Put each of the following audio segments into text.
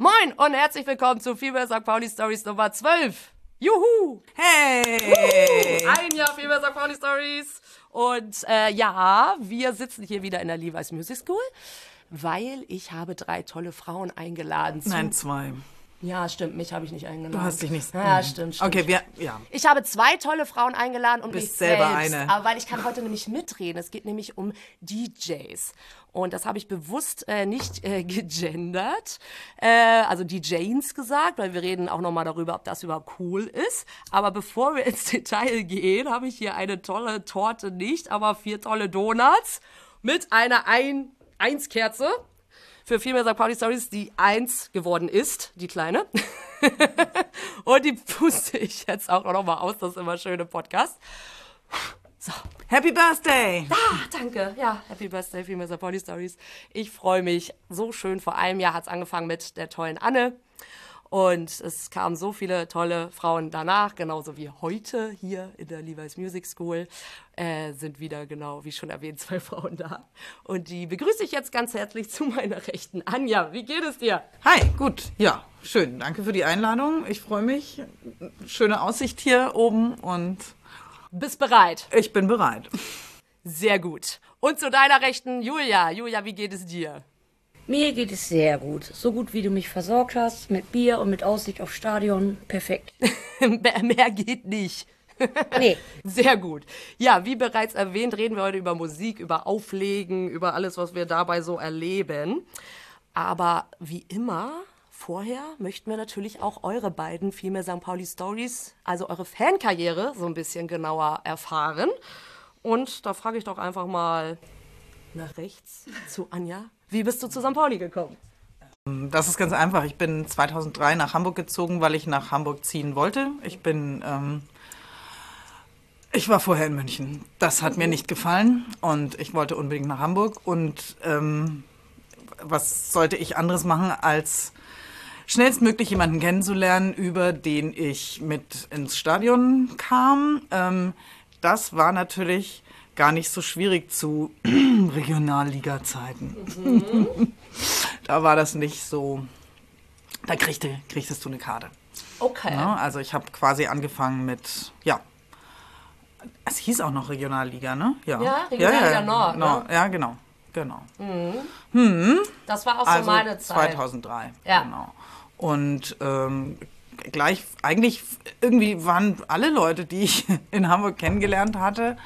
Moin und herzlich willkommen zu Female St. Pauli Stories Nummer 12. Juhu! Hey! Ein Jahr Female St. Pauli Stories. Und äh, ja, wir sitzen hier wieder in der Levi's Music School, weil ich habe drei tolle Frauen eingeladen. Nein, zwei. Ja, stimmt, mich habe ich nicht eingeladen. Du hast dich nicht. Ja, stimmt, stimmt. Okay, wir, ja. Ich habe zwei tolle Frauen eingeladen und Bist mich selber selbst. eine. Aber weil ich kann heute nämlich mitreden. Es geht nämlich um DJs. Und das habe ich bewusst äh, nicht äh, gegendert, äh, also DJs gesagt, weil wir reden auch nochmal darüber, ob das überhaupt cool ist. Aber bevor wir ins Detail gehen, habe ich hier eine tolle Torte nicht, aber vier tolle Donuts mit einer Ein Einskerze für Female St. Pauli Stories, die eins geworden ist, die kleine. Und die puste ich jetzt auch noch mal aus, das ist immer schön im Podcast. So. Happy Birthday! Ah, danke. Ja, Happy Birthday, Female St. Pauli Stories. Ich freue mich so schön. Vor einem Jahr hat es angefangen mit der tollen Anne. Und es kamen so viele tolle Frauen danach, genauso wie heute hier in der Levi's Music School, äh, sind wieder genau, wie schon erwähnt, zwei Frauen da. Und die begrüße ich jetzt ganz herzlich zu meiner Rechten. Anja, wie geht es dir? Hi, gut. Ja, schön. Danke für die Einladung. Ich freue mich. Schöne Aussicht hier oben und Bist bereit? ich bin bereit. Sehr gut. Und zu deiner Rechten, Julia. Julia, wie geht es dir? Mir geht es sehr gut. So gut wie du mich versorgt hast, mit Bier und mit Aussicht auf Stadion. Perfekt. Mehr geht nicht. Nee, Sehr gut. Ja, wie bereits erwähnt, reden wir heute über Musik, über Auflegen, über alles, was wir dabei so erleben. Aber wie immer, vorher möchten wir natürlich auch eure beiden Female St. Pauli Stories, also eure Fankarriere, so ein bisschen genauer erfahren. Und da frage ich doch einfach mal nach rechts zu Anja. Wie bist du zu St. Pauli gekommen? Das ist ganz einfach. Ich bin 2003 nach Hamburg gezogen, weil ich nach Hamburg ziehen wollte. Ich bin, ähm, ich war vorher in München. Das hat mir nicht gefallen und ich wollte unbedingt nach Hamburg. Und ähm, was sollte ich anderes machen, als schnellstmöglich jemanden kennenzulernen, über den ich mit ins Stadion kam. Ähm, das war natürlich gar nicht so schwierig zu Regionalliga-Zeiten. da war das nicht so, da kriegte, kriegtest du eine Karte. Okay. Ja, also ich habe quasi angefangen mit, ja, es hieß auch noch Regionalliga, ne? Ja, Regionalliga Nord, ne? Ja, genau, genau. Das war auch so Also meine Zeit. 2003, Ja. genau. Und ähm, gleich, eigentlich irgendwie waren alle Leute, die ich in Hamburg kennengelernt hatte,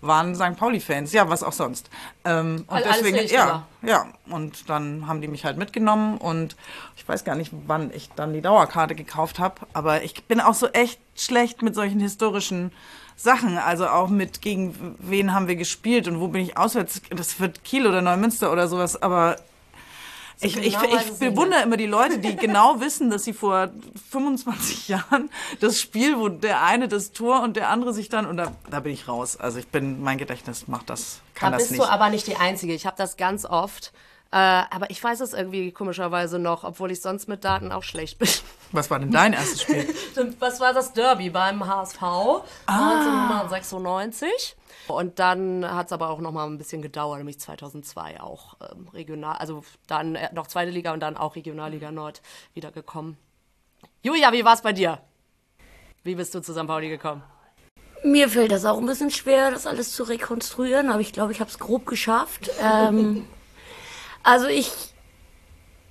waren St. Pauli-Fans. Ja, was auch sonst. Ähm, und Weil deswegen, ja, ja. Und dann haben die mich halt mitgenommen und ich weiß gar nicht, wann ich dann die Dauerkarte gekauft habe, aber ich bin auch so echt schlecht mit solchen historischen Sachen. Also auch mit gegen wen haben wir gespielt und wo bin ich auswärts. Das wird Kiel oder Neumünster oder sowas, aber ich, ich, genau ich nicht bewundere immer die Leute, die genau wissen, dass sie vor 25 Jahren das Spiel, wo der eine das Tor und der andere sich dann, und da, da bin ich raus. Also ich bin, mein Gedächtnis macht das, kann da das bist nicht. du aber nicht die Einzige. Ich habe das ganz oft, Äh, aber ich weiß es irgendwie komischerweise noch, obwohl ich sonst mit Daten auch schlecht bin. Was war denn dein erstes Spiel? Was war das Derby beim HSV Ah. 1996? Und dann hat es aber auch noch mal ein bisschen gedauert, nämlich 2002 auch ähm, regional, also dann äh, noch zweite Liga und dann auch Regionalliga Nord wiedergekommen. Julia, wie war es bei dir? Wie bist du zu St. Pauli gekommen? Mir fällt das auch ein bisschen schwer, das alles zu rekonstruieren, aber ich glaube, ich habe es grob geschafft. Ähm, also ich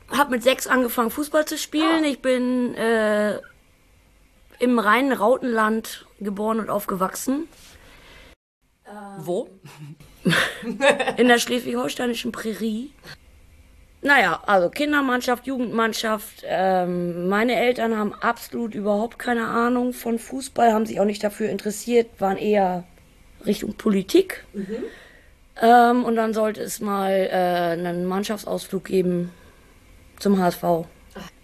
habe mit sechs angefangen, Fußball zu spielen. Ich bin äh, im reinen Rautenland geboren und aufgewachsen. Wo? in der schleswig-holsteinischen Prärie. Naja, also Kindermannschaft, Jugendmannschaft. Ähm, meine Eltern haben absolut überhaupt keine Ahnung von Fußball, haben sich auch nicht dafür interessiert, waren eher Richtung Politik. Ähm, und dann sollte es mal äh, einen Mannschaftsausflug geben zum HSV.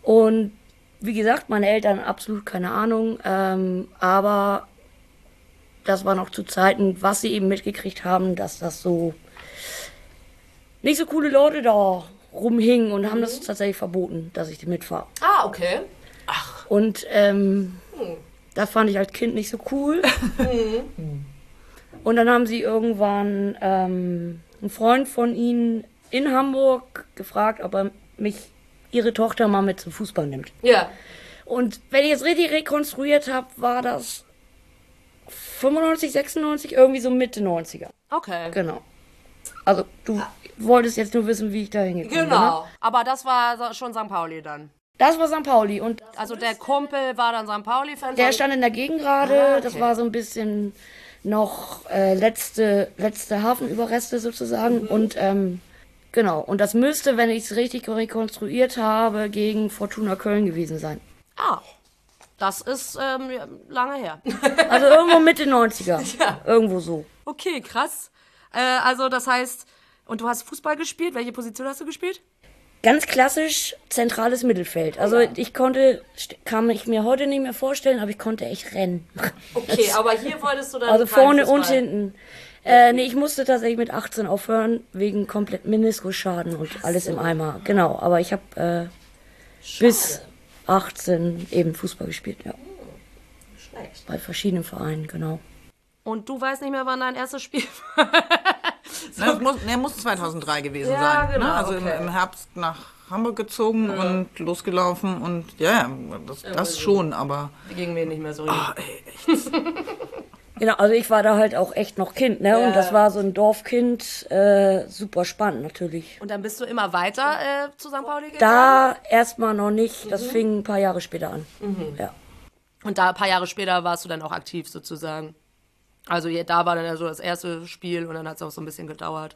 Und wie gesagt, meine Eltern absolut keine Ahnung, ähm, aber das war noch zu Zeiten, was sie eben mitgekriegt haben, dass das so nicht so coole Leute da rumhingen und haben das tatsächlich verboten, dass ich mitfahre. Ah, okay. Und ähm, das fand ich als Kind nicht so cool. und dann haben sie irgendwann ähm, einen Freund von ihnen in Hamburg gefragt, ob er mich, ihre Tochter mal mit zum Fußball nimmt. Ja. Und wenn ich es richtig rekonstruiert habe, war das 95, 96, irgendwie so Mitte 90er. Okay. Genau. Also du wolltest jetzt nur wissen, wie ich da hingekommen bin. Ne? Genau. Aber das war schon St. Pauli dann. Das war St. Pauli und Also der Kumpel war dann St. Pauli-Fan. der stand in der Gegend gerade. Das war so ein bisschen noch äh, letzte, letzte Hafenüberreste sozusagen. Und ähm, genau. Und das müsste, wenn ich es richtig rekonstruiert habe, gegen Fortuna Köln gewesen sein. Ah, das ist ähm, ja, lange her. Also irgendwo Mitte 90er. Irgendwo so. okay, krass. Äh, also das heißt, und du hast Fußball gespielt? Welche Position hast du gespielt? Ganz klassisch zentrales Mittelfeld. Also ich konnte, kann ich mir heute nicht mehr vorstellen, aber ich konnte echt rennen. Okay, aber hier wolltest du dann Also vorne und Fußball. hinten. Äh, nee, ich musste tatsächlich mit 18 aufhören, wegen komplett Meniskusschaden und alles im Eimer. Genau, aber ich habe äh, bis 18 eben Fußball gespielt, ja. Schlecht. Bei verschiedenen Vereinen, genau. Und du weißt nicht mehr, wann dein erstes Spiel war. Ne, es muss, ne, muss 2003 gewesen Ja, sein. genau, ne? Also okay. im, im Herbst nach Hamburg gezogen und losgelaufen und ja, ja, das, das schon, aber Ging mir nicht mehr so. ah, ey, echt. Genau, also ich war da halt auch echt noch Kind, ne? Und das war so ein Dorfkind, äh, super spannend natürlich. Und dann bist du immer weiter äh, zu St. Pauli gegangen? Da erstmal noch nicht, das fing ein paar Jahre später an. Ja. Und da ein paar Jahre später warst du dann auch aktiv sozusagen. Also ja, da war dann ja so das erste Spiel und dann hat es auch so ein bisschen gedauert.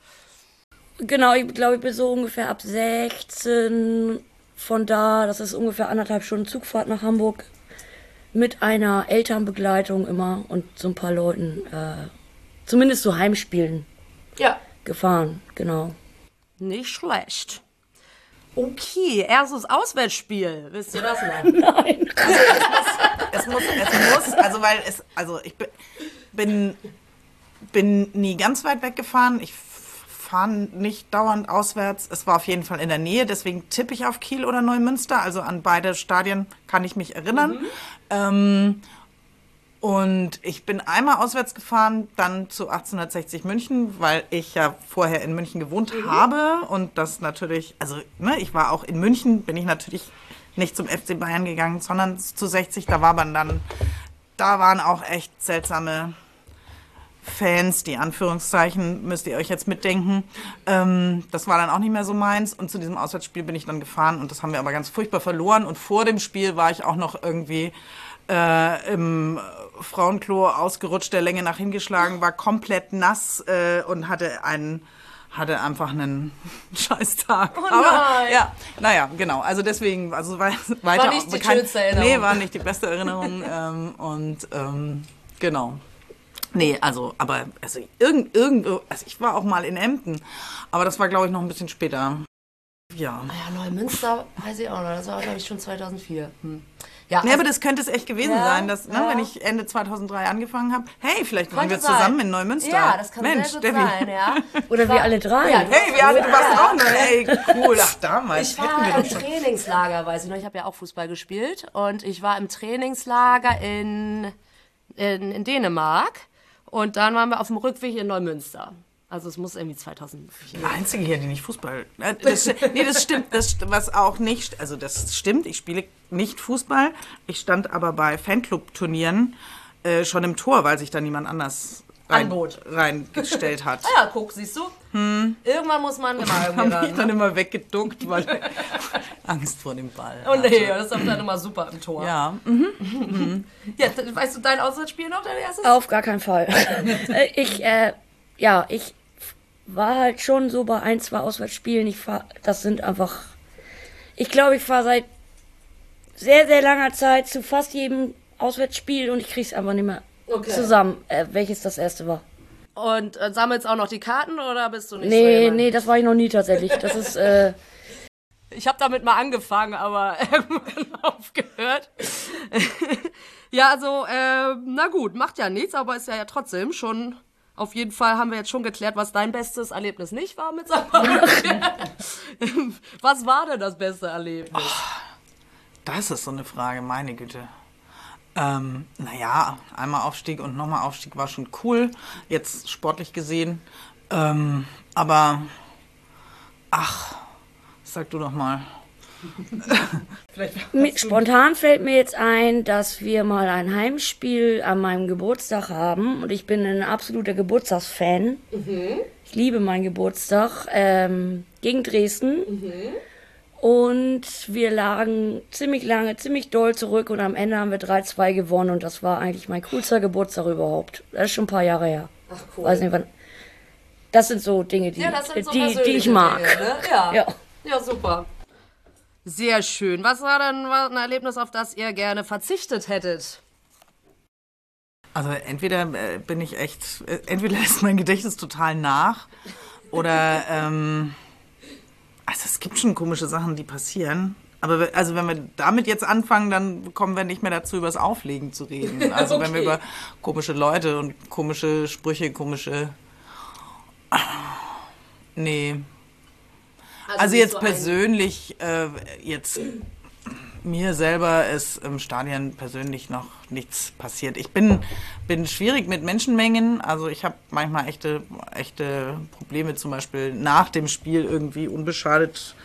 Genau, ich glaube, ich bin so ungefähr ab 16 von da, das ist ungefähr anderthalb Stunden Zugfahrt nach Hamburg, mit einer Elternbegleitung immer und so ein paar Leuten, äh, zumindest so Heimspielen Ja. gefahren, genau. Nicht schlecht. Okay, erstes Auswärtsspiel. Wisst ihr das noch? es muss, es muss, also weil es, also ich bin, bin, bin nie ganz weit weggefahren. Ich fahre nicht dauernd auswärts. Es war auf jeden Fall in der Nähe, deswegen tippe ich auf Kiel oder Neumünster. Also an beide Stadien kann ich mich erinnern. Ähm, und ich bin einmal auswärts gefahren, dann zu 1860 München, weil ich ja vorher in München gewohnt habe. Und das natürlich, also ne, ich war auch in München, bin ich natürlich nicht zum FC Bayern gegangen, sondern zu 60. Da war man dann, da waren auch echt seltsame Fans, die Anführungszeichen, müsst ihr euch jetzt mitdenken. Ähm, das war dann auch nicht mehr so meins. Und zu diesem Auswärtsspiel bin ich dann gefahren und das haben wir aber ganz furchtbar verloren. Und vor dem Spiel war ich auch noch irgendwie äh, im Frauenklo ausgerutscht, der Länge nach hingeschlagen, war komplett nass äh, und hatte einen hatte einfach einen Scheißtag. Oh nein. ja, naja, genau. Also deswegen, also wei- weiter nicht die kein- schönste Erinnerung. Nee, war nicht die beste Erinnerung. ähm, und ähm, genau. Nee, also, aber also irgend, irgendwo, also ich war auch mal in Emden, aber das war, glaube ich, noch ein bisschen später. Ja. Ja, Neumünster weiß ich auch noch. Das war, glaube ich, schon 2004. Hm. Ja, nee, also- aber das könnte es echt gewesen Ja, sein, dass, ne, ja. wenn ich Ende 2003 angefangen habe, hey, vielleicht waren wir sein. zusammen in Neumünster. Ja, das kann Mensch, sehr gut Steffi. sein, ja. Oder wir alle drei. Ja, Hey, wir alle, du warst auch noch. Hey, cool. Ach, damals Ich war wir im. Trainingslager, weiß ich noch. Ich habe ja auch Fußball gespielt und ich war im Trainingslager in, in, in Dänemark und dann waren wir auf dem Rückweg in Neumünster. Also es muss irgendwie 2004. Die Einzige hier, die nicht Fußball. äh, Das, nee, das stimmt. Das, was auch nicht. Also, das stimmt. Ich spiele nicht Fußball. Ich stand aber bei Fanclub-Turnieren äh, schon im Tor, weil sich da niemand anders rein, Anbot. reingestellt hat. Ah ja, guck, siehst du? Irgendwann muss man immer irgendwie ran. mich dann immer weggeduckt, weil Angst vor dem Ball. Oh nee, das ist dann immer super im Tor. Ja, Ja, d- weißt du dein Auswärtsspiel noch, dein erstes? Auf gar keinen Fall. Äh, ich, äh, ja, ich war halt schon so bei ein, zwei Auswärtsspielen. Ich fahr, das sind einfach. Ich glaube, ich fahre seit sehr, sehr langer Zeit zu fast jedem Auswärtsspiel und ich krieg's einfach nicht mehr Okay. zusammen, äh, welches das erste war. Und äh, sammelst auch noch die Karten oder bist du nicht so Nee, jemand? nee, das war ich noch nie tatsächlich. Das ist, äh, Ich habe damit mal angefangen, aber irgendwann aufgehört. ja, also, äh, na gut, macht ja nichts, aber ist ja, ja trotzdem schon. Auf jeden Fall haben wir jetzt schon geklärt, was dein bestes Erlebnis nicht war mit. Pauli. was war denn das beste Erlebnis? das ist so eine Frage, meine Güte. Ähm, naja, einmal Aufstieg und nochmal Aufstieg war schon cool, jetzt sportlich gesehen. Ähm, aber, ach, sag du doch mal. Spontan fällt mir jetzt ein, dass wir mal ein Heimspiel an meinem Geburtstag haben und ich bin ein absoluter Geburtstagsfan. Ich liebe meinen Geburtstag ähm, gegen Dresden. Und wir lagen ziemlich lange, ziemlich doll zurück und am Ende haben wir 3-2 gewonnen und das war eigentlich mein coolster Geburtstag überhaupt. Das ist schon ein paar Jahre her. Ach cool. Weiß nicht, wann. Das sind so Dinge, die, ja, das sind so die, die ich mag. Dinge, ne? ja. Ja. ja, super. Sehr schön. Was war denn ein Erlebnis, auf das ihr gerne verzichtet hättet? Also entweder äh, bin ich echt, äh, entweder lässt mein Gedächtnis total nach oder, ähm, also es gibt schon komische Sachen, die passieren. Aber also wenn wir damit jetzt anfangen, dann kommen wir nicht mehr dazu, über das Auflegen zu reden. Also wenn wir Okay. über komische Leute und komische Sprüche, komische... Nee. Also nicht jetzt so persönlich, äh, jetzt mir selber ist im Stadion persönlich noch nichts passiert. Ich bin, bin schwierig mit Menschenmengen. Also ich habe manchmal echte, echte Probleme, zum Beispiel nach dem Spiel irgendwie unbeschadet,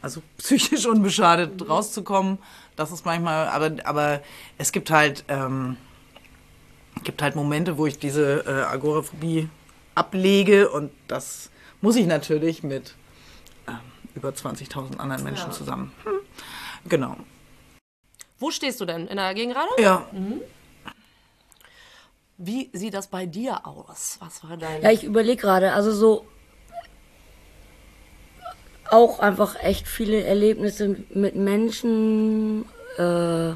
also psychisch unbeschadet rauszukommen. Das ist manchmal, aber, aber es gibt halt, ähm, gibt halt Momente, wo ich diese äh, Agoraphobie ablege und das muss ich natürlich mit ähm, über 20.000 anderen Menschen zusammen. Hm. Genau. Wo stehst du denn? In der Gegengrade? Ja, Wie sieht das bei dir aus? Was war dein. Ja, ich überlege gerade, also so auch einfach echt viele Erlebnisse mit Menschen, äh,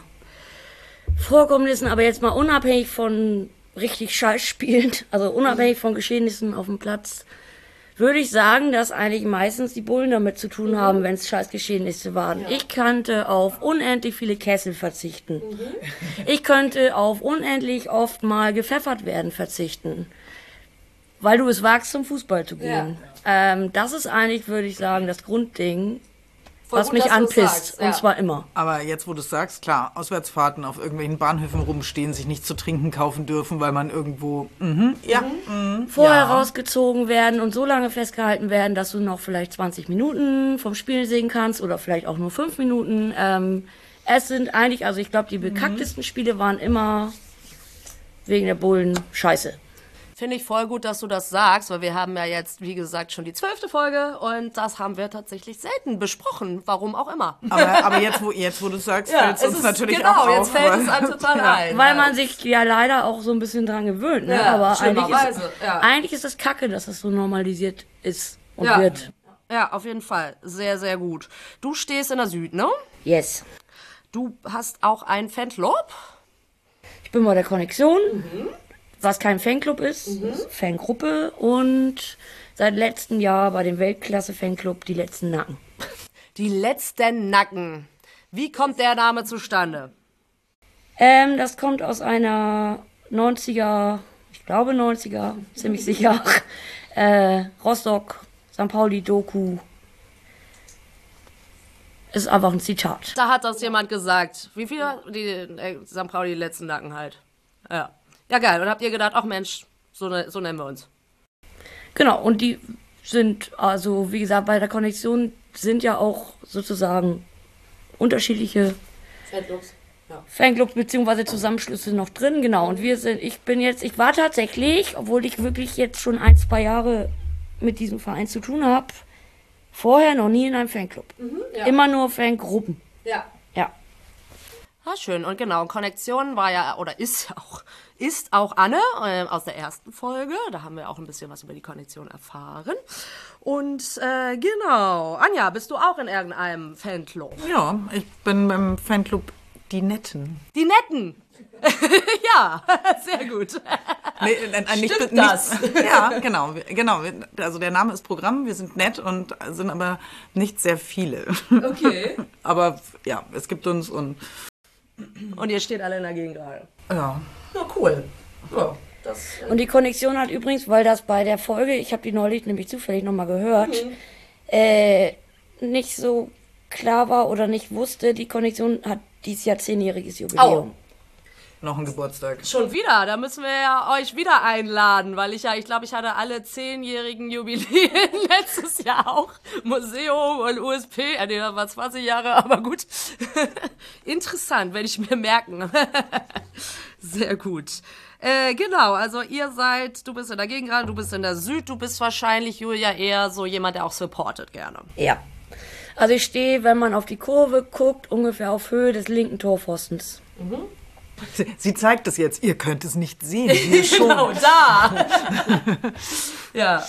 Vorkommnissen, aber jetzt mal unabhängig von richtig Scheißspielen, also unabhängig von Geschehnissen auf dem Platz, würde ich sagen, dass eigentlich meistens die Bullen damit zu tun haben, wenn es Scheißgeschehnisse waren. Ich könnte auf unendlich viele Kessel verzichten. Ich könnte auf unendlich oft mal gepfeffert werden verzichten weil du es wagst, zum Fußball zu gehen. Ähm, das ist eigentlich, würde ich sagen, das Grundding, Voll was gut, mich anpisst. sagst, ja. Und zwar immer. aber jetzt, wo du es sagst, klar, Auswärtsfahrten auf irgendwelchen Bahnhöfen rumstehen, sich nichts zu trinken kaufen dürfen, weil man irgendwo. Mhm, ja, mhm, Vorher ja. rausgezogen werden und so lange festgehalten werden, dass du noch vielleicht 20 Minuten vom Spiel sehen kannst oder vielleicht auch nur 5 Minuten. Ähm, es sind eigentlich, also ich glaube, die bekacktesten Spiele waren immer wegen der Bullen scheiße. Finde ich voll gut, dass du das sagst, weil wir haben ja jetzt, wie gesagt, schon die zwölfte Folge und das haben wir tatsächlich selten besprochen. Warum auch immer. Aber, aber jetzt, wo, jetzt, wo du es sagst, fällt es uns ist- natürlich genau, auch auf. jetzt fällt es einem total ein. Weil ja. man sich ja leider auch so ein bisschen dran gewöhnt. Ne? Ja, Aber eigentlich ist, schlimmerweise, ja. eigentlich ist es kacke, dass es so normalisiert ist und Ja. wird. Ja, auf jeden Fall. Sehr, sehr gut. Du stehst in der Süd, ne? Yes. Du hast auch einen Fanclub. Ich bin bei der Konnexion, Mhm. Was kein Fanclub ist, ist Fangruppe und seit letztem Jahr bei dem Weltklasse-Fanclub die letzten Nacken. Die letzten Nacken. Wie kommt der Name zustande? Ähm, das kommt aus einer 90er, ich glaube 90er, ziemlich sicher, äh, Rostock, St. Pauli Doku. Ist einfach ein Zitat. Da hat das jemand gesagt. Wie viel? Die äh, St. Pauli, die letzten Nacken halt. Ja. Ja, geil. Und habt ihr gedacht, ach Mensch, so, ne, so nennen wir uns. Genau, und die sind, also wie gesagt, bei der Konnexion sind ja auch sozusagen unterschiedliche Fanclubs. Fanclubs bzw. Zusammenschlüsse noch drin, genau. Und wir sind, ich bin jetzt, ich war tatsächlich, obwohl ich wirklich jetzt schon ein, zwei Jahre mit diesem Verein zu tun habe, vorher noch nie in einem Fanclub. ja. Immer nur Fangruppen. Ja. Ja. Ah, schön. Und genau, Konnektion war ja, oder ist ja auch, ist auch Anne äh, aus der ersten Folge. Da haben wir auch ein bisschen was über die Konnektion erfahren. Und äh, genau, Anja, bist du auch in irgendeinem Fanclub? Ja, ich bin beim Fanclub Die Netten. Die Netten. ja, sehr gut. Nee, äh, äh, nicht, Stimmt nicht, das? Ja, genau, genau. Also der Name ist Programm, wir sind nett und sind aber nicht sehr viele. Okay. Aber ja, es gibt uns und Und ihr steht alle in der Gegend gerade. ja. Na cool. Ja, das, Und die Konnexion hat übrigens, weil das bei der Folge, ich habe die neulich nämlich zufällig nochmal gehört, äh, nicht so klar war oder nicht wusste, die Konnexion hat dieses Jahr zehnjähriges Jubiläum. Noch ein Geburtstag. Schon wieder, da müssen wir ja euch wieder einladen, weil ich ja, ich glaube, ich hatte alle zehnjährigen Jubiläen letztes Jahr auch. Museum und USP, äh, nee, das war 20 Jahre, aber gut. Interessant, werde ich mir merken. Sehr gut. Äh, genau, also ihr seid, du bist in der Gegend gerade, du bist in der Süd, du bist wahrscheinlich, Julia, eher so jemand, der auch supportet gerne. Ja. Also ich stehe, wenn man auf die Kurve guckt, ungefähr auf Höhe des linken Torpfostens. Sie, sie zeigt es jetzt. Ihr könnt es nicht sehen. Wir schon. Genau, da. ja.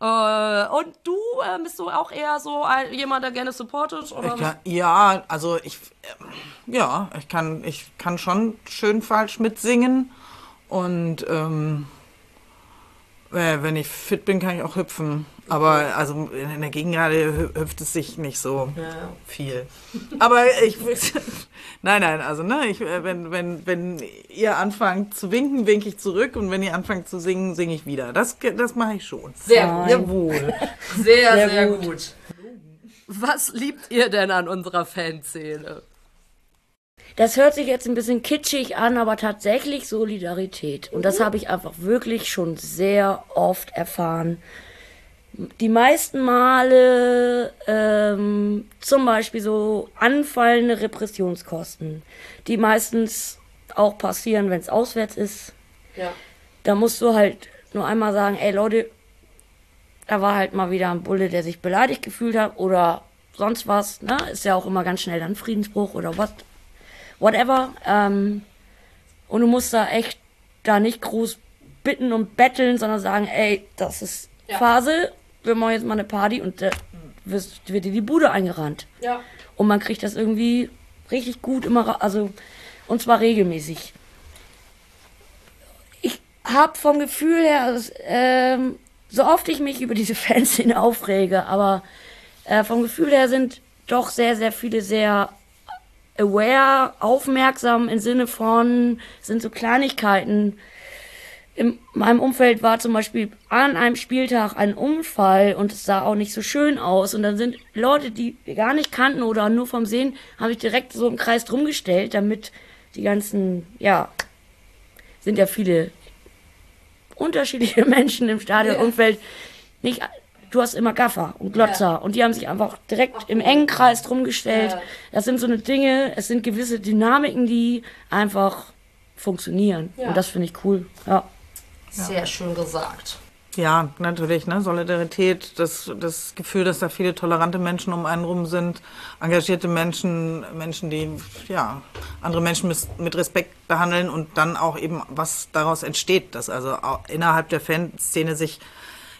Äh, und du, äh, bist du auch eher so ein, jemand, der gerne supportet? Oder? Kann, ja, also ich, ähm, ja, ich kann, ich kann schon schön falsch mitsingen und ähm, äh, wenn ich fit bin, kann ich auch hüpfen. Aber also in der hü- hüpft es sich nicht so viel. Aber ich, nein, nein, also ne, ich, äh, wenn, wenn, wenn ihr anfangt zu winken, winke ich zurück und wenn ihr anfangt zu singen, singe ich wieder. Das, das mache ich schon. Sehr gut. Jawohl. Sehr, Sehr sehr, gut. gut. Was liebt ihr denn an unserer Fanszene? Das hört sich jetzt ein bisschen kitschig an, aber tatsächlich Solidarität. Und das habe ich einfach wirklich schon sehr oft erfahren. Die meisten Male ähm, zum Beispiel so anfallende Repressionskosten, die meistens auch passieren, wenn es auswärts ist. Ja. Da musst du halt nur einmal sagen, ey Leute, da war halt mal wieder ein Bulle, der sich beleidigt gefühlt hat oder sonst was. Ne? Ist ja auch immer ganz schnell dann Friedensbruch oder was, whatever. Ähm, und du musst da echt da nicht groß bitten und betteln, sondern sagen, ey, das ist Phase, wir machen jetzt mal eine Party und da wirst- wird dir die Bude eingerannt. Ja. Und man kriegt das irgendwie richtig gut immer, also, und zwar regelmäßig. Ich habe vom Gefühl her, also, ähm, so oft ich mich über diese Fanszene aufrege, aber äh, vom Gefühl her sind doch sehr, sehr viele sehr aware, aufmerksam im Sinne von, sind so Kleinigkeiten. In meinem Umfeld war zum Beispiel an einem Spieltag ein Unfall und es sah auch nicht so schön aus. Und dann sind Leute, die wir gar nicht kannten oder nur vom Sehen, habe ich direkt so im Kreis drum gestellt, damit die ganzen, ja, sind ja viele unterschiedliche Menschen im Stadionumfeld nicht. Du hast immer Gaffer und Glotzer und die haben sich einfach direkt im engen Kreis drum gestellt. Das sind so eine Dinge, es sind gewisse Dynamiken, die einfach funktionieren. Und das finde ich cool. Ja. Sehr schön gesagt. Ja, natürlich, ne? Solidarität, das, das Gefühl, dass da viele tolerante Menschen um einen rum sind, engagierte Menschen, Menschen, die ja andere Menschen mit, Respekt behandeln und dann auch eben, was daraus entsteht, dass also innerhalb der Fanszene sich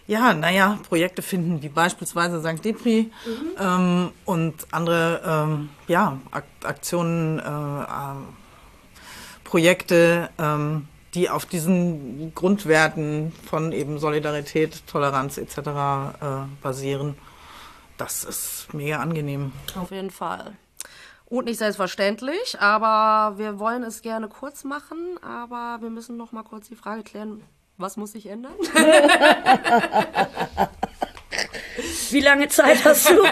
ja, naja, Projekte finden, wie beispielsweise St. Depri ähm, und andere ähm, ja, Ak Aktionen, äh, äh, Projekte, ähm, die auf diesen Grundwerten von eben Solidarität, Toleranz etc. Äh, basieren. Das ist mega angenehm. Auf jeden Fall. Und nicht selbstverständlich, aber wir wollen es gerne kurz machen, aber wir müssen noch mal kurz die Frage klären, was muss sich ändern? Wie lange Zeit hast du?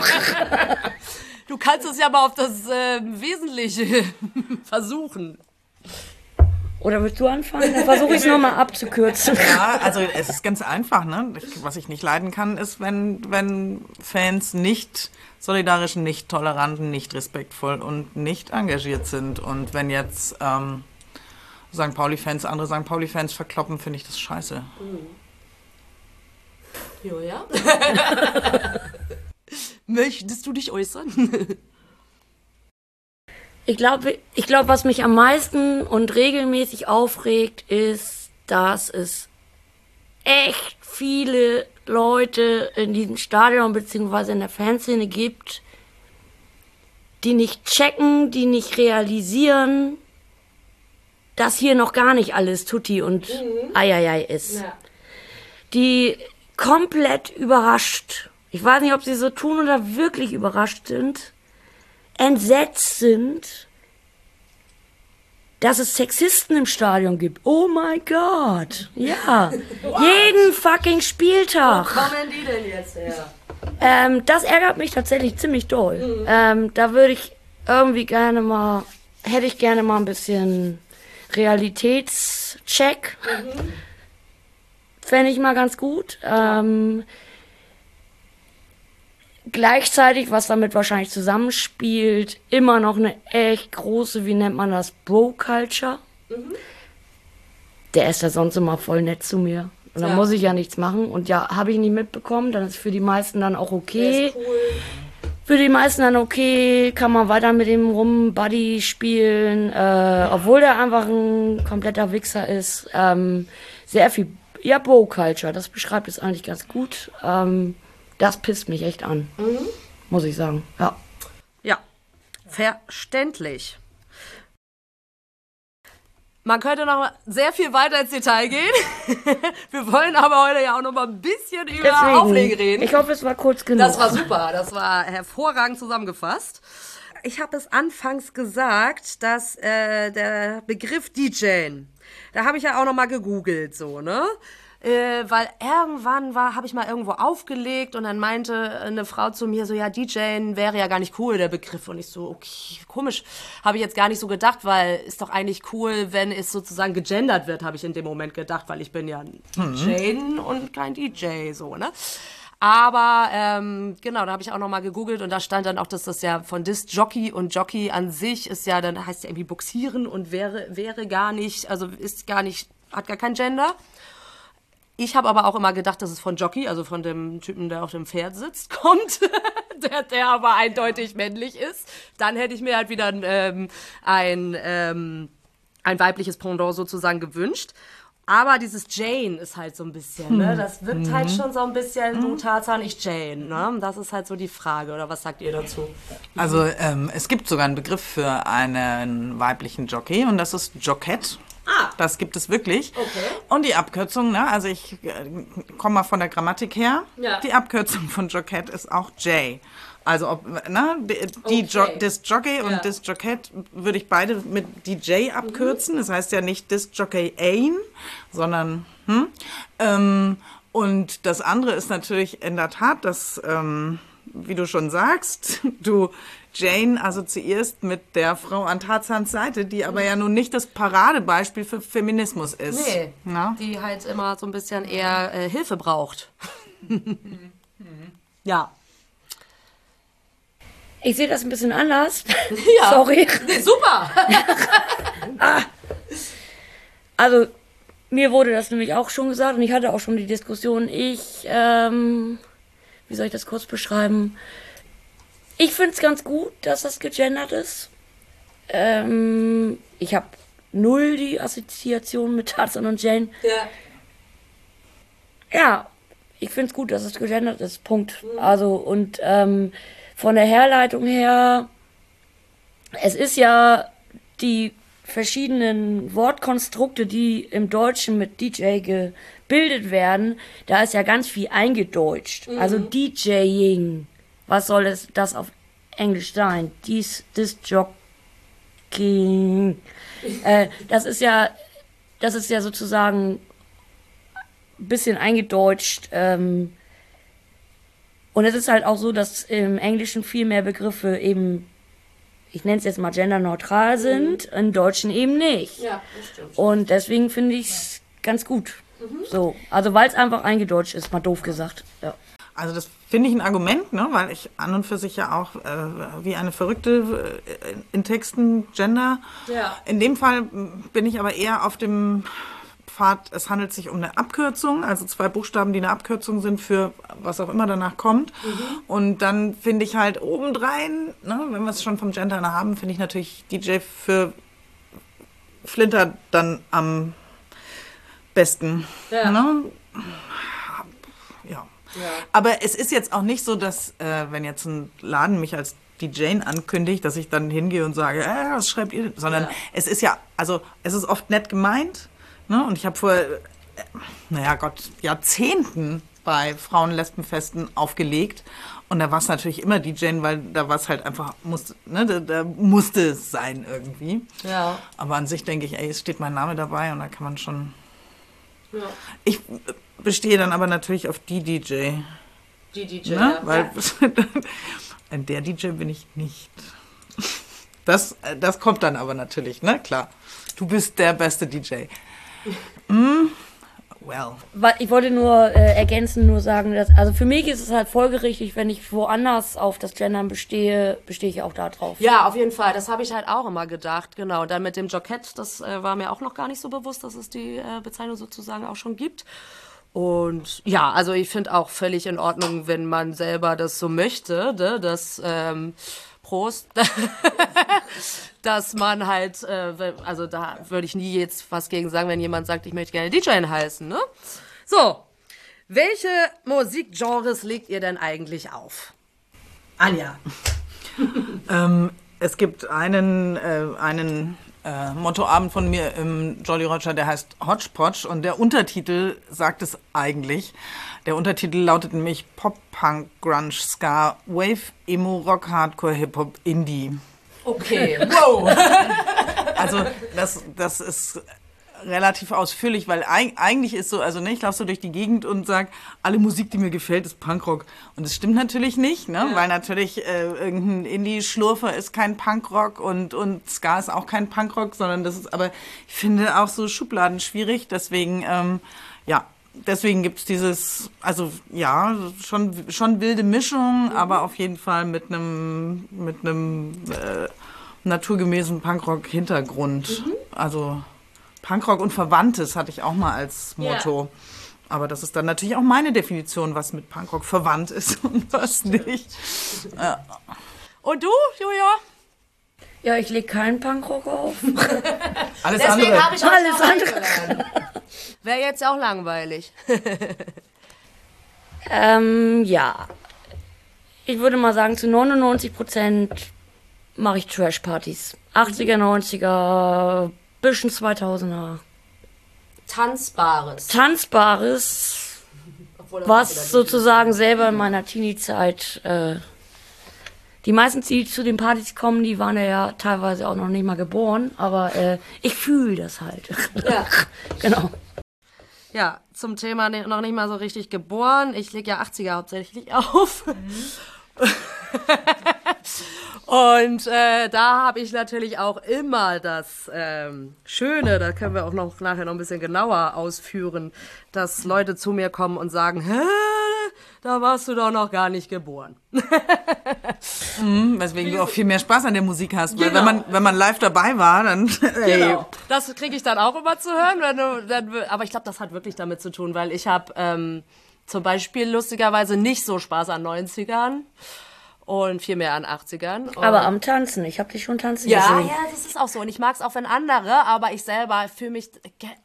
Du kannst es ja mal auf das äh, Wesentliche versuchen. Oder willst du anfangen? Dann versuche ich es nochmal abzukürzen. Ja, also es ist ganz einfach. Ne? Ich, was ich nicht leiden kann, ist, wenn, wenn Fans nicht solidarisch, nicht tolerant, nicht respektvoll und nicht engagiert sind. Und wenn jetzt ähm, St. Pauli-Fans andere St. Pauli-Fans verkloppen, finde ich das scheiße. Julia? Möchtest du dich äußern? Ich glaube, ich glaub, was mich am meisten und regelmäßig aufregt, ist, dass es echt viele Leute in diesem Stadion bzw. in der Fanszene gibt, die nicht checken, die nicht realisieren, dass hier noch gar nicht alles Tutti und Eieiei ist. Die komplett überrascht, ich weiß nicht, ob sie so tun oder wirklich überrascht sind, entsetzt sind, dass es Sexisten im Stadion gibt. Oh mein Gott. Ja. Jeden fucking Spieltag. kommen die denn jetzt her? Ähm, das ärgert mich tatsächlich ziemlich doll. Ähm, da würde ich irgendwie gerne mal, hätte ich gerne mal ein bisschen Realitätscheck. Fände ich mal ganz gut. Ähm, gleichzeitig, was damit wahrscheinlich zusammenspielt, immer noch eine echt große, wie nennt man das, Bro-Culture. Der ist ja sonst immer voll nett zu mir. Und dann Ja. muss ich ja nichts machen. Und ja, habe ich nicht mitbekommen, dann ist für die meisten dann auch okay. Für die meisten dann okay, kann man weiter mit dem rum Buddy spielen, äh, obwohl der einfach ein kompletter Wichser ist. Ähm, sehr viel, ja, Bro-Culture, das beschreibt es eigentlich ganz gut. Ähm, das pisst mich echt an, muss ich sagen. Ja. Ja, verständlich. Man könnte noch sehr viel weiter ins Detail gehen. Wir wollen aber heute ja auch noch mal ein bisschen über Auflegen reden. Ich hoffe, es war kurz genug. Das war super, das war hervorragend zusammengefasst. Ich habe es anfangs gesagt, dass äh, der Begriff DJ, da habe ich ja auch noch mal gegoogelt, so ne, äh, weil irgendwann war, habe ich mal irgendwo aufgelegt und dann meinte eine Frau zu mir so, ja, DJ wäre ja gar nicht cool der Begriff und ich so, okay, komisch, habe ich jetzt gar nicht so gedacht, weil ist doch eigentlich cool, wenn es sozusagen gegendert wird, habe ich in dem Moment gedacht, weil ich bin ja ein DJ und kein DJ, so ne. Aber ähm, genau, da habe ich auch noch mal gegoogelt und da stand dann auch, dass das ja von Disc Jockey und Jockey an sich ist ja dann heißt ja irgendwie boxieren und wäre wäre gar nicht, also ist gar nicht, hat gar kein Gender. Ich habe aber auch immer gedacht, dass es von Jockey, also von dem Typen, der auf dem Pferd sitzt, kommt, der, der aber eindeutig männlich ist. Dann hätte ich mir halt wieder ähm, ein, ähm, ein weibliches Pendant sozusagen gewünscht. Aber dieses Jane ist halt so ein bisschen, ne? Das wirkt halt schon so ein bisschen, du Tarzan, ich Jane, ne? Das ist halt so die Frage, oder was sagt ihr dazu? Also ähm, es gibt sogar einen Begriff für einen weiblichen Jockey und das ist Jockette. Ah. Das gibt es wirklich. Okay. Und die Abkürzung, ne, also ich äh, komme mal von der Grammatik her. Ja. Die Abkürzung von Jockette ist auch J. Also ob, ne, die, Okay. jo Disc Jockey und Ja. Disc Jockette würde ich beide mit DJ abkürzen. Das heißt ja nicht Disc Jockey Aim, sondern hm? ähm, und das andere ist natürlich in der Tat, dass ähm, wie du schon sagst, du Jane assoziierst mit der Frau an Tarzans Seite, die aber ja nun nicht das Paradebeispiel für Feminismus ist. Nee, Na? die halt immer so ein bisschen eher äh, Hilfe braucht. ja. Ich sehe das ein bisschen anders. Ja. Sorry. Super! Also, mir wurde das nämlich auch schon gesagt und ich hatte auch schon die Diskussion. Ich, ähm, wie soll ich das kurz beschreiben? Ich finde es ganz gut, dass das gegendert ist. Ähm, ich habe null die Assoziation mit Tarzan und Jane. Ja. Ja, ich finde es gut, dass es gegendert ist. Punkt. Also, und ähm, von der Herleitung her, es ist ja die verschiedenen Wortkonstrukte, die im Deutschen mit DJ gebildet werden, da ist ja ganz viel eingedeutscht. Also DJing, was soll es das auf Englisch sein. Dies, das Jogging. äh, das ist ja, das ist ja sozusagen ein bisschen eingedeutscht. Ähm, und es ist halt auch so, dass im Englischen viel mehr Begriffe eben, ich nenne es jetzt mal genderneutral sind, im Deutschen eben nicht. Ja, das stimmt. Und deswegen finde ich es ganz gut. So, also weil es einfach eingedeutscht ist, mal doof gesagt. Ja. Also das finde ich ein Argument, ne? weil ich an und für sich ja auch äh, wie eine Verrückte äh, in Texten gender. Ja. In dem Fall bin ich aber eher auf dem Pfad, es handelt sich um eine Abkürzung, also zwei Buchstaben, die eine Abkürzung sind für was auch immer danach kommt. Und dann finde ich halt obendrein, ne, wenn wir es schon vom Gender haben, finde ich natürlich DJ für Flinter dann am besten. Ja. Ne? Ja. Aber es ist jetzt auch nicht so, dass, äh, wenn jetzt ein Laden mich als DJ ankündigt, dass ich dann hingehe und sage, äh, was schreibt ihr? Sondern Ja. es ist ja, also es ist oft nett gemeint. Ne? Und ich habe vor, äh, naja Gott, Jahrzehnten bei Frauen-Lesbenfesten aufgelegt. Und da war es natürlich immer DJ, weil da war es halt einfach, musste, ne, da, da musste es sein irgendwie. Ja. Aber an sich denke ich, ey, es steht mein Name dabei und da kann man schon. Ja. Ich bestehe dann aber natürlich auf die DJ. Die DJ. Ne? ja. Weil ein der DJ bin ich nicht. Das, das kommt dann aber natürlich, ne? Klar. Du bist der beste DJ. Mm, well. Ich wollte nur äh, ergänzen, nur sagen, dass, also für mich ist es halt folgerichtig, wenn ich woanders auf das Gendern bestehe, bestehe ich auch da drauf. Ja, auf jeden Fall. Das habe ich halt auch immer gedacht. Genau. Und dann mit dem Jockett, das äh, war mir auch noch gar nicht so bewusst, dass es die äh, Bezeichnung sozusagen auch schon gibt. Und ja, also ich finde auch völlig in Ordnung, wenn man selber das so möchte, ne? dass ähm, Prost, dass man halt, äh, also da würde ich nie jetzt was gegen sagen, wenn jemand sagt, ich möchte gerne DJ heißen. Ne? So, welche Musikgenres legt ihr denn eigentlich auf? Anja. Ähm, es gibt einen, äh, einen äh, Mottoabend von mir im Jolly Roger, der heißt Hodgepodge und der Untertitel sagt es eigentlich. Der Untertitel lautet nämlich Pop, Punk, Grunge, Ska, Wave, Emo, Rock, Hardcore, Hip-Hop, Indie. Okay, wow. Also das, das ist relativ ausführlich, weil eig eigentlich ist so, also ne, ich laufe so durch die Gegend und sage, alle Musik, die mir gefällt, ist Punkrock. Und das stimmt natürlich nicht, ne? weil natürlich äh, irgendein Indie-Schlurfer ist kein Punkrock und, und Ska ist auch kein Punkrock, sondern das ist, aber ich finde auch so Schubladen schwierig, deswegen, ähm, ja, deswegen gibt's dieses, also ja, schon, schon wilde Mischung, aber auf jeden Fall mit einem, mit einem äh, naturgemäßen Punkrock-Hintergrund. Also Punkrock und Verwandtes hatte ich auch mal als Motto. Aber das ist dann natürlich auch meine Definition, was mit Punkrock verwandt ist und was nicht. Und du, Julia? Ja, ich lege keinen Punkrock auf. Alles Deswegen andere. habe ich Alles andere. Wäre jetzt auch langweilig. ähm, ja. Ich würde mal sagen, zu 99 Prozent mache ich Trash-Partys. 80er, 90er, bisschen 2000er. Tanzbares. Tanzbares, was sozusagen selber in meiner Teenie-Zeit, äh, die meisten, die zu den Partys kommen, die waren ja teilweise auch noch nicht mal geboren, aber äh, ich fühle das halt. Ja. genau. Ja, zum Thema ne- noch nicht mal so richtig geboren. Ich lege ja 80er hauptsächlich auf. Und äh, da habe ich natürlich auch immer das ähm, Schöne, da können wir auch noch nachher noch ein bisschen genauer ausführen, dass Leute zu mir kommen und sagen, Hä, da warst du doch noch gar nicht geboren. Weswegen du auch viel mehr Spaß an der Musik hast. Weil Genau. wenn man, wenn man live dabei war, dann. Ey, Das kriege ich dann auch immer zu hören. Wenn du, dann, aber ich glaube, das hat wirklich damit zu tun, weil ich habe ähm, zum Beispiel lustigerweise nicht so Spaß an 90ern und viel mehr an 80ern. Und Aber am Tanzen, ich habe dich schon tanzen ja, gesehen. ja, das ist auch so. Und ich mag es auch, wenn andere, aber ich selber fühle mich,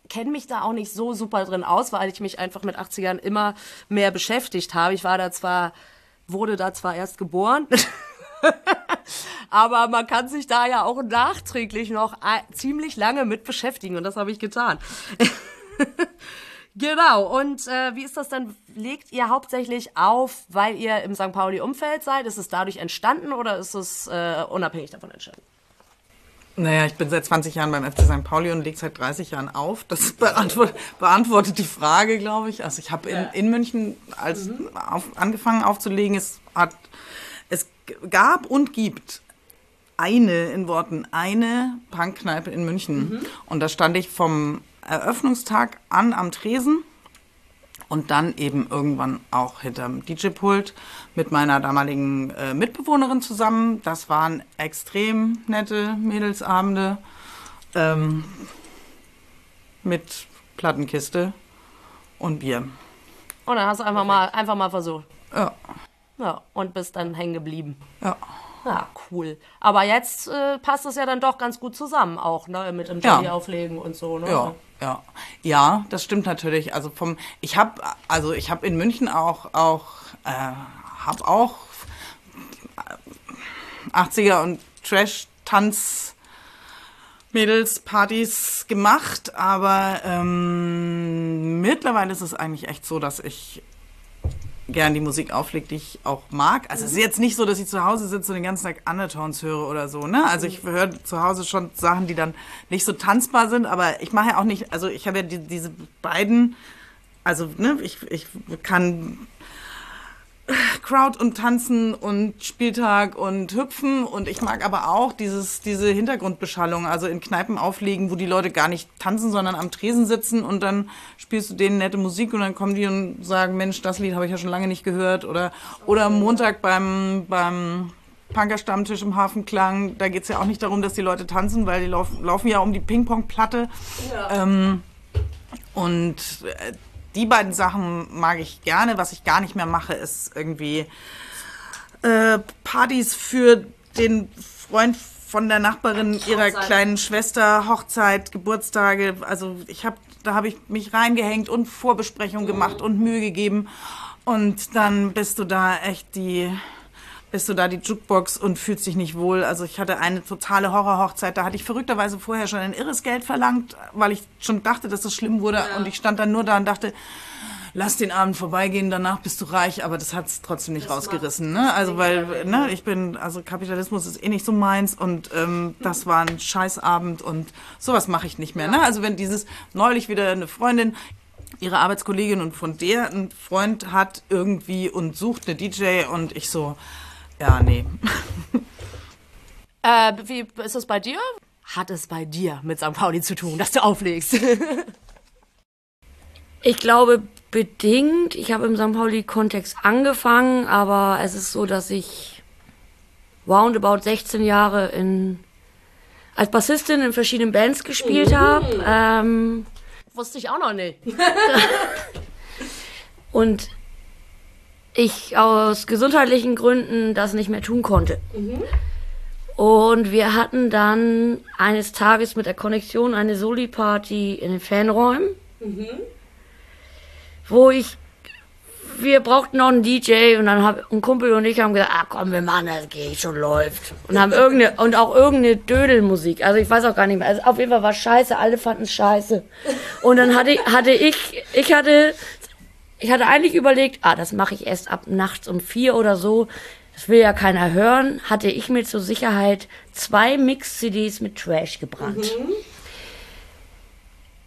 kenne mich da auch nicht so super drin aus, weil ich mich einfach mit 80ern immer mehr beschäftigt habe. Ich war da zwar, wurde da zwar erst geboren, aber man kann sich da ja auch nachträglich noch ein- ziemlich lange mit beschäftigen und das habe ich getan. Genau, und äh, wie ist das denn? Legt ihr hauptsächlich auf, weil ihr im St. Pauli-Umfeld seid? Ist es dadurch entstanden oder ist es äh, unabhängig davon entstanden? Naja, ich bin seit 20 Jahren beim FC St. Pauli und lege seit 30 Jahren auf. Das beantwortet, beantwortet die Frage, glaube ich. Also ich habe in, in München als auf, angefangen aufzulegen. Es, hat, es gab und gibt eine, in Worten, eine Punkkneipe in München. Und da stand ich vom Eröffnungstag an am Tresen und dann eben irgendwann auch hinterm DJ-Pult mit meiner damaligen äh, Mitbewohnerin zusammen. Das waren extrem nette Mädelsabende ähm, mit Plattenkiste und Bier. Und dann hast du einfach mal, einfach mal versucht. Ja, Ja, und bist dann hängen geblieben. ja. Ja, cool. Aber jetzt äh, passt es ja dann doch ganz gut zusammen auch, ne? Mit dem Ja. Jelly auflegen und so, ne? Ja, ja. Ja, das stimmt natürlich. Also vom ich habe also ich habe in München auch auch äh, habe auch äh, 80er und Trash Tanz Mädels Partys gemacht, aber ähm, mittlerweile ist es eigentlich echt so, dass ich gern die Musik auflegt, die ich auch mag. Also es ist jetzt nicht so, dass ich zu Hause sitze und den ganzen Tag Undertones höre oder so, ne? Also ich höre zu Hause schon Sachen, die dann nicht so tanzbar sind, aber ich mache ja auch nicht, also ich habe ja die, diese beiden, also ne, ich, ich kann Crowd und Tanzen und Spieltag und Hüpfen. Und ich mag aber auch dieses, diese Hintergrundbeschallung, also in Kneipen auflegen, wo die Leute gar nicht tanzen, sondern am Tresen sitzen. Und dann spielst du denen nette Musik und dann kommen die und sagen, Mensch, das Lied habe ich ja schon lange nicht gehört. Oder, oder am Montag beim, beim Punker-Stammtisch im Hafenklang, da geht's ja auch nicht darum, dass die Leute tanzen, weil die lauf, laufen ja um die Ping-Pong-Platte. Ähm, und äh, die beiden Sachen mag ich gerne. Was ich gar nicht mehr mache, ist irgendwie äh, Partys für den Freund von der Nachbarin ihrer kleinen Schwester, Hochzeit, Geburtstage. Also ich habe, da habe ich mich reingehängt und Vorbesprechungen gemacht und Mühe gegeben. Und dann bist du da echt die bist du da die Jukebox und fühlst dich nicht wohl. Also ich hatte eine totale Horrorhochzeit, da hatte ich verrückterweise vorher schon ein irres Geld verlangt, weil ich schon dachte, dass das schlimm wurde. Und ich stand dann nur da und dachte, lass den Abend vorbeigehen, danach bist du reich, aber das hat es trotzdem nicht rausgerissen. Ne? Also weil, ne, ich bin, also Kapitalismus ist eh nicht so meins und ähm, das war ein Scheißabend und sowas mache ich nicht mehr. Ne? Also wenn dieses neulich wieder eine Freundin ihre Arbeitskollegin und von der ein Freund hat irgendwie und sucht eine DJ und ich so, ja, nee. Äh, wie ist das bei dir? Hat es bei dir mit St. Pauli zu tun, dass du auflegst? Ich glaube bedingt. Ich habe im St. Pauli-Kontext angefangen, aber es ist so, dass ich roundabout 16 Jahre in, als Bassistin in verschiedenen Bands gespielt habe. Ähm, Wusste ich auch noch nicht. und ich aus gesundheitlichen Gründen das nicht mehr tun konnte. Und wir hatten dann eines Tages mit der Konnexion eine Soli-Party in den Fanräumen, wo ich, wir brauchten noch einen DJ und dann hab ein Kumpel und ich haben gesagt, ah komm, wir machen das, geht schon läuft. Und haben irgendeine, und auch irgendeine Dödelmusik, also ich weiß auch gar nicht mehr, also auf jeden Fall war scheiße, alle fanden es scheiße. Und dann hatte, hatte ich, ich hatte ich hatte eigentlich überlegt, ah, das mache ich erst ab nachts um vier oder so. Das will ja keiner hören. Hatte ich mir zur Sicherheit zwei Mix-CDs mit Trash gebrannt.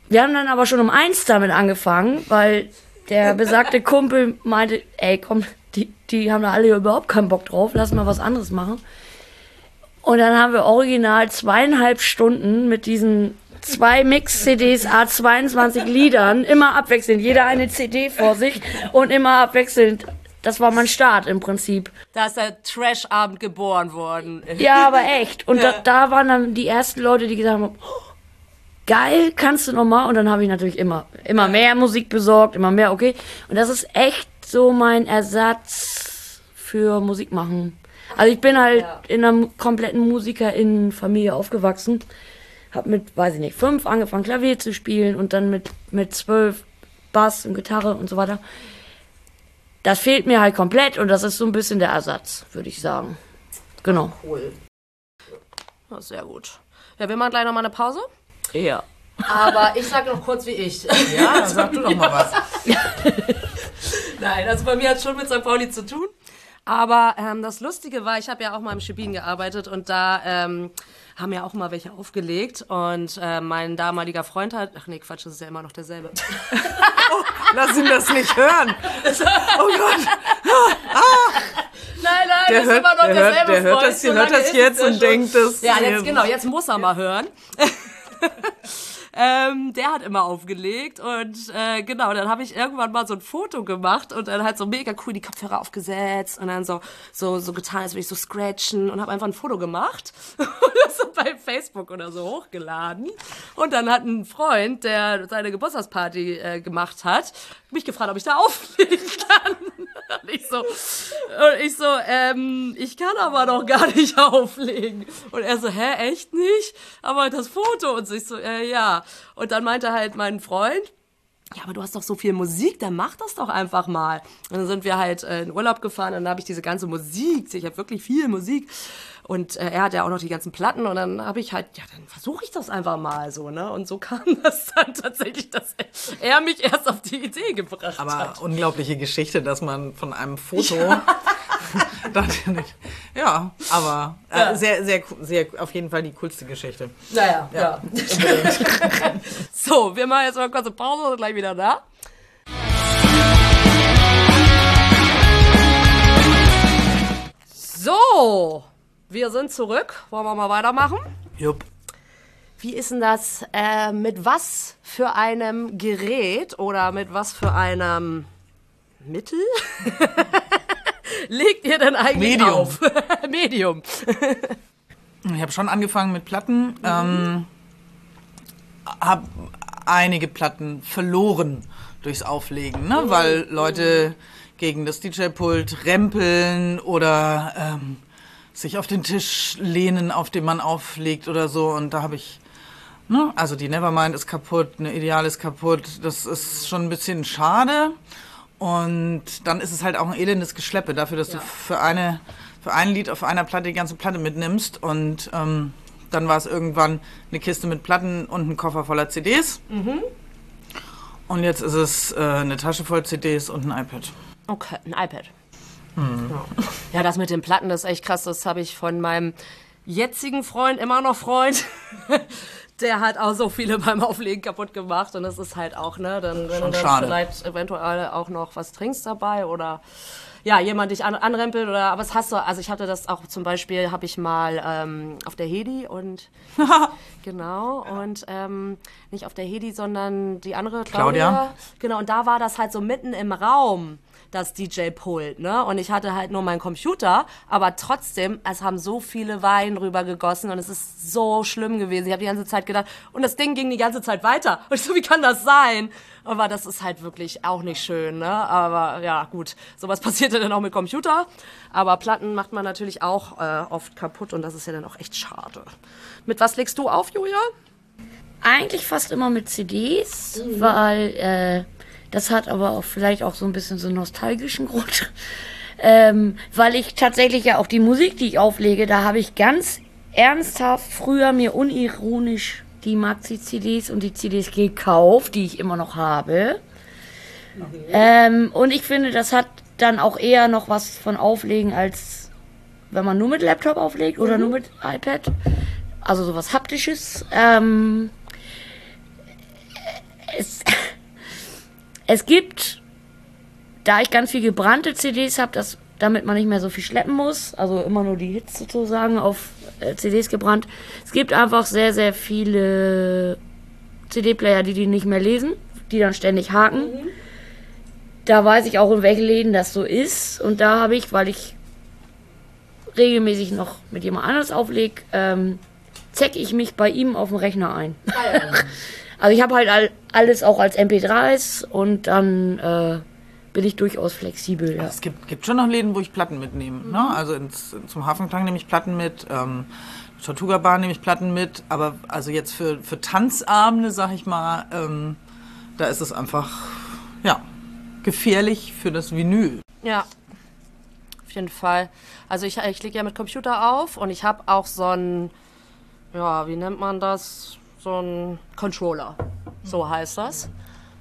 Wir haben dann aber schon um eins damit angefangen, weil der besagte Kumpel meinte, ey, komm, die, die haben da alle überhaupt keinen Bock drauf, lass mal was anderes machen. Und dann haben wir original zweieinhalb Stunden mit diesen zwei Mix-CDs, A22 Liedern, immer abwechselnd, jeder eine CD vor sich und immer abwechselnd. Das war mein Start im Prinzip. Da ist der Trash-Abend geboren worden. Ja, aber echt. Und da, da waren dann die ersten Leute, die gesagt haben, oh, geil, kannst du noch mal? Und dann habe ich natürlich immer, immer mehr Musik besorgt, immer mehr, okay. Und das ist echt so mein Ersatz für Musik machen. Also ich bin halt in einer kompletten Musikerinnenfamilie aufgewachsen. Hab mit, weiß ich nicht, fünf angefangen Klavier zu spielen und dann mit, mit zwölf Bass und Gitarre und so weiter. Das fehlt mir halt komplett und das ist so ein bisschen der Ersatz, würde ich sagen. Genau. Ja, sehr gut. Ja, wir machen gleich noch mal eine Pause. Ja. Aber ich sage noch kurz wie ich. Ja, dann sag du doch mal was. Nein, also bei mir hat schon mit St. Pauli zu tun. Aber ähm, das Lustige war, ich habe ja auch mal im Schibin gearbeitet und da ähm, haben ja auch mal welche aufgelegt. Und äh, mein damaliger Freund hat. Ach nee, Quatsch, das ist ja immer noch derselbe. Lass ihn das nicht hören. Oh Gott. Nein, nein, Der das hört- ist immer noch der hört- derselbe der hört Freund. das- der So hört das jetzt und denkt, das- Ja, jetzt genau, jetzt muss er mal hören. Ähm, der hat immer aufgelegt und äh, genau, dann habe ich irgendwann mal so ein Foto gemacht und dann halt so mega cool die Kopfhörer aufgesetzt und dann so so so getan, als würde ich so scratchen und habe einfach ein Foto gemacht und das so bei Facebook oder so hochgeladen und dann hat ein Freund, der seine Geburtstagsparty äh, gemacht hat, mich gefragt, ob ich da auflegen kann. Und ich so, und ich so, ähm, ich kann aber doch gar nicht auflegen. Und er so, hä, echt nicht? Aber das Foto und ich so, äh, ja. Und dann meinte halt mein Freund, ja, aber du hast doch so viel Musik, dann mach das doch einfach mal. Und dann sind wir halt äh, in Urlaub gefahren und dann habe ich diese ganze Musik, ich habe wirklich viel Musik. Und äh, er hat ja auch noch die ganzen Platten und dann habe ich halt, ja, dann versuche ich das einfach mal so, ne? Und so kam das dann tatsächlich, dass er mich erst auf die Idee gebracht Aber hat. unglaubliche Geschichte, dass man von einem Foto. nicht. ja, aber äh, Ja. sehr, sehr, sehr, auf jeden Fall die coolste Geschichte. Naja, ja. so, wir machen jetzt mal eine kurze Pause und gleich wieder da. So, wir sind zurück. Wollen wir mal weitermachen? Jupp. Wie ist denn das äh, mit was für einem Gerät oder mit was für einem Mittel legt ihr denn eigentlich Medium. auf? Medium. Ich habe schon angefangen mit Platten. Ähm, habe einige Platten verloren durchs Auflegen, ne? weil Leute gegen das DJ-Pult rempeln oder ähm, sich auf den Tisch lehnen, auf dem man auflegt oder so. Und da habe ich, ne? also die Nevermind ist kaputt, eine Ideal ist kaputt. Das ist schon ein bisschen schade. Und dann ist es halt auch ein elendes Geschleppe dafür, dass du für eine für ein Lied auf einer Platte die ganze Platte mitnimmst. Und ähm, dann war es irgendwann eine Kiste mit Platten und ein Koffer voller CDs. Und jetzt ist es äh, eine Tasche voll CDs und ein iPad. Okay, ein iPad. Ja. ja, das mit den Platten, das ist echt krass. Das habe ich von meinem jetzigen Freund, immer noch Freund. Der hat auch so viele beim Auflegen kaputt gemacht. Und das ist halt auch, ne, dann, wenn Schon du dann vielleicht eventuell auch noch was trinkst dabei oder ja, jemand dich an, anrempelt oder, aber was hast du, also ich hatte das auch zum Beispiel, habe ich mal ähm, auf der Hedi und, genau, und ähm, nicht auf der Hedi, sondern die andere, Claudia. Claudia. Genau, und da war das halt so mitten im Raum, das DJ-Pult, ne? Und ich hatte halt nur meinen Computer, aber trotzdem, es haben so viele Wein rübergegossen und es ist so schlimm gewesen. Ich habe die ganze Zeit gedacht, und das Ding ging die ganze Zeit weiter. Und ich so, wie kann das sein? Aber das ist halt wirklich auch nicht schön, ne? Aber ja, gut, sowas passierte dann auch mit Computer. Aber Platten macht man natürlich auch äh, oft kaputt und das ist ja dann auch echt schade. Mit was legst du auf, Julia? Eigentlich fast immer mit CDs, weil äh, das hat aber auch vielleicht auch so ein bisschen so einen nostalgischen Grund. ähm, weil ich tatsächlich ja auch die Musik, die ich auflege, da habe ich ganz ernsthaft früher mir unironisch die Maxi-CDs und die CDs gekauft, die ich immer noch habe. Ähm, und ich finde, das hat dann auch eher noch was von Auflegen, als wenn man nur mit Laptop auflegt oder nur mit iPad. Also sowas Haptisches. Ähm, es, es gibt, da ich ganz viel gebrannte CDs habe, das, damit man nicht mehr so viel schleppen muss, also immer nur die Hits sozusagen auf äh, CDs gebrannt. Es gibt einfach sehr, sehr viele CD-Player, die die nicht mehr lesen, die dann ständig haken. Da weiß ich auch, in welchen Läden das so ist. Und da habe ich, weil ich regelmäßig noch mit jemand anderes auflege, ähm, zecke ich mich bei ihm auf dem Rechner ein. also ich habe halt all, alles auch als MP3s und dann äh, bin ich durchaus flexibel. Ja. Es gibt, gibt schon noch Läden, wo ich Platten mitnehme. Ne? Also ins, zum Hafenklang nehme ich Platten mit, ähm, Tortuga Bar nehme ich Platten mit, aber also jetzt für, für Tanzabende, sag ich mal, ähm, da ist es einfach, ja, gefährlich für das Vinyl. Ja, auf jeden Fall. Also ich, ich lege ja mit Computer auf und ich habe auch so ein, ja, wie nennt man das? So ein Controller. So heißt das.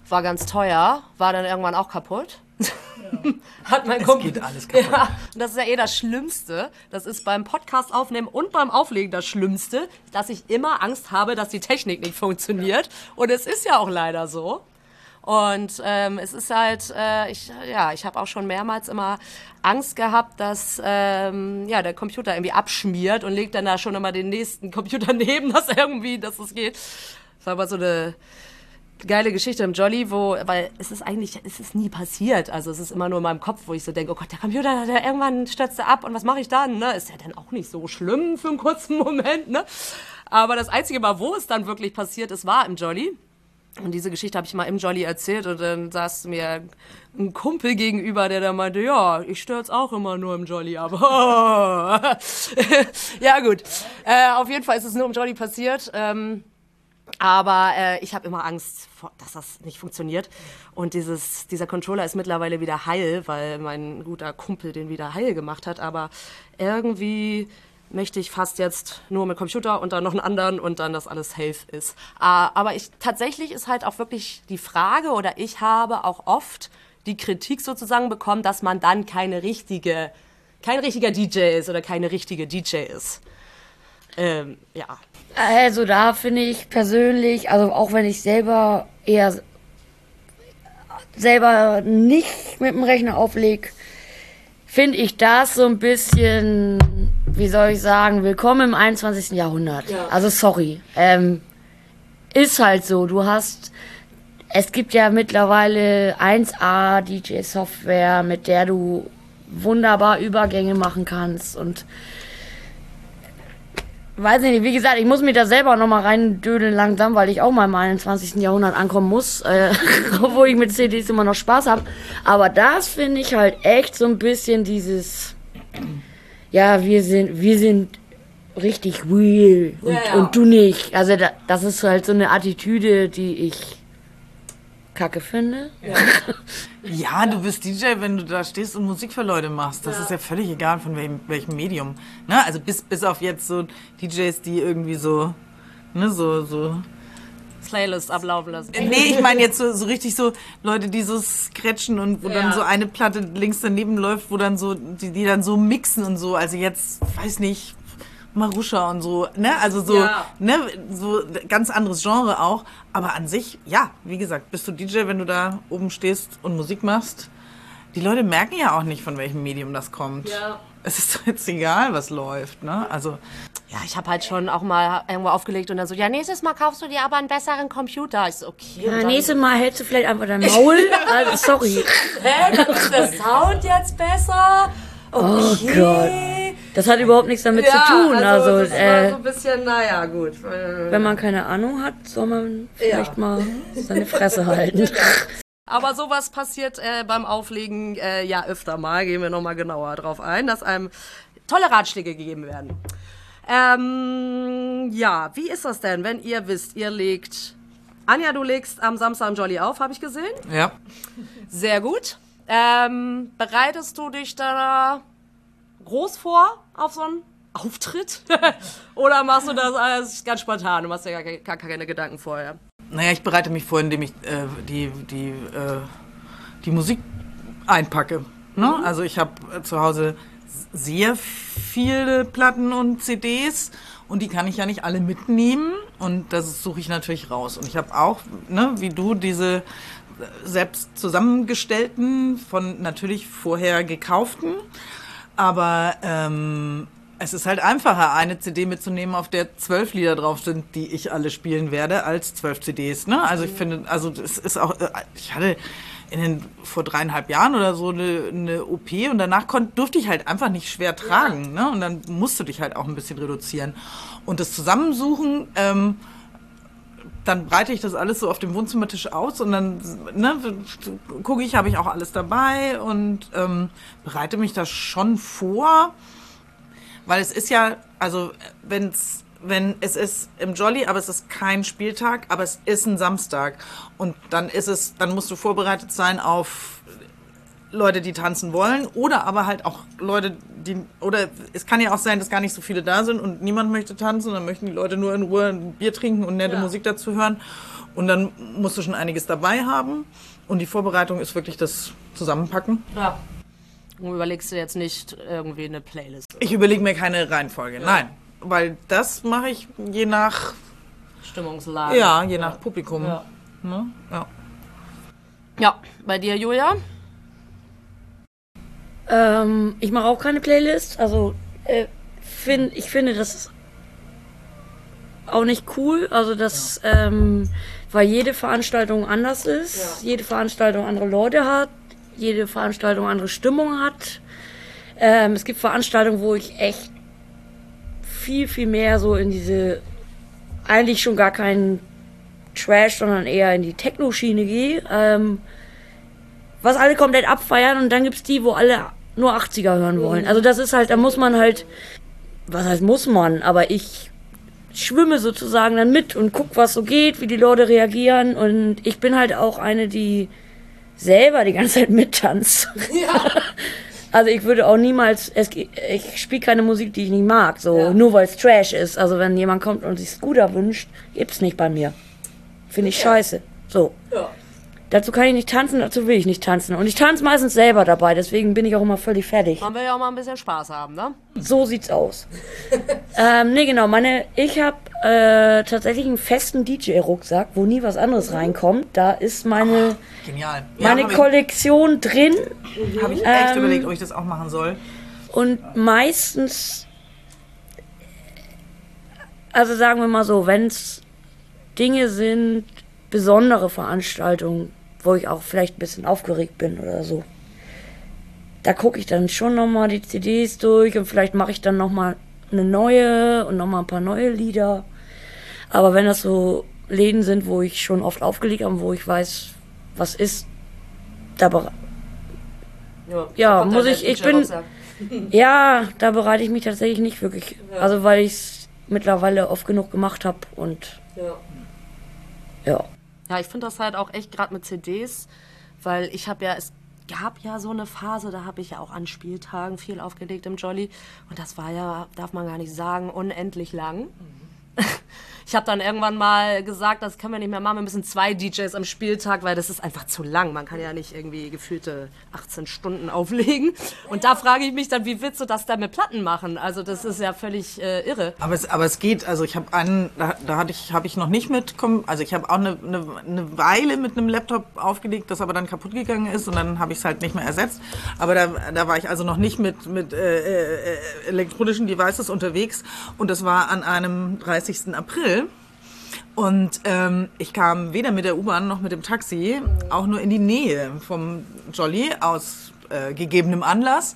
War ganz teuer, war dann irgendwann auch kaputt. Hat mein Es Kumpel- geht alles kaputt. Ja, und das ist ja eh das Schlimmste. Das ist beim Podcast aufnehmen und beim Auflegen das Schlimmste, dass ich immer Angst habe, dass die Technik nicht funktioniert. Und es ist ja auch leider so. Und ähm, es ist halt, äh, ich, ja, ich habe auch schon mehrmals immer Angst gehabt, dass ähm, ja, der Computer irgendwie abschmiert und legt dann da schon immer den nächsten Computer neben, dass irgendwie, dass es geht. Das war aber so eine geile Geschichte im Jolly, wo, weil es ist eigentlich, es ist nie passiert. Also es ist immer nur in meinem Kopf, wo ich so denke, oh Gott, der Computer, der irgendwann stürzt er ab und was mache ich dann? Ne? Ist ja dann auch nicht so schlimm für einen kurzen Moment, ne? Aber das einzige Mal, wo es dann wirklich passiert ist, war im Jolly. Und diese Geschichte habe ich mal im Jolly erzählt und dann saß mir ein Kumpel gegenüber, der da meinte, ja, ich stör's auch immer nur im Jolly, aber ja gut. Äh, auf jeden Fall ist es nur im Jolly passiert. Ähm, aber äh, ich habe immer Angst, dass das nicht funktioniert. Und dieses, dieser Controller ist mittlerweile wieder heil, weil mein guter Kumpel den wieder heil gemacht hat. Aber irgendwie möchte ich fast jetzt nur mit Computer und dann noch einen anderen und dann, dass alles safe ist. Ah, aber ich, tatsächlich ist halt auch wirklich die Frage, oder ich habe auch oft die Kritik sozusagen bekommen, dass man dann keine richtige, kein richtiger DJ ist oder keine richtige DJ ist. Ähm, ja. Also da finde ich persönlich, also auch wenn ich selber eher selber nicht mit dem Rechner auflege, finde ich das so ein bisschen, wie soll ich sagen, willkommen im 21. Jahrhundert. Also sorry. Ähm, ist halt so. Du hast, es gibt ja mittlerweile 1A DJ-Software, mit der du wunderbar Übergänge machen kannst und weiß ich nicht, wie gesagt, ich muss mich da selber nochmal reindödeln langsam, weil ich auch mal im 21. Jahrhundert ankommen muss, äh, obwohl ich mit CDs immer noch Spaß habe. Aber das finde ich halt echt so ein bisschen dieses, ja, wir sind, wir sind richtig real und, Ja, ja. und du nicht. Also da, das ist halt so eine Attitüde, die ich kacke finde. Ja, du bist DJ, wenn du da stehst und Musik für Leute machst. Das ist ja völlig egal, von welchem, welchem Medium. Ne? Also bis, bis auf jetzt so DJs, die irgendwie so, ne, so, so. Playlist ablaufen lassen. Nee, ich meine jetzt so, so richtig so Leute, die so scratchen und wo Ja. dann so eine Platte links daneben läuft, wo dann so, die, die dann so mixen und so. Also jetzt, weiß nicht, Marusha und so, ne? Also so, Ja. ne, so ganz anderes Genre auch. Aber an sich, ja, wie gesagt, bist du DJ, wenn du da oben stehst und Musik machst. Die Leute merken ja auch nicht, von welchem Medium das kommt. Ja. Es ist doch jetzt egal, was läuft, ne? Also, Ja, ich habe halt schon auch mal irgendwo aufgelegt und dann so, ja, nächstes Mal kaufst du dir aber einen besseren Computer. Ich so, okay. Ja, nächstes Mal hältst du vielleicht einfach dein Maul. also, sorry. Hä, dann ist der Sound jetzt besser? Okay. Oh Gott. Das hat überhaupt nichts damit zu tun. Also, das war äh, so ein bisschen, naja, gut. Wenn man keine Ahnung hat, soll man vielleicht mal seine Fresse halten. Aber sowas passiert äh, beim Auflegen äh, ja öfter mal. Gehen wir nochmal genauer drauf ein, dass einem tolle Ratschläge gegeben werden. Ähm, ja, wie ist das denn, wenn ihr wisst, ihr legt. Anja, du legst am Samstag Jolly auf, habe ich gesehen. ja. Sehr gut. Ähm, bereitest du dich da groß vor auf so einen Auftritt? Oder machst du das alles ganz spontan? Du machst dir gar keine Gedanken vorher. Naja, ich bereite mich vor, indem ich äh, die, die, äh, die Musik einpacke. Ne? Also ich habe äh, zu Hause sehr viele Platten und CDs und die kann ich ja nicht alle mitnehmen und das suche ich natürlich raus. Und ich habe auch, ne, wie du, diese äh, selbst zusammengestellten, von natürlich vorher gekauften, aber ähm, es ist halt einfacher, eine CD mitzunehmen, auf der zwölf Lieder drauf sind, die ich alle spielen werde, als zwölf CDs. Ne? Also ich finde, also es ist auch, äh, ich hatte in den, vor dreieinhalb Jahren oder so eine, eine OP und danach konnt, durfte ich halt einfach nicht schwer tragen. Ne? Und dann musst du dich halt auch ein bisschen reduzieren. Und das Zusammensuchen, ähm, dann breite ich das alles so auf dem Wohnzimmertisch aus und dann ne, gucke ich, habe ich auch alles dabei und ähm, bereite mich das schon vor, weil es ist ja, also wenn's, wenn es ist im Jolly, aber es ist kein Spieltag, aber es ist ein Samstag und dann ist es, dann musst du vorbereitet sein auf Leute, die tanzen wollen oder aber halt auch Leute, die, oder es kann ja auch sein, dass gar nicht so viele da sind und niemand möchte tanzen, dann möchten die Leute nur in Ruhe ein Bier trinken und nette Musik dazu hören. Und dann musst du schon einiges dabei haben. Und die Vorbereitung ist wirklich das Zusammenpacken. Ja. Du überlegst dir jetzt nicht irgendwie eine Playlist. Ich überlege mir keine Reihenfolge, nein. Weil das mache ich je nach, Stimmungslage. ja, je nach Publikum. Ja. Ne? Ja. Ja, bei dir, Julia? Ähm, ich mache auch keine Playlist. Also, äh, find, ich finde das ist auch nicht cool. Also, dass, ähm, weil jede Veranstaltung anders ist, jede Veranstaltung andere Leute hat, jede Veranstaltung andere Stimmung hat. Ähm, es gibt Veranstaltungen, wo ich echt viel, viel mehr so in diese, eigentlich schon gar keinen Trash, sondern eher in die Techno-Schiene gehe. Ähm, was alle komplett abfeiern und dann gibt's die, wo alle nur 80er hören wollen. Also das ist halt, da muss man halt, was heißt muss man, aber ich schwimme sozusagen dann mit und guck, was so geht, wie die Leute reagieren und ich bin halt auch eine, die selber die ganze Zeit mittanzt. Also ich würde auch niemals, es, ich spiele keine Musik, die ich nicht mag, so nur weil es Trash ist. Also wenn jemand kommt und sich Scooter wünscht, gibt's nicht bei mir. Finde ich scheiße. So. Dazu kann ich nicht tanzen, dazu will ich nicht tanzen. Und ich tanze meistens selber dabei, deswegen bin ich auch immer völlig fertig. Man will ja auch mal ein bisschen Spaß haben, ne? So sieht's aus. ähm, nee, genau. Meine, ich habe äh, tatsächlich einen festen DJ-Rucksack, wo nie was anderes reinkommt. Da ist meine, Genial. Ja, meine habe ich, Kollektion drin. hab ich echt ähm, überlegt, ob ich das auch machen soll. Und meistens, also sagen wir mal so, wenn's Dinge sind, besondere Veranstaltungen, wo ich auch vielleicht ein bisschen aufgeregt bin oder so, da gucke ich dann schon nochmal die CDs durch und vielleicht mache ich dann nochmal eine neue und nochmal ein paar neue Lieder. Aber wenn das so Läden sind, wo ich schon oft aufgelegt habe, wo ich weiß, was ist, da Ja, kommt muss dann ich- ich bin-. Ja, da bereite ich mich tatsächlich nicht wirklich. Also weil ich es mittlerweile oft genug gemacht habe und Ja. ja. Ja, ich finde das halt auch echt gerade mit CDs, weil ich habe ja, es gab ja so eine Phase, da habe ich ja auch an Spieltagen viel aufgelegt im Jolly und das war ja, darf man gar nicht sagen, unendlich lang. Ich habe dann irgendwann mal gesagt, das können wir nicht mehr machen, wir müssen zwei DJs am Spieltag, weil das ist einfach zu lang. Man kann ja nicht irgendwie gefühlte 18 Stunden auflegen. Und da frage ich mich dann, wie willst du das dann mit Platten machen? Also das ist ja völlig äh, irre. Aber es, aber es geht, also ich habe einen, da, da hatte ich, habe ich noch nicht mitkommen, also ich habe auch eine, eine, eine Weile mit einem Laptop aufgelegt, das aber dann kaputt gegangen ist und dann habe ich es halt nicht mehr ersetzt. Aber da, da war ich also noch nicht mit, mit äh, äh, elektronischen Devices unterwegs und das war an einem 30. April. Und ähm, ich kam weder mit der U-Bahn noch mit dem Taxi, auch nur in die Nähe vom Jolly aus äh, gegebenem Anlass.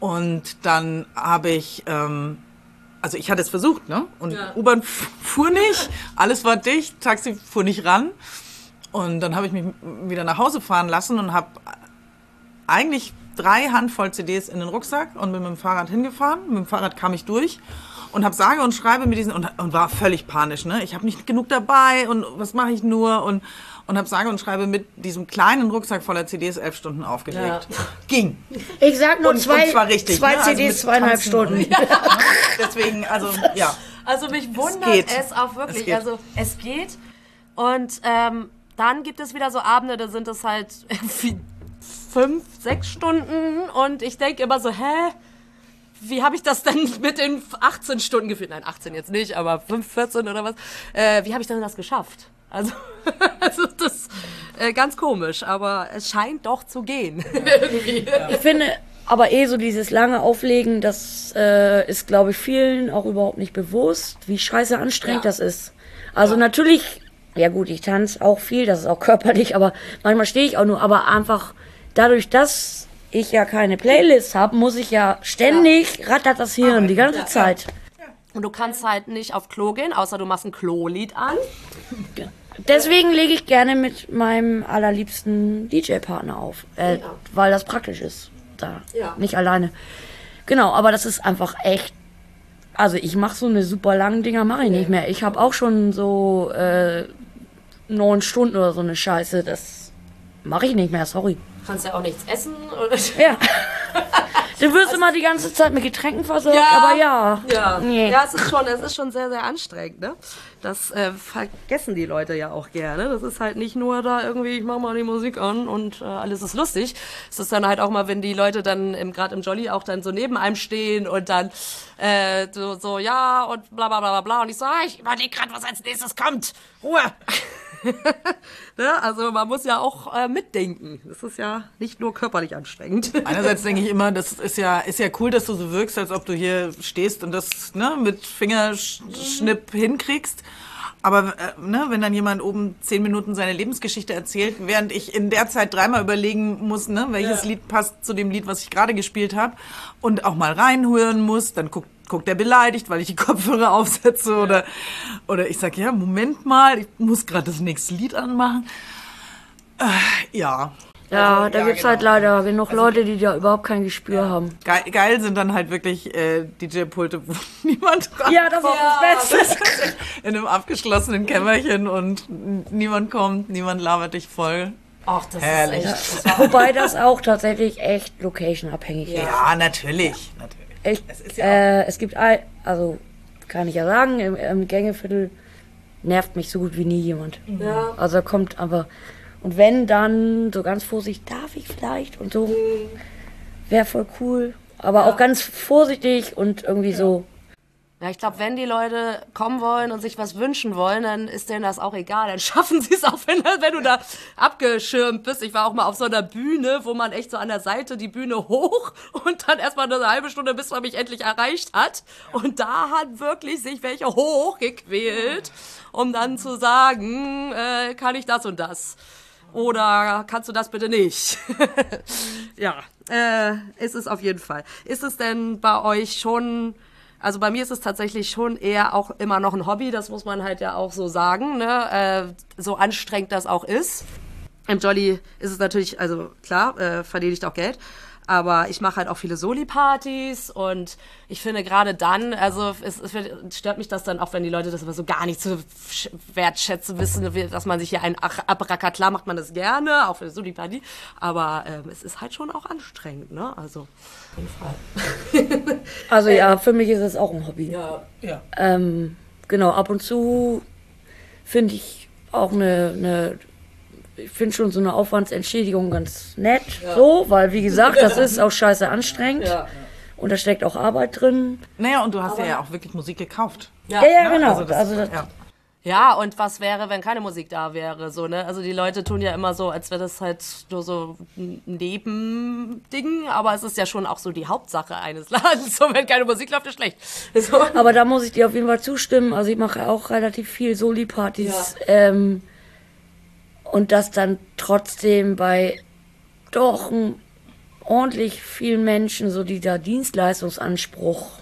Und dann habe ich, ähm, also ich hatte es versucht, ne? Und U-Bahn f- fuhr nicht, alles war dicht, Taxi fuhr nicht ran. Und dann habe ich mich wieder nach Hause fahren lassen und habe eigentlich drei Handvoll CDs in den Rucksack und bin mit dem Fahrrad hingefahren. Mit dem Fahrrad kam ich durch und habe sage und schreibe mit diesen und, und war völlig panisch. Ne? Ich habe nicht genug dabei und was mache ich nur und und habe sage und schreibe mit diesem kleinen Rucksack voller CDs elf Stunden aufgelegt. Ging. Ich sag nur Und- zwei, und zwar richtig, zwei ne? Also CDs, mit zweieinhalb Tanzen Stunden. und- Deswegen, also ja. Also mich wundert geht. es, auch Es wirklich. geht. also es geht. Und ähm, dann gibt es wieder so Abende, da sind es halt fünf, sechs Stunden und ich denke immer so, hä? Wie habe ich das denn mit den 18 Stunden gefühlt? Nein, 18 jetzt nicht, aber 5, 14 oder was. Äh, wie habe ich denn das geschafft? Also, also das äh, ganz komisch, aber es scheint doch zu gehen. Ich finde aber eh so dieses lange Auflegen, das äh, ist, glaube ich, vielen auch überhaupt nicht bewusst, wie scheiße anstrengend Ja. das ist. Also natürlich, ja gut, ich tanze auch viel, das ist auch körperlich, aber manchmal stehe ich auch nur, aber einfach dadurch, dass ich ja keine Playlist habe, muss ich ja ständig rattert das Hirn die ganze Zeit. Und du kannst halt nicht auf Klo gehen, außer du machst ein Klo-Lied an. Deswegen lege ich gerne mit meinem allerliebsten DJ-Partner auf, äh, weil das praktisch ist. Da, Ja. nicht alleine. Genau, aber das ist einfach echt. Also ich mache so eine super langen Dinger, mache ich nicht mehr. Ich habe auch schon so äh, neun Stunden oder so eine Scheiße. Das mache ich nicht mehr, sorry. Kannst ja auch nichts essen. Oder Ja. Du wirst immer die ganze Zeit mit Getränken versorgt, aber ja. Ja, Nee. ja es, ist schon, es ist schon sehr, sehr anstrengend. Ne? Das äh, vergessen die Leute ja auch gerne. Das ist halt nicht nur da irgendwie, ich mach mal die Musik an und äh, alles ist lustig. Es ist dann halt auch mal, wenn die Leute dann gerade im Jolly auch dann so neben einem stehen und dann äh, so, so, ja und bla bla bla bla bla. Und ich so, ah, ich überlege gerade, was als nächstes kommt. Ruhe! ne? Also man muss ja auch äh, mitdenken. Das ist ja nicht nur körperlich anstrengend. Einerseits denke ich immer, das ist ja, ist ja cool, dass du so wirkst, als ob du hier stehst und das ne, mit Fingerschnipp hinkriegst. Aber äh, ne, wenn dann jemand oben zehn Minuten seine Lebensgeschichte erzählt, während ich in der Zeit dreimal überlegen muss, ne, welches Lied passt zu dem Lied, was ich gerade gespielt habe, und auch mal reinhören muss, dann guckt guckt er beleidigt, weil ich die Kopfhörer aufsetze oder oder ich sage ja Moment mal, ich muss gerade das nächste Lied anmachen. Äh, ja, Ja, da ja, gibt's genau. halt leider genug Leute, die da überhaupt kein Gespür haben. Geil, geil sind dann halt wirklich äh, DJ-Pulte, wo niemand dran Ja, das ist das Beste. in einem abgeschlossenen Kämmerchen und niemand kommt, niemand labert dich voll. Ach, das Herrlich. ist echt. Wobei das auch tatsächlich echt location-abhängig ist. Ja, natürlich, natürlich. Ich, Es ist ja äh, es gibt, all, also kann ich ja sagen, im, im Gängeviertel nervt mich so gut wie nie jemand. Ja. Also kommt aber, und wenn dann so ganz vorsichtig, darf ich vielleicht und so, wäre voll cool. Aber auch ganz vorsichtig und irgendwie so, Ja, ich glaube, wenn die Leute kommen wollen und sich was wünschen wollen, dann ist denen das auch egal. Dann schaffen sie es auch, wenn, wenn du da abgeschirmt bist. Ich war auch mal auf so einer Bühne, wo man echt so an der Seite die Bühne hoch und dann erstmal eine halbe Stunde, bis man mich endlich erreicht hat. Und da hat wirklich sich welche hochgequält, um dann zu sagen, äh, kann ich das und das? Oder kannst du das bitte nicht? ja, äh, ist es auf jeden Fall. Ist es denn bei euch schon, also bei mir ist es tatsächlich schon eher auch immer noch ein Hobby, das muss man halt ja auch so sagen, ne? äh, so anstrengend das auch ist. Im Jolly ist es natürlich, also klar, äh, verdiene ich auch Geld. Aber ich mache halt auch viele Soli-Partys und ich finde gerade dann, also es, es stört mich das dann auch, wenn die Leute das aber so gar nicht zu sch- wertschätzen wissen, dass man sich hier ein abrackert. Klar macht man das gerne, auch für eine Soli-Party, aber ähm, es ist halt schon auch anstrengend, ne? Also, auf jeden Fall. also ja, für mich ist es auch ein Hobby. Ja, Ja. Ähm, genau, ab und zu finde ich auch eine, eine ich finde schon so eine Aufwandsentschädigung ganz nett, so, weil wie gesagt, das ist auch scheiße anstrengend Ja. und da steckt auch Arbeit drin. Naja, und du hast ja auch wirklich Musik gekauft. Ja, ja, Ne? genau. Also das, Also das, ja. Ja, und was wäre, wenn keine Musik da wäre, so, ne? Also die Leute tun ja immer so, als wäre das halt nur so ein Nebending, aber es ist ja schon auch so die Hauptsache eines Ladens. So, wenn keine Musik läuft, ist schlecht. So. Aber da muss ich dir auf jeden Fall zustimmen. Also ich mache auch relativ viel Soli-Partys. Ähm, und das dann trotzdem bei doch ordentlich vielen Menschen so dieser Dienstleistungsanspruch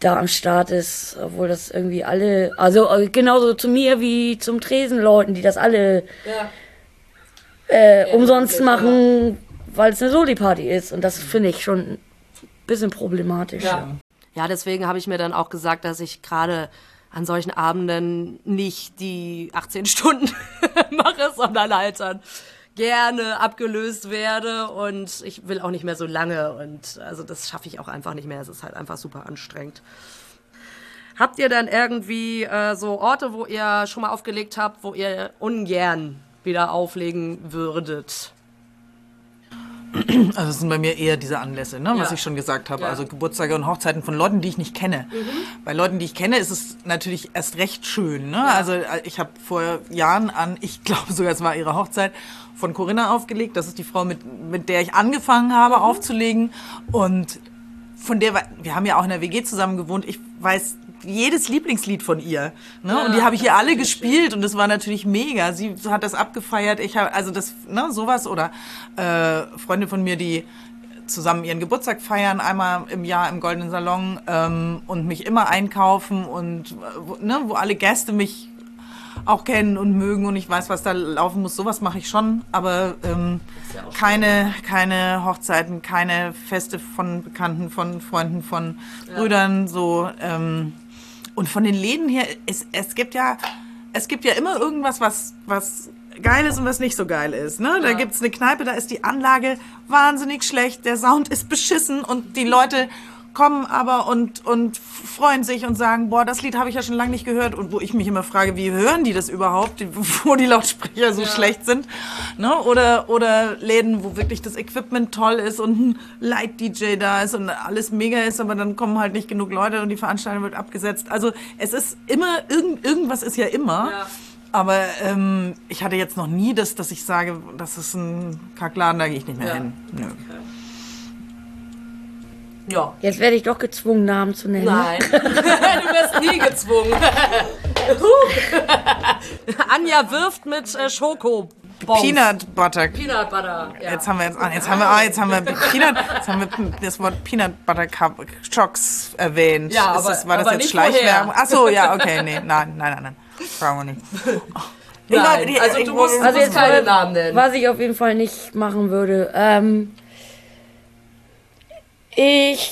da am Start ist, obwohl das irgendwie alle, also äh, genauso zu mir wie zum Tresenleuten, die das alle äh, umsonst machen, weil es eine Soli-Party ist. Und das finde ich schon ein bisschen problematisch. Ja, deswegen habe ich mir dann auch gesagt, dass ich gerade an solchen Abenden nicht die 18 Stunden mache, sondern halt dann gerne abgelöst werde und ich will auch nicht mehr so lange und also das schaffe ich auch einfach nicht mehr. Es ist halt einfach super anstrengend. Habt ihr dann irgendwie äh, so Orte, wo ihr schon mal aufgelegt habt, wo ihr ungern wieder auflegen würdet? Also es sind bei mir eher diese Anlässe, ne, was Ja. ich schon gesagt habe. Ja. Also Geburtstage und Hochzeiten von Leuten, die ich nicht kenne. Bei Leuten, die ich kenne, ist es natürlich erst recht schön. Ne? Also äh, ich habe vor Jahren an, ich glaube sogar, es war ihre Hochzeit, von Corinna aufgelegt. Das ist die Frau, mit, mit der ich angefangen habe aufzulegen. Und von der, wir haben ja auch in der WG zusammen gewohnt. Ich weiß jedes Lieblingslied von ihr. Ne? und die habe ich hier alle gespielt und das war natürlich mega. Sie hat das abgefeiert. Ich habe, also das, ne, sowas oder äh, Freunde von mir, die zusammen ihren Geburtstag feiern, einmal im Jahr im Goldenen Salon ähm, und mich immer einkaufen und äh, wo, ne, wo alle Gäste mich auch kennen und mögen und ich weiß, was da laufen muss. Sowas mache ich schon, aber ähm, keine, keine Hochzeiten, keine Feste von Bekannten, von Freunden, von Brüdern, so. Ähm, und von den Läden her, es, es gibt ja, es gibt ja immer irgendwas, was, was geil ist und was nicht so geil ist. Ne? Da gibt's eine Kneipe, da ist die Anlage wahnsinnig schlecht, der Sound ist beschissen und die Leute kommen aber und, und freuen sich und sagen, boah, das Lied habe ich ja schon lange nicht gehört. Und wo ich mich immer frage, wie hören die das überhaupt, wo die Lautsprecher so schlecht sind. Ne? Oder, oder Läden, wo wirklich das Equipment toll ist und ein Light-DJ da ist und alles mega ist, aber dann kommen halt nicht genug Leute und die Veranstaltung wird abgesetzt. Also es ist immer, irgend, irgendwas ist ja immer. Aber ähm, ich hatte jetzt noch nie das, dass ich sage, das ist ein Kackladen, da gehe ich nicht mehr hin. Nö. Ja. Jetzt werde ich doch gezwungen, Namen zu nennen. Nein, du wirst nie gezwungen. Anja wirft mit äh, Schoko. Peanut Butter. Peanut Butter. Ja. Jetzt haben wir jetzt, ah, jetzt haben wir, ah, jetzt haben wir Peanut, jetzt haben wir das Wort Peanut Butter Cup Chocks erwähnt. Ja, ist aber- das, war das aber jetzt Schleichwerbung? Ach so, ja, okay, nee, nein, nein, nein, nein, brauchen wir nicht. Die Nein, also ich du musst- Also musst jetzt keine Namen nennen. was ich auf jeden Fall nicht machen würde. Ähm, ich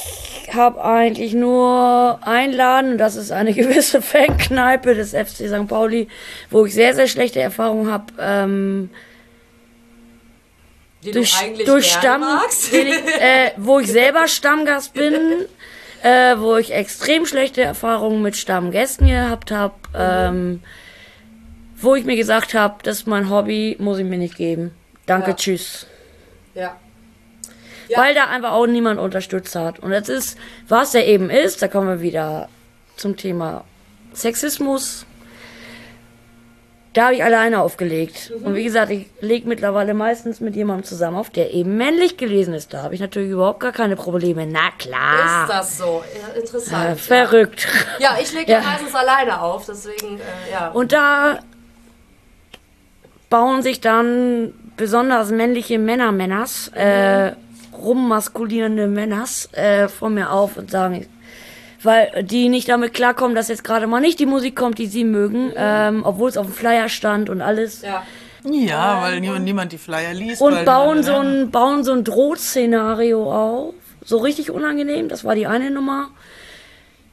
habe eigentlich nur einen Laden, und das ist eine gewisse Fankneipe des FC St. Pauli, wo ich sehr, sehr schlechte Erfahrungen habe. Ähm, Die durch du eigentlich durch Stamm, den ich, äh, wo ich selber Stammgast bin, äh, wo ich extrem schlechte Erfahrungen mit Stammgästen gehabt habe, ähm, wo ich mir gesagt habe, das ist mein Hobby, muss ich mir nicht geben. Danke, Ja. tschüss. Ja. Weil da einfach auch niemand unterstützt hat. Und das ist, was er eben ist, da kommen wir wieder zum Thema Sexismus. Da habe ich alleine aufgelegt. Und wie gesagt, ich lege mittlerweile meistens mit jemandem zusammen auf, der eben männlich gelesen ist. Da habe ich natürlich überhaupt gar keine Probleme. Na klar. Ist das so? Ja, interessant. Äh, verrückt. Ja, ich lege ja. Ja. meistens alleine auf, deswegen, äh, ja. Und da bauen sich dann besonders männliche Männer-Männers, äh, rummaskulinierende Männers äh, vor mir auf und sagen, weil die nicht damit klarkommen, dass jetzt gerade mal nicht die Musik kommt, die sie mögen, ähm, obwohl es auf dem Flyer stand und alles. ja. Ja, weil niemand, niemand die Flyer liest. Und weil bauen so ein, bauen so ein Drohtszenario auf. So richtig unangenehm, das war die eine Nummer.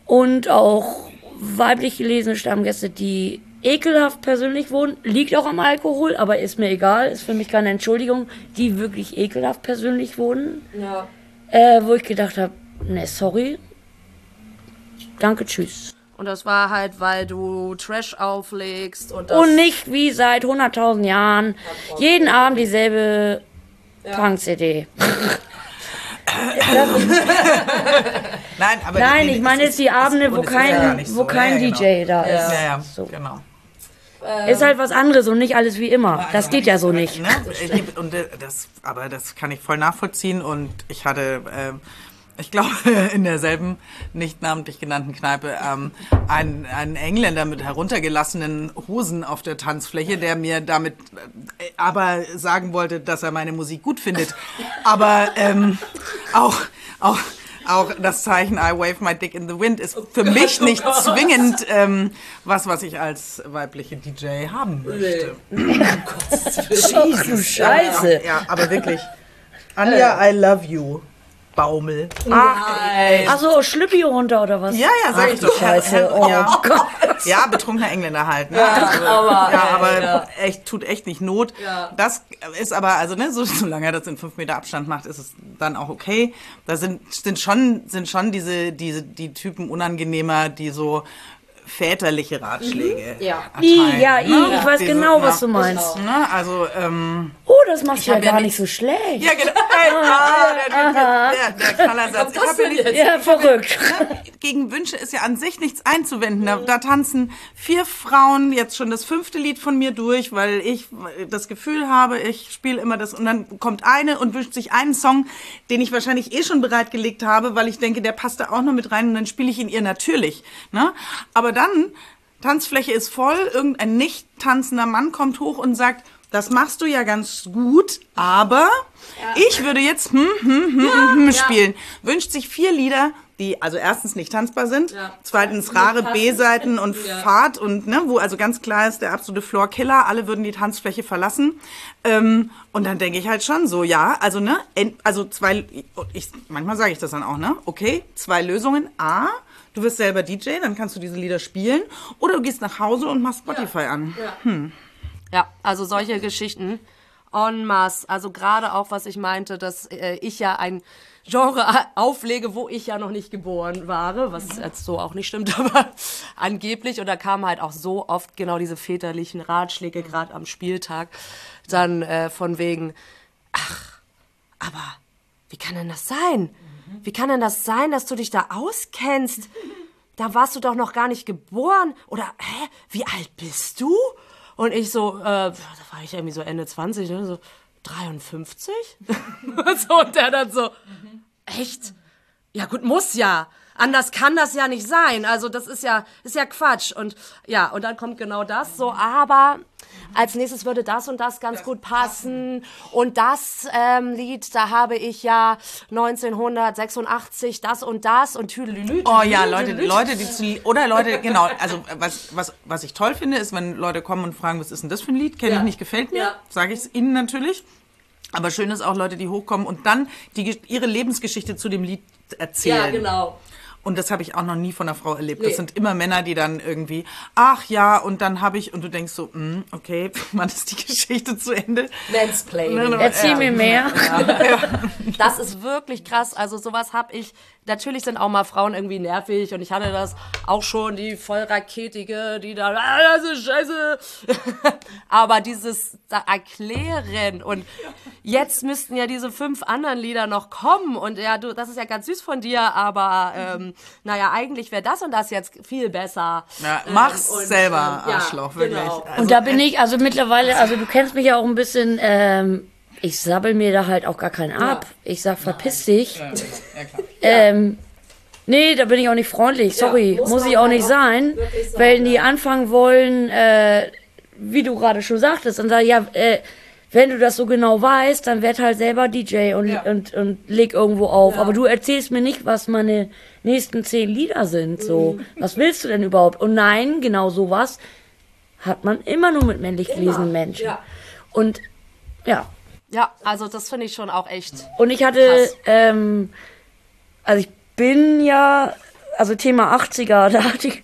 Und auch weiblich gelesene Stammgäste, die ekelhaft persönlich wurden. Liegt auch am Alkohol, aber ist mir egal, ist für mich keine Entschuldigung. Die wirklich ekelhaft persönlich wurden. ja. Äh, wo ich gedacht habe, ne, sorry. Danke, tschüss. Und das war halt, weil du Trash auflegst und das. Und nicht wie seit 100.000 Jahren jeden Abend dieselbe Punk-CD. Nein, aber Nein, nee, ich meine es jetzt die Abende, wo es ist ja kein, nicht wo so. kein Ja, ja, DJ genau. da ist. Ja, ja, So. genau. Ist halt was anderes und nicht alles wie immer. Das geht ja so nicht. Ne? Ich- Und äh, das, aber das kann ich voll nachvollziehen und ich hatte, ähm, ich glaube, in derselben nicht namentlich genannten Kneipe ähm, einen, einen Engländer mit heruntergelassenen Hosen auf der Tanzfläche, der mir damit äh, aber sagen wollte, dass er meine Musik gut findet. Aber ähm, auch, auch auch das Zeichen I wave my dick in the wind ist für mich nicht zwingend ähm, was, was ich als weibliche DJ haben möchte. Du Scheiße. Ja, aber wirklich. Anja, I love you. Baumel. Achso, Schlüppi runter oder was? Ja, ja, sag ich doch. Scheiße. Oh ja. Gott. Ja, betrunkener Engländer halt. Ne? Ja, also, aber, ja, aber ja. echt tut echt nicht Not. Ja. Das ist aber, also ne, so, solange er das in fünf Meter Abstand macht, ist es dann auch okay. Da sind, sind schon, sind schon diese, diese, die Typen unangenehmer, die so väterliche Ratschläge Ja. I, erteilen, ja, I, ne? ich weiß Diese- genau, was ja. du meinst. Ne? Also, ähm, Oh, das machst du ja ja gar nicht- so schlecht. ja, genau. Hey, ah, der, der, der, der Knallersatz. Ich hab ja nicht, Ja, verrückt. gegen Wünsche ist ja an sich nichts einzuwenden. Da, da tanzen vier Frauen jetzt schon das fünfte Lied von mir durch, weil ich das Gefühl habe, ich spiele immer das und dann kommt eine und wünscht sich einen Song, den ich wahrscheinlich eh schon bereitgelegt habe, weil ich denke, der passt da auch noch mit rein und dann spiele ich ihn ihr natürlich. Ne? Aber dann, Tanzfläche ist voll, irgendein nicht tanzender Mann kommt hoch und sagt, das machst du ja ganz gut, aber ich würde jetzt hm, hm, hm, hm, hm spielen. Wünscht sich vier Lieder, die also erstens nicht tanzbar sind, zweitens rare B-Seiten und Fahrt und ne, wo also ganz klar ist, der absolute Floor-Killer, alle würden die Tanzfläche verlassen. Ähm, und dann denke ich halt schon so, ja, also ne, also zwei, ich, manchmal sage ich das dann auch, ne, okay, zwei Lösungen. A, du wirst selber DJ, dann kannst du diese Lieder spielen, oder du gehst nach Hause und machst Spotify an. Ja, also solche Geschichten en masse. Also gerade auch, was ich meinte, dass äh, ich ja ein Genre auflege, wo ich ja noch nicht geboren war, was jetzt so auch nicht stimmt, aber angeblich. Und da kamen halt auch so oft genau diese väterlichen Ratschläge, gerade am Spieltag, dann äh, von wegen, ach, aber wie kann denn das sein? Wie kann denn das sein, dass du dich da auskennst? Da warst du doch noch gar nicht geboren. Oder, hä, wie alt bist du? Und ich so, äh, da war ich irgendwie so Ende 20, ne? so 53? so, und der dann so, echt? Ja gut, muss ja. Anders kann das ja nicht sein. Also das ist ja, ist ja Quatsch. Und ja, und dann kommt genau das so, aber als nächstes würde das und das ganz gut passen. Und das ähm, Lied, da habe ich ja 1986 das und das und Tüdelülü. Oh ja, Leute, Leute, die zu, oder Leute, genau, also was, was, was ich toll finde, ist, wenn Leute kommen und fragen, was ist denn das für ein Lied? Kenne Ja. ich nicht, gefällt mir, Ja. sage ich es ihnen natürlich. Aber schön ist auch Leute, die hochkommen und dann die, ihre Lebensgeschichte zu dem Lied erzählen. Ja, genau. Und das habe ich auch noch nie von einer Frau erlebt. Nee. Das sind immer Männer, die dann irgendwie, ach ja, und dann habe ich, und du denkst so, hm, okay, wann ist die Geschichte zu Ende? Mansplaining. Erzähl Ja. mir mehr. Das ist wirklich krass. Also sowas habe ich. Natürlich sind auch mal Frauen irgendwie nervig und ich hatte das auch schon, die vollraketige, die da, ah, das ist scheiße. Aber dieses da erklären und jetzt müssten ja diese fünf anderen Lieder noch kommen und ja, du, das ist ja ganz süß von dir, aber ähm, naja, eigentlich wäre das und das jetzt viel besser. Ja, Ähm, mach's und, selber, ähm, ja, Arschloch, wirklich. genau. Also, Und da bin ich, also mittlerweile, also du kennst mich ja auch ein bisschen, ähm, ich sabbel mir da halt auch gar keinen ab. Ich sag, verpiss dich. ja. Ähm, nee, da bin ich auch nicht freundlich. Sorry, muss muss, ich auch halt nicht auch sein. sagen, Wenn die ja. anfangen wollen, äh, wie du gerade schon sagtest, dann sag ich, ja, äh, wenn du das so genau weißt, dann werd halt selber DJ und, Ja. und, und leg irgendwo auf. Aber du erzählst mir nicht, was meine nächsten zehn Lieder sind. So, Mhm. was willst du denn überhaupt? Und nein, genau sowas hat man immer nur mit männlich gelesenen Menschen. ja. Und ja, Ja, also das finde ich schon auch echt. und ich hatte, ähm, also ich bin ja, also Thema 80er, da hatte ich,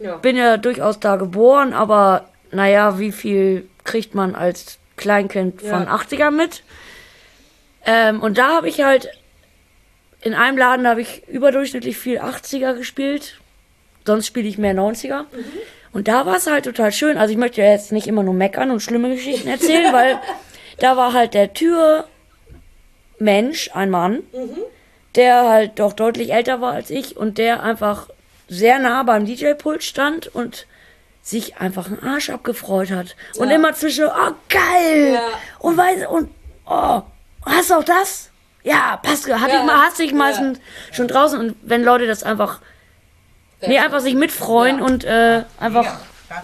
Ja. bin ja durchaus da geboren, aber naja, wie viel kriegt man als Kleinkind von 80er mit? Ähm, und da habe ich halt, in einem Laden habe ich überdurchschnittlich viel 80er gespielt, sonst spiele ich mehr 90er. Und da war es halt total schön. Also ich möchte ja jetzt nicht immer nur meckern und schlimme Geschichten erzählen, weil da war halt der Türmensch, ein Mann, der halt doch deutlich älter war als ich und der einfach sehr nah beim DJ-Pult stand und sich einfach einen Arsch abgefreut hat. Und immer zwischen, oh geil! Ja. Und weiß, und oh, hast du auch das? Ja, passt. Hatte ich mal, hast dich meistens schon draußen und wenn Leute das einfach, nee, einfach sich mitfreuen Ja. und äh, einfach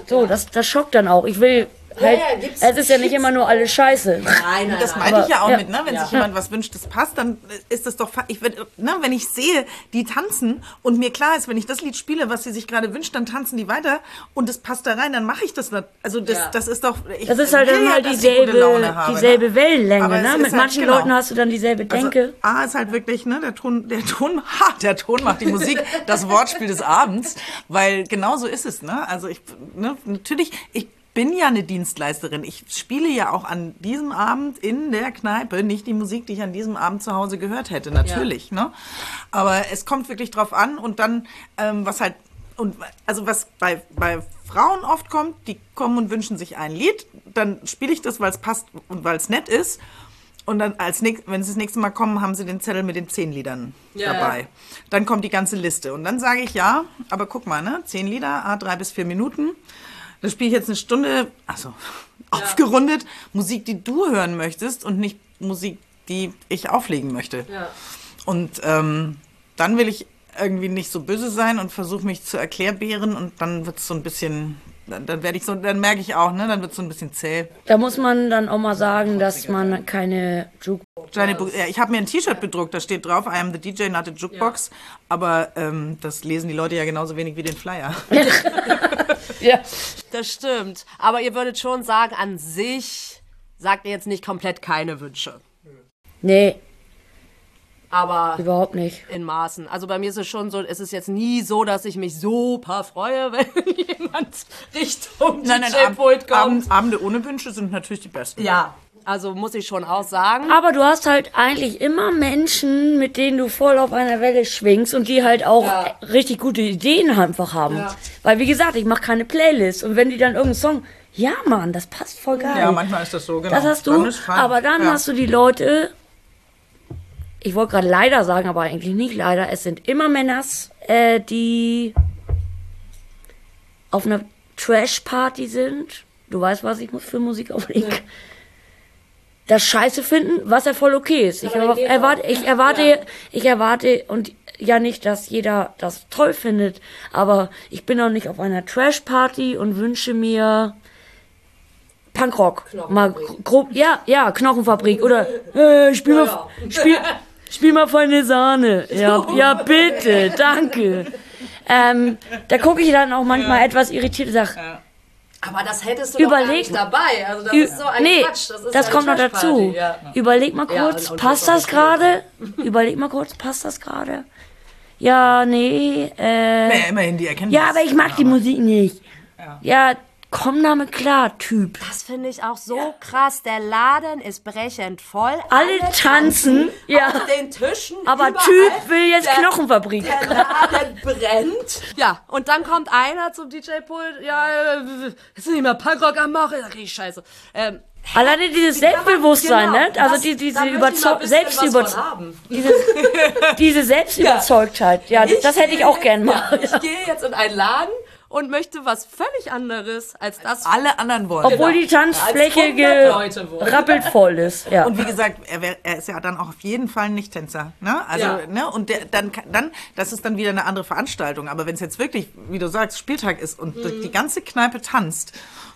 so, das, das schockt dann auch. Ich will halt, ja, gibt's- es ist ja nicht immer nur alles Scheiße. Nein, nein, Das nein. meinte ich ja auch ja. mit, ne? Wenn Ja. sich jemand was wünscht, das passt, dann ist das doch, ich, ne? wenn ich sehe, die tanzen und mir klar ist, wenn ich das Lied spiele, was sie sich gerade wünscht, dann tanzen die weiter und das passt da rein, dann mache ich das. nicht. Also das, Ja. das ist doch. Ich Das ist halt dann ja, halt dieselbe, Laune haben, dieselbe ne? Wellenlänge, ne? Mit halt- manchen genau. Leuten hast du dann dieselbe Denke. Also, A ist halt wirklich, ne, der Ton, der Ton, ha, der Ton macht die Musik, das Wortspiel des Abends, weil genau so ist es, ne? Also ich, ne, natürlich, ich bin ja eine Dienstleisterin. Ich spiele ja auch an diesem Abend in der Kneipe nicht die Musik, die ich an diesem Abend zu Hause gehört hätte, natürlich, ne? Aber es kommt wirklich drauf an und dann, ähm, was halt und also was bei, bei Frauen oft kommt, die kommen und wünschen sich ein Lied, dann spiele ich das, weil es passt und weil es nett ist. Und dann als nächst, wenn sie das nächste Mal kommen, haben sie den Zettel mit den zehn Liedern Ja. dabei. Dann kommt die ganze Liste. Und dann sage ich ja, aber guck mal, ne? Zehn Lieder, a drei bis vier Minuten. Da spiele ich jetzt eine Stunde, also aufgerundet, Musik, die du hören möchtest und nicht Musik, die ich auflegen möchte. Ja. Und ähm, dann will ich irgendwie nicht so böse sein und versuche mich zu erklärbären und dann wird es so ein bisschen, dann, dann werde ich so, dann merke ich auch, ne, dann wird es so ein bisschen zäh. Da muss man dann auch mal sagen, dass man keine Juke Gianni Bu- ja, ich habe mir ein T-Shirt bedruckt, da steht drauf, I am the DJ, not a jukebox. Aber ähm, das lesen die Leute ja genauso wenig wie den Flyer. Ja. Das stimmt. Aber ihr würdet schon sagen, an sich sagt ihr jetzt nicht komplett keine Wünsche. Nee. Aber Überhaupt nicht. in Maßen. Also bei mir ist es schon so, es ist jetzt nie so, dass ich mich super freue, wenn jemand Richtung Nein, nein, DJ-Pult Ab kommt. Abend, Abende ohne Wünsche sind natürlich die besten. Ja, also muss ich schon auch sagen. Aber du hast halt eigentlich immer Menschen, mit denen du voll auf einer Welle schwingst und die halt auch Ja. richtig gute Ideen einfach haben. Ja. Weil wie gesagt, ich mache keine Playlist und wenn die dann irgendeinen Song, ja Mann, das passt voll geil. Ja, manchmal ist das so, genau. Das hast Dann du, fein. aber dann ja. hast du die Leute, ich wollte gerade leider sagen, aber eigentlich nicht leider, es sind immer Männers, äh, die auf einer Trash-Party sind. Du weißt, was ich für Musik auflege. Das scheiße finden, was ja voll okay ist. Ich erwar- erwarte, ich erwarte, ich erwarte und ja nicht, dass jeder das toll findet, aber ich bin auch nicht auf einer Trash-Party und wünsche mir Punkrock. Mal gro- grob, ja, ja, Knochenfabrik oder äh, spiel mal, spiel, spiel mal feine Sahne. Ja, ja, bitte, danke. Ähm, da gucke ich dann auch manchmal etwas irritiert und sag, Aber das hättest du doch gar Überleg nicht mal. dabei. Also das ist so ein nee, Quatsch. Das, ist das kommt noch dazu. Ja. Überleg mal Ja, kurz, passt das das gerade? Überleg mal kurz, passt das gerade? Ja, nee, äh, Ja, immerhin die Erkenntnis. ja, aber ich mag die Musik nicht. Ja, komm damit klar, Typ. Das finde ich auch so krass. Der Laden ist brechend voll. Alle tanzen, ja. Auf den Tischen. Aber überall. Typ will jetzt Der- Knochenfabrik. Der Laden brennt. Ja, und dann kommt einer zum DJ-Pult. Ja, äh, ist nicht mehr Punkrock am Machen. Da krieg ich Scheiße. Ähm, Alleine dieses Selbstbewusstsein, genau, ne? Also das- die, diese ich Selbstüberzeugtheit. haben. Diese, diese Selbstüberzeugtheit. Ja, das hätte ich auch gern mal. Ich gehe jetzt in einen Laden und möchte was völlig anderes als das. Alle anderen wollen. Obwohl die Tanzfläche Als 100 Leute wollen. gerappelt voll ist. Ja. Und wie gesagt, er, wär, er ist ja dann auch auf jeden Fall ein Nicht-Tänzer. Ne? Also, Ja. ne? Und der, dann, dann, das ist dann wieder eine andere Veranstaltung. Aber wenn es jetzt wirklich, wie du sagst, Spieltag ist und Mhm. die ganze Kneipe tanzt,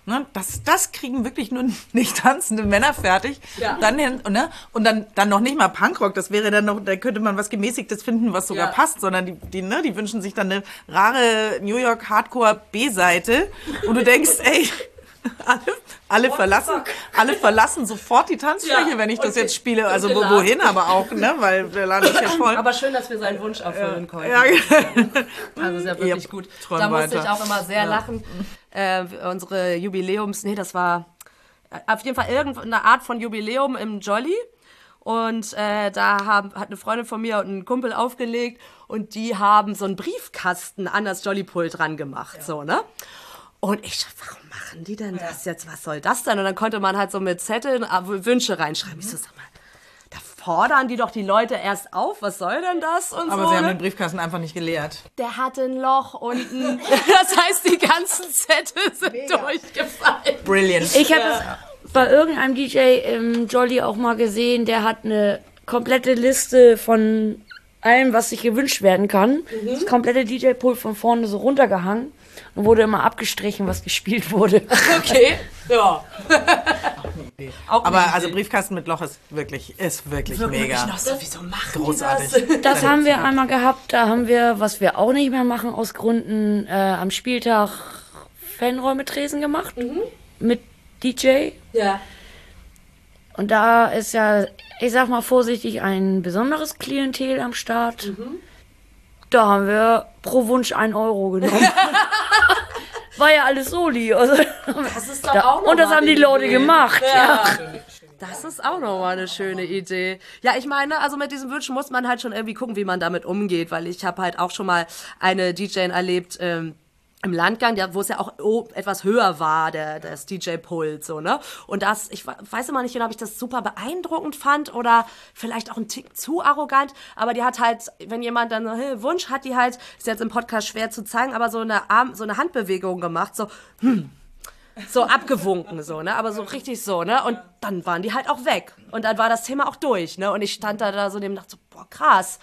ne? das, das kriegen wirklich nur nicht tanzende Männer fertig. Ja. Dann hin, ne? Und dann, dann noch nicht mal Punkrock, das wäre dann noch, da könnte man was Gemäßigtes finden, was sogar Ja. passt, sondern die, die, ne? die wünschen sich dann eine rare New York Hardcore B-Seite. Und du denkst, ey, alle, alle verlassen, alle verlassen sofort die Tanzfläche, Ja, wenn ich das jetzt spiele. Also wo, wohin aber auch, ne? Weil der Laden ist ja voll. Aber schön, dass wir seinen Wunsch erfüllen konnten. ja, Also ist ja wirklich Yep, gut. Da musste weiter. ich auch immer sehr lachen. Äh, unsere Jubiläums, nee, das war äh, auf jeden Fall irgendeine Art von Jubiläum im Jolly. Und äh, da haben, hat eine Freundin von mir und ein Kumpel aufgelegt und die haben so einen Briefkasten an das Jolly-Pult dran gemacht, so, ne? Und ich warum machen die denn das jetzt? Was soll das denn? Und dann konnte man halt so mit Zetteln äh, Wünsche reinschreiben. Ich so, sag mal, da fordern die doch die Leute erst auf. Was soll denn das? Und aber so, sie haben ne? den Briefkasten einfach nicht geleert. Der hatte ein Loch unten. Das heißt, die ganzen Zettel sind durchgefallen. Brilliant. Ich habe es bei irgendeinem DJ im Jolly auch mal gesehen, der hat eine komplette Liste von allem, was sich gewünscht werden kann. Das komplette DJ-Pult von vorne so runtergehangen und wurde immer abgestrichen, was gespielt wurde. Okay, ja. Auch aber nicht also. Briefkasten mit Loch ist wirklich, ist wirklich Ich mega. noch so, wieso machen Großartig. das? Das haben wir einmal gehabt. Da haben wir, was wir auch nicht mehr machen aus Gründen, äh, am Spieltag Fanräume Tresen gemacht mit DJ. Ja. Und da ist ja, ich sag mal vorsichtig, ein besonderes Klientel am Start. Da haben wir pro Wunsch ein Euro genommen. War ja alles Soli. Also, Das ist doch da, auch noch und das haben die Leute Idee. gemacht. Ja. Das ist auch nochmal eine schöne Idee. Ja, ich meine, also mit diesen Wünschen muss man halt schon irgendwie gucken, wie man damit umgeht, weil ich habe halt auch schon mal eine DJ erlebt, ähm, im Landgang, der, wo es ja auch etwas höher war, der, das DJ-Pult, so, ne? Und das, ich we- weiß immer nicht genau, ob ich das super beeindruckend fand oder vielleicht auch ein Tick zu arrogant, aber die hat halt, wenn jemand dann so, hey, Wunsch hat, die halt, ist jetzt im Podcast schwer zu zeigen, aber so eine Arm, so eine Handbewegung gemacht, so, so abgewunken, so, ne? Aber so richtig so, ne? Und dann waren die halt auch weg. Und dann war das Thema auch durch, ne? Und ich stand da, da so neben und dachte so, boah, krass.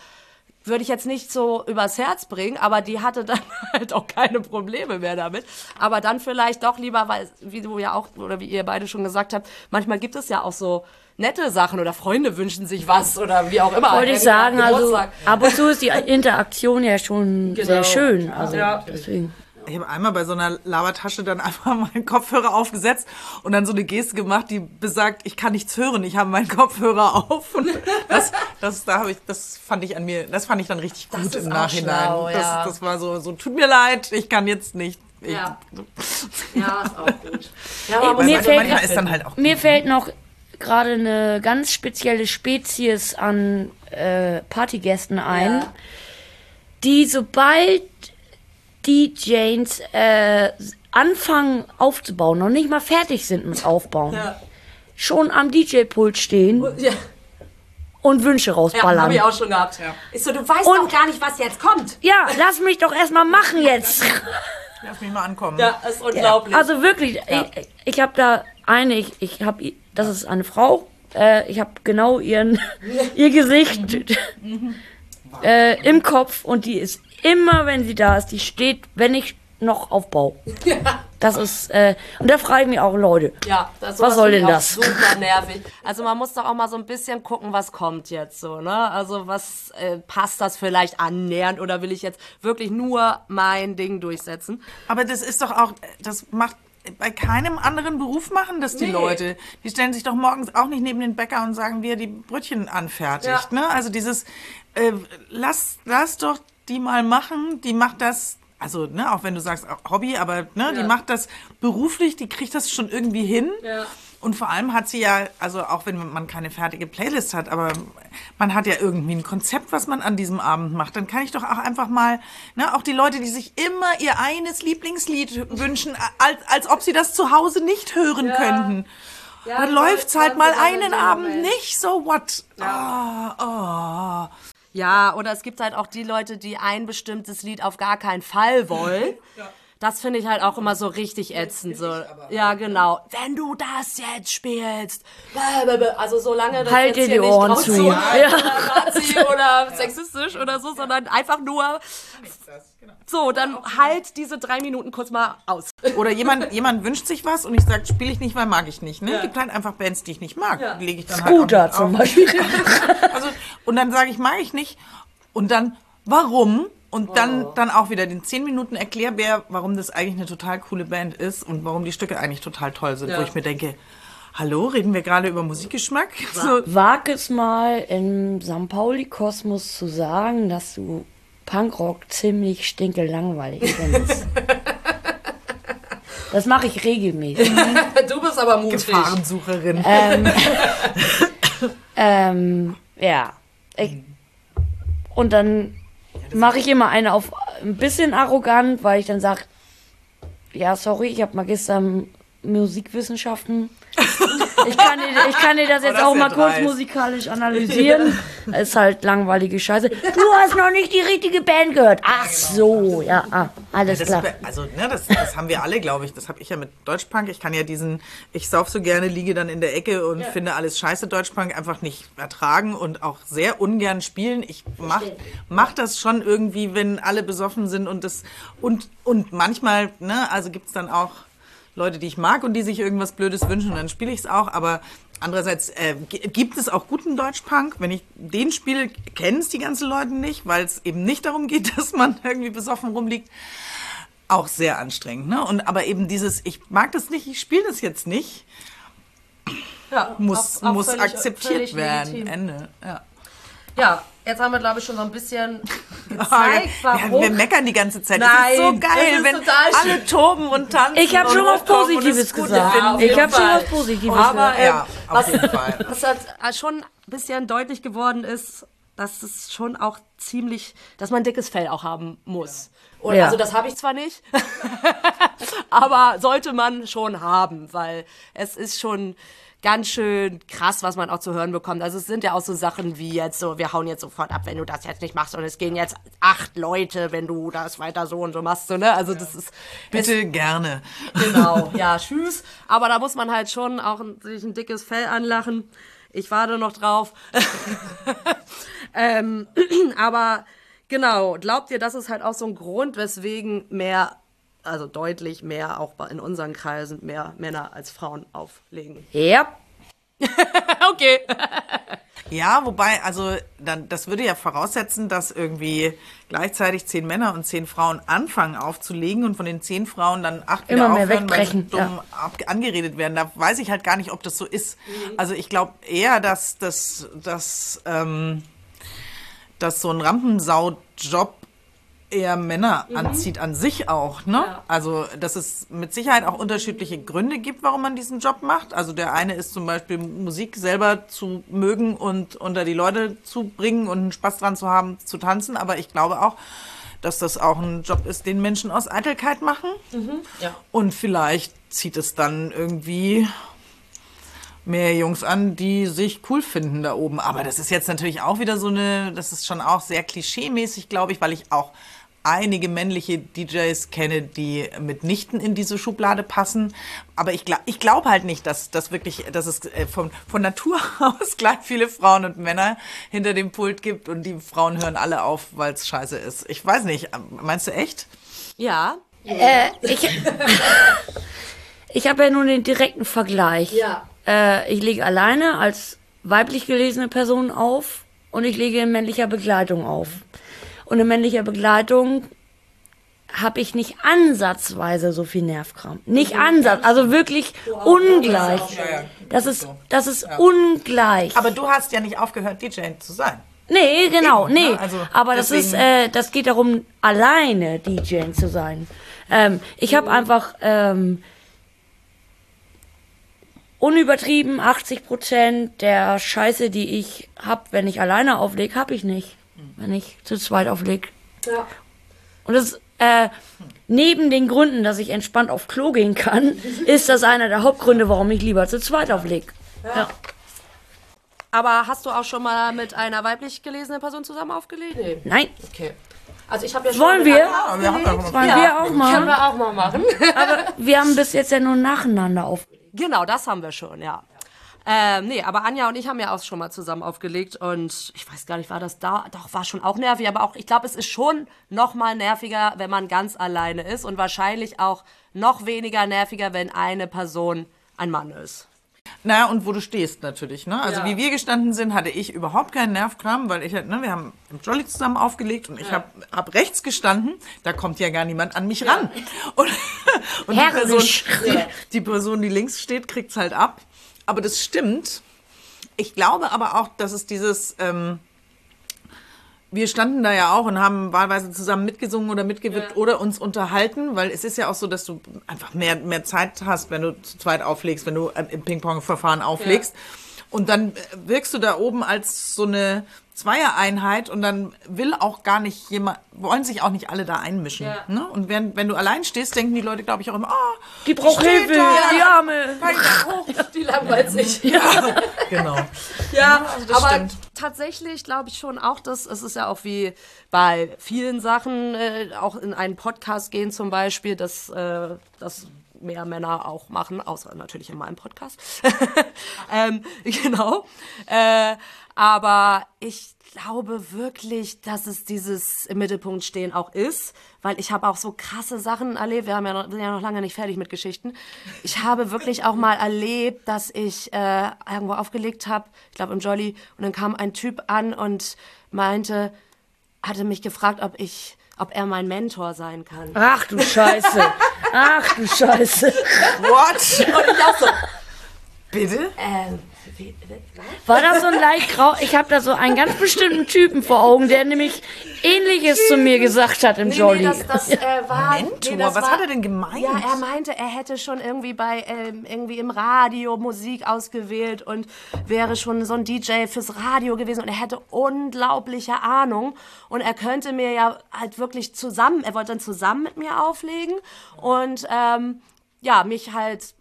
Würde ich jetzt nicht so übers Herz bringen, aber die hatte dann halt auch keine Probleme mehr damit. Aber dann vielleicht doch lieber, weil, wie du ja auch, oder wie ihr beide schon gesagt habt, manchmal gibt es ja auch so nette Sachen oder Freunde wünschen sich was oder wie auch immer. Wollte ich sagen, also ab und zu ist die Interaktion ja schon sehr schön. Also Ja. deswegen. Ich habe einmal bei so einer Labertasche dann einfach meinen Kopfhörer aufgesetzt und dann so eine Geste gemacht, die besagt, ich kann nichts hören, ich habe meinen Kopfhörer auf. Und das, das, da habe ich, das fand ich an mir, das fand ich dann richtig gut ist im auch Nachhinein. schlau, ja. das, das war so, so, tut mir leid, ich kann jetzt nicht. Ich, Ja. Ja, ist auch gut. Ja, aber mir fällt- manchmal ist dann halt auch. Mir fällt noch gerade eine ganz spezielle Spezies an äh, Partygästen ein, Ja. die sobald DJs äh, anfangen aufzubauen, noch nicht mal fertig sind mit Aufbauen, Ja. schon am DJ-Pult stehen ja, und Wünsche ja rausballern. habe ich auch schon gehabt. Ich so, du weißt Und- doch gar nicht, was jetzt kommt. Ja, lass mich doch erstmal machen jetzt. Lass mich mal ankommen. Ja, ist unglaublich. Also wirklich, ich, ich habe da eine, ich, ich habe, das ist eine Frau, äh, ich habe genau ihren, ihr Gesicht äh, im Kopf und die ist immer, wenn sie da ist, die steht, wenn ich noch aufbaue. Das ist, äh, und da frage ich mich auch, Leute, Ja, das Was soll denn auch das? Super nervig. Also man muss doch auch mal so ein bisschen gucken, was kommt jetzt so, ne? Also was äh, passt das vielleicht annähernd oder will ich jetzt wirklich nur mein Ding durchsetzen? Aber das ist doch auch, das macht bei keinem anderen Beruf machen das die Nee. Leute. Die stellen sich doch morgens auch nicht neben den Bäcker und sagen, wie er die Brötchen anfertigt. Ja. Ne? Also dieses, äh, lass, lass doch die mal machen, die macht das. Also, ne, auch wenn du sagst Hobby, aber ne, die Ja. macht das beruflich, die kriegt das schon irgendwie hin. Ja. Und vor allem hat sie ja, also auch wenn man keine fertige Playlist hat, aber man hat ja irgendwie ein Konzept, was man an diesem Abend macht. Dann kann ich doch auch einfach mal, ne, auch die Leute, die sich immer ihr eines Lieblingslied wünschen, als, als ob sie das zu Hause nicht hören könnten. Ja, dann die läuft's halt mal einen Abend Moment. nicht, so what? Ah, ah. Ja, oder es gibt halt auch die Leute, die ein bestimmtes Lied auf gar keinen Fall wollen. Das finde ich halt auch immer so richtig ätzend. So. Ja, genau. Wenn du das jetzt spielst. Also solange das Halt jetzt dir hier die nicht Ohren raus- zu. oder Ja. Nazi oder sexistisch oder so, sondern einfach nur so, dann halt diese drei Minuten kurz mal aus. Oder jemand, jemand wünscht sich was und ich sage, spiele ich nicht, weil mag ich nicht. Ne? Gibt halt einfach Bands, die ich nicht mag. Die lege ich dann halt Scooter auch zum auf. Beispiel. Also, und dann sage ich, mag ich nicht. Und dann, warum? Und dann, dann auch wieder den 10 Minuten Erklärbär, warum das eigentlich eine total coole Band ist und warum die Stücke eigentlich total toll sind. Ja. Wo ich mir denke, hallo, reden wir gerade über Musikgeschmack? So, Wag es mal im St. Pauli-Kosmos zu sagen, dass du Punkrock ziemlich stinkelangweilig findest. Das mache ich regelmäßig. Du bist aber mutig. Gefahrensucherin. Ähm, ja. Ich, und dann mache ich immer eine auf ein bisschen arrogant, weil ich dann sage, ja, sorry, ich habe Magister in Musikwissenschaften. Ich kann, dir, ich kann dir das jetzt das auch mal ja kurz musikalisch analysieren. Ist halt langweilige Scheiße. Du hast noch nicht die richtige Band gehört. Ach so, ja, ah, alles Das klar. also, ne, das, das haben wir alle, glaube ich. Das habe ich ja mit Deutschpunk. Ich kann ja diesen, ich sauf so gerne, liege dann in der Ecke und finde alles scheiße Deutschpunk einfach nicht ertragen und auch sehr ungern spielen. Ich mach, mach das schon irgendwie, wenn alle besoffen sind und das, und, und manchmal, ne, also gibt's dann auch Leute, die ich mag und die sich irgendwas Blödes wünschen und dann spiele ich es auch, aber andererseits äh, gi- gibt es auch guten Deutschpunk. Wenn ich den spiele, kennen es die ganzen Leute nicht, weil es eben nicht darum geht, dass man irgendwie besoffen rumliegt auch sehr anstrengend, ne? Und aber eben dieses, ich mag das nicht, ich spiele das jetzt nicht, Ja, muss, auch- auch muss völlig- akzeptiert völlig werden. legitim. Ende. Ja. Ja, jetzt haben wir, glaube ich, schon so ein bisschen ja, gezeigt, warum. wir meckern die ganze Zeit. Nein, es ist so geil, ist wenn alle toben und tanzen. Ich habe schon was Positives gesagt. finden. auf Ich habe schon was Positives Aber, gesagt. ähm, Ja, auf jeden Fall. was halt äh, schon ein bisschen deutlich geworden ist, dass es schon auch ziemlich, dass man ein dickes Fell auch haben muss. Und Ja. Also das habe ich zwar nicht, aber sollte man schon haben, weil es ist schon ganz schön krass, was man auch zu hören bekommt. Also es sind ja auch so Sachen wie jetzt so, wir hauen jetzt sofort ab, wenn du das jetzt nicht machst und es gehen jetzt acht Leute, wenn du das weiter so und so machst, so, ne? Also das ist Bitte gerne. Genau, ja, tschüss. Aber da muss man halt schon auch ein, sich ein dickes Fell anlachen. Ich warte noch drauf. ähm, aber genau, glaubt ihr, das ist halt auch so ein Grund, weswegen mehr, also deutlich mehr auch in unseren Kreisen mehr Männer als Frauen auflegen? Ja, okay. Ja, wobei, also dann, das würde ja voraussetzen, dass irgendwie gleichzeitig zehn Männer und zehn Frauen anfangen aufzulegen und von den zehn Frauen dann acht Immer wieder mehr aufhören, weil sie wegbrechen, dumm ab, angeredet werden. Da weiß ich halt gar nicht, ob das so ist. Also ich glaube eher, dass, dass, dass, ähm, dass so ein Rampensau-Job eher Männer anzieht an sich auch, ne? Also, dass es mit Sicherheit auch unterschiedliche Gründe gibt, warum man diesen Job macht. Also der eine ist zum Beispiel Musik selber zu mögen und unter die Leute zu bringen und einen Spaß dran zu haben, zu tanzen. Aber ich glaube auch, dass das auch ein Job ist, den Menschen aus Eitelkeit machen. Und vielleicht zieht es dann irgendwie mehr Jungs an, die sich cool finden da oben. Aber das ist jetzt natürlich auch wieder so eine, das ist schon auch sehr klischeemäßig, glaube ich, weil ich auch einige männliche DJs kenne, die mitnichten in diese Schublade passen. Aber ich glaube ich glaub halt nicht, dass, dass wirklich, dass es äh, von, von Natur aus gleich viele Frauen und Männer hinter dem Pult gibt und die Frauen hören alle auf, weil es scheiße ist. Ich weiß nicht. Meinst du echt? Ja. Äh, ich ich habe ja nun den direkten Vergleich. Ja. Äh, ich lege alleine als weiblich gelesene Person auf und ich lege in männlicher Begleitung auf. Und in männlicher Begleitung habe ich nicht ansatzweise so viel Nervkram. Nicht Ansatz, also wirklich ungleich. Das ist, das ist ungleich. Aber du hast ja nicht aufgehört, DJ zu sein. Nee, genau, Eben, nee. ne? Also Aber das ist, äh, das geht darum, alleine DJ zu sein. Ähm, ich habe einfach ähm, unübertrieben 80 Prozent der Scheiße, die ich hab, wenn ich alleine auflege, habe ich nicht, wenn ich zu zweit auflege. Ja. Und das äh, neben den Gründen, dass ich entspannt auf Klo gehen kann, ist das einer der Hauptgründe, warum ich lieber zu zweit auflege. Ja. Aber hast du auch schon mal mit einer weiblich gelesenen Person zusammen aufgelegt? Nee. Nein, Okay. Also ich habe ja schon wollen wir? Ja, wir haben ja Wollen wir auch Können mal? wir auch mal machen. Aber wir haben bis jetzt ja nur nacheinander aufgelegt. Genau, das haben wir schon, ja. Ähm, nee, aber Anja und ich haben ja auch schon mal zusammen aufgelegt und ich weiß gar nicht, war das da? Doch, war schon auch nervig, aber auch, ich glaube, es ist schon noch mal nerviger, wenn man ganz alleine ist und wahrscheinlich auch noch weniger nerviger, wenn eine Person ein Mann ist. Na, und wo du stehst natürlich, ne? Also Ja. wie wir gestanden sind, hatte ich überhaupt keinen Nervkram, weil ich halt, ne, wir haben im Jolly zusammen aufgelegt und ich hab, hab rechts gestanden, da kommt ja gar niemand an mich ran. Und, und die, Person, die Person, die links steht, kriegt's halt ab. Aber das stimmt. Ich glaube aber auch, dass es dieses, ähm, wir standen da ja auch und haben wahlweise zusammen mitgesungen oder mitgewippt oder uns unterhalten, weil es ist ja auch so, dass du einfach mehr, mehr Zeit hast, wenn du zu zweit auflegst, wenn du im Ping-Pong-Verfahren auflegst. Und dann wirkst du da oben als so eine Zweier-Einheit und dann will auch gar nicht jemand, wollen sich auch nicht alle da einmischen. Ja. Ne? Und wenn, wenn du allein stehst, denken die Leute, glaube ich, auch immer, ah, Die braucht Hilfe, da. die Arme. hoch? Die langweilt sich. Genau. Ja, also das aber stimmt. tatsächlich glaube ich schon auch, dass es ist ja auch wie bei vielen Sachen, äh, auch in einen Podcast gehen zum Beispiel, dass äh, das mehr Männer auch machen, außer natürlich in meinem Podcast. ähm, genau. Äh, aber ich glaube wirklich, dass es dieses im Mittelpunkt stehen auch ist, weil ich habe auch so krasse Sachen erlebt. Wir haben ja noch, sind ja noch lange nicht fertig mit Geschichten. Ich habe wirklich auch mal erlebt, dass ich äh, irgendwo aufgelegt habe, ich glaube im Jolly, und dann kam ein Typ an und meinte, hatte mich gefragt, ob ich, ob er mein Mentor sein kann. Ach du Scheiße. Ach du Scheiße. What? Und ich auch so, Bitte? ähm? War das so ein leicht grau? Ich habe da so einen ganz bestimmten Typen vor Augen, der nämlich Ähnliches zu mir gesagt hat im Nee, Jolly. nee, das, das äh, war. Mentor? Nee, das Was war, hat er denn gemeint? Ja, er meinte, er hätte schon irgendwie bei ähm, irgendwie im Radio Musik ausgewählt und wäre schon so ein DJ fürs Radio gewesen und er hätte unglaubliche Ahnung und er könnte mir ja halt wirklich zusammen, er wollte dann zusammen mit mir auflegen und ähm, ja, mich halt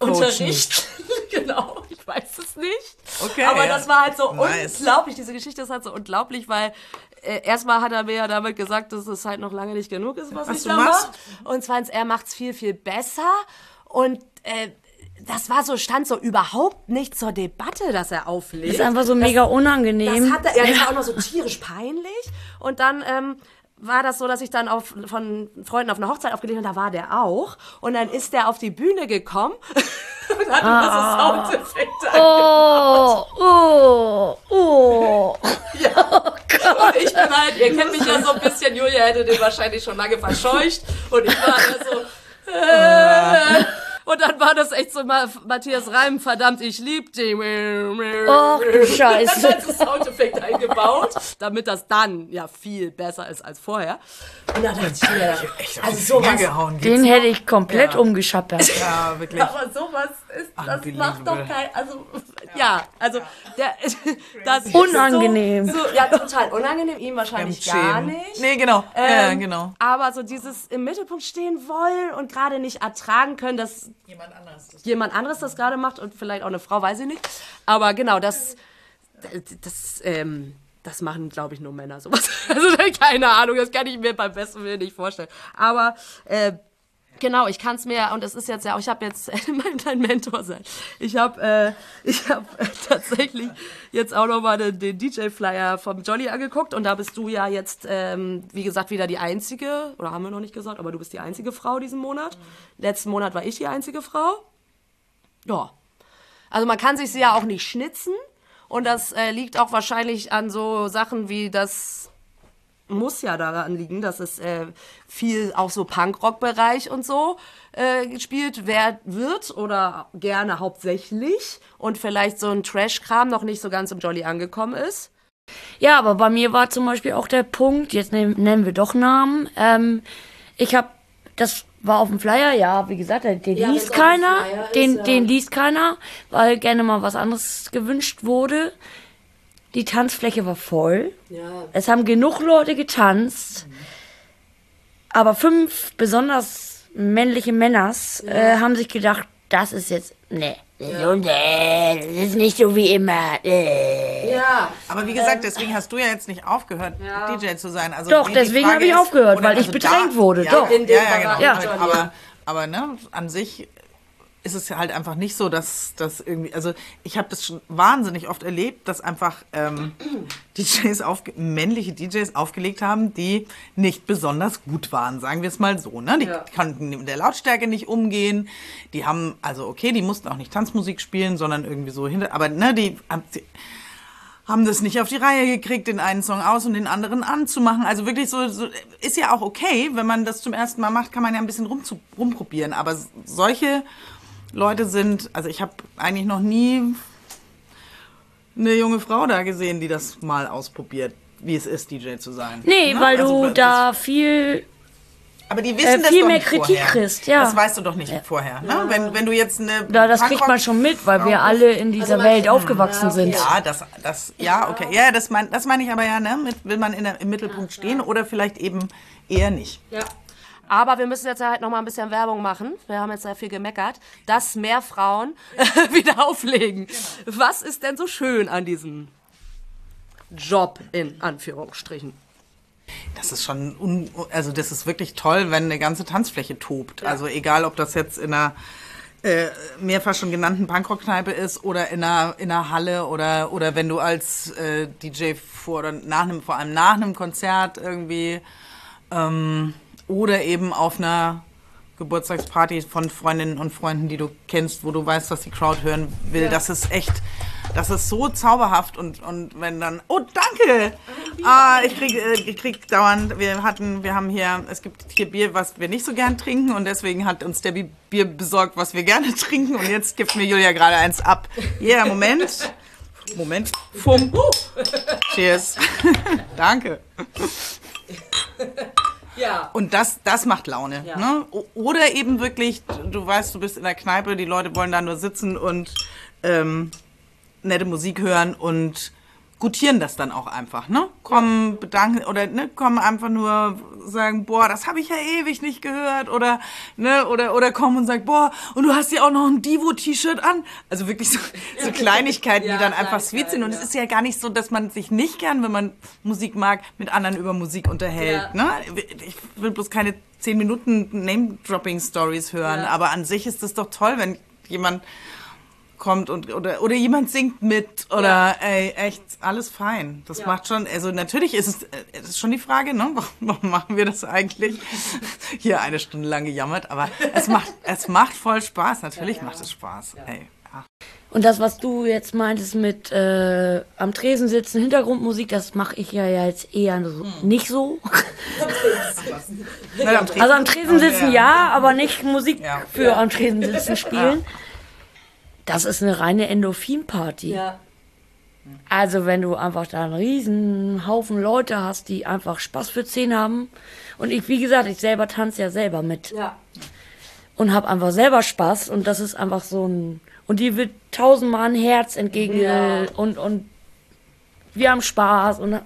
unterrichten. genau, ich weiß es nicht. Okay, Aber ja. das war halt so Nice. unglaublich, diese Geschichte ist halt so unglaublich, weil äh, erstmal hat er mir ja damit gesagt, dass es halt noch lange nicht genug ist, was, Was ich da mache. Und zweitens, er macht's viel, viel besser. Und äh, das war so, stand so überhaupt nicht zur Debatte, dass er auflegt. ist einfach so mega unangenehm. Das hatte, ja, das war auch noch so tierisch peinlich. Und dann ähm, war das so, dass ich dann auf, von Freunden auf eine Hochzeit aufgelegt und da war der auch. Und dann ist der auf die Bühne gekommen. und hat ah. so Soundeffekte Oh, oh, oh. Ja. Oh und ich bin halt, ihr kennt mich ja so ein bisschen, Julia hätte den wahrscheinlich schon lange verscheucht und ich war da so... Äh, und dann war das echt so Matthias Reim, verdammt, ich lieb dich. Ach du Scheiße. Dann hat das Soundeffekt eingebaut, damit das dann ja viel besser ist als vorher. Und dann dachte ich mir, also sowas, gehauen, den hätte ich komplett ja. umgeschappert. Ja, wirklich. Aber sowas ist, das macht doch kein, also, ja, also, der, das Unangenehm. So, so, ja, total unangenehm, ihm wahrscheinlich gar nicht. Nee, genau, ähm, ja, genau. Aber so dieses im Mittelpunkt stehen wollen und gerade nicht ertragen können, dass jemand anderes das, jemand anderes das gerade macht und vielleicht auch eine Frau, weiß ich nicht. Aber genau, das, das, ähm, das machen, glaube ich, nur Männer sowas. Also keine Ahnung, das kann ich mir beim besten Willen nicht vorstellen. Aber äh, Genau, ich kann es mir, und es ist jetzt ja auch, ich habe jetzt mein dein Mentor sein. Ich habe äh, ich hab, äh, tatsächlich jetzt auch nochmal den, den DJ-Flyer vom Jolly angeguckt und da bist du ja jetzt, ähm, wie gesagt, wieder die einzige, oder haben wir noch nicht gesagt, aber du bist die einzige Frau diesen Monat. Mhm. Letzten Monat war ich die einzige Frau. Ja. Also man kann sich sie ja auch nicht schnitzen und das äh, liegt auch wahrscheinlich an so Sachen wie das muss ja daran liegen, dass es äh, viel auch so Punkrock-Bereich und so äh, gespielt wird oder gerne hauptsächlich und vielleicht so ein Trash-Kram noch nicht so ganz im Jolly angekommen ist. Ja, aber bei mir war zum Beispiel auch der Punkt, jetzt nennen, nennen wir doch Namen, ähm, ich habe, das war auf dem Flyer, ja, wie gesagt, den, den ja, liest keiner, den, ist, den liest keiner, weil gerne mal was anderes gewünscht wurde. Die Tanzfläche war voll. Ja. Es haben genug Leute getanzt. Mhm. Aber fünf besonders männliche Männers ja. äh, haben sich gedacht, das ist jetzt. Nee. Ja. Nee, das ist nicht so wie immer. Nee. Ja. Aber wie gesagt, deswegen hast du ja jetzt nicht aufgehört, ja. DJ zu sein. Also Doch, deswegen habe ich aufgehört, weil also ich bedrängt wurde. Ja, Doch. Ja, ja, genau. Ja. Aber, aber ne, an sich ist es halt einfach nicht so, dass das irgendwie, also ich habe das schon wahnsinnig oft erlebt, dass einfach ähm, DJs auf, männliche DJs aufgelegt haben, die nicht besonders gut waren, sagen wir es mal so. Ne? Die ja. konnten mit der Lautstärke nicht umgehen. Die haben, also okay, die mussten auch nicht Tanzmusik spielen, sondern irgendwie so hinter, aber ne, die, die haben das nicht auf die Reihe gekriegt, den einen Song aus und den anderen anzumachen. Also wirklich so, so ist ja auch okay, wenn man das zum ersten Mal macht, kann man ja ein bisschen rum, rumprobieren. Aber solche Leute sind, also ich habe eigentlich noch nie eine junge Frau da gesehen, die das mal ausprobiert, wie es ist, DJ zu sein. Nee, ne? weil also, du da viel aber die wissen äh, viel das mehr Kritik vorher. kriegst, ja. Das weißt du doch nicht ja. vorher. Ne? Wenn, wenn du jetzt eine. Ja, das kriegt man schon mit, weil wir alle in dieser also Welt aufgewachsen ja, sind. Ja, das, das, ja, okay. Ja, das meine das mein ich aber ja, ne? Mit, will man in der, im Mittelpunkt stehen oder vielleicht eben eher nicht. Ja. Aber wir müssen jetzt halt noch mal ein bisschen Werbung machen. Wir haben jetzt sehr viel gemeckert, dass mehr Frauen wieder auflegen. Genau. Was ist denn so schön an diesem Job in Anführungsstrichen? Das ist schon, un also das ist wirklich toll, wenn eine ganze Tanzfläche tobt. Ja. Also egal, ob das jetzt in einer äh, mehrfach schon genannten Punkrock-Kneipe ist oder in einer, in einer Halle oder, oder wenn du als äh, DJ vor oder nach einem, vor allem nach einem Konzert irgendwie ähm, oder eben auf einer Geburtstagsparty von Freundinnen und Freunden, die du kennst, wo du weißt, was die Crowd hören will. Ja. Das ist echt, das ist so zauberhaft und, und wenn dann, oh danke! Ah, ich krieg, äh, ich krieg dauernd, wir hatten, wir haben hier, es gibt hier Bier, was wir nicht so gern trinken und deswegen hat uns Debbie Bier besorgt, was wir gerne trinken und jetzt gibt mir Julia gerade eins ab. Ja, yeah, Moment. Moment. Fum. Cheers. danke. Ja. Und das, das macht Laune. Ja. Ne? Oder eben wirklich, du weißt, du bist in der Kneipe, die Leute wollen da nur sitzen und ähm, nette Musik hören und gutieren das dann auch einfach, ne? Kommen, bedanken oder ne, kommen einfach nur sagen, boah, das habe ich ja ewig nicht gehört oder ne oder oder kommen und sagen, boah, und du hast ja auch noch ein Divo T-Shirt an. Also wirklich so, so Kleinigkeiten, ja, die dann einfach sweet sind und ja. es ist ja gar nicht so, dass man sich nicht gern, wenn man Musik mag, mit anderen über Musik unterhält, ja. ne? Ich will bloß keine zehn Minuten Name Dropping Stories hören, aber an sich ist es doch toll, wenn jemand kommt und oder oder jemand singt mit oder ey, echt alles fein. Das macht schon, also natürlich ist es, ist schon die Frage, ne, warum, machen wir das eigentlich? Hier eine Stunde lang gejammert, aber es macht es macht voll Spaß. Natürlich macht es Spaß. Ey, ja. Und das, was du jetzt meintest mit äh, am Tresen sitzen, Hintergrundmusik, das mache ich ja jetzt eher so, nicht so. Nein, am Tresen- Also am Tresen sitzen Ja. ja, aber nicht Musik Ja. für am Tresen sitzen spielen. Das ist eine reine Endorphin-Party. Ja. Also wenn du einfach da einen riesen Haufen Leute hast, die einfach Spaß für 10 haben. Und ich, wie gesagt, ich selber tanze ja selber mit. Ja. und habe einfach selber Spaß und das ist einfach so ein und die wird tausendmal ein Herz entgegen Ja. und und wir haben Spaß und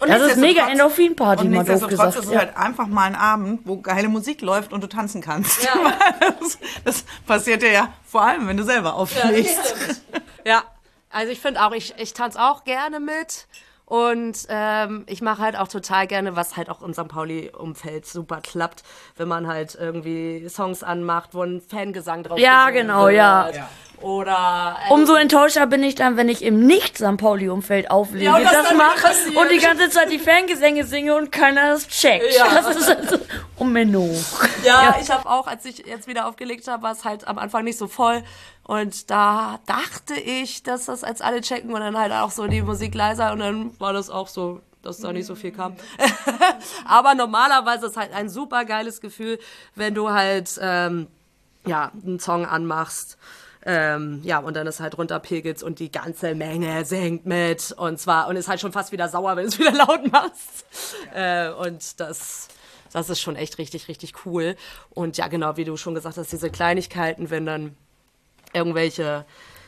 Und Das ist mega Endorphin-Party, mal doof nichtsdestotrotz gesagt, ist es ja. halt einfach mal ein Abend, wo geile Musik läuft und du tanzen kannst. Ja. Das, das passiert dir ja vor allem, wenn du selber auflegst. Ja, also ich finde auch, ich, ich tanze auch gerne mit. Und ähm, ich mache halt auch total gerne, was halt auch in St. Pauli-Umfeld super klappt, wenn man halt irgendwie Songs anmacht, wo ein Fangesang drauf Ja, gesungen genau, wird. ja. Oder äh, umso enttäuschter bin ich dann, wenn ich im nicht St. Pauli-Umfeld auflege, Ja, und das das mache und die ganze Zeit die Fangesänge singe und keiner das checkt. Ja. Das ist also, oh Menno. Ja, ich habe auch, als ich jetzt wieder aufgelegt habe, war es halt am Anfang nicht so voll. Und da dachte ich, dass das als alle checken und dann halt auch so die Musik leiser und dann war das auch so, dass da nicht so viel kam. Aber normalerweise ist halt ein super geiles Gefühl, wenn du halt ähm, ja einen Song anmachst. Ähm, ja, und dann ist halt runterpegelst und die ganze Menge singt mit. Und zwar, und ist halt schon fast wieder sauer, wenn du es wieder laut machst. Äh, und das, das ist schon echt richtig, richtig cool. Und ja, genau, wie du schon gesagt hast, diese Kleinigkeiten, wenn dann irgendwelche,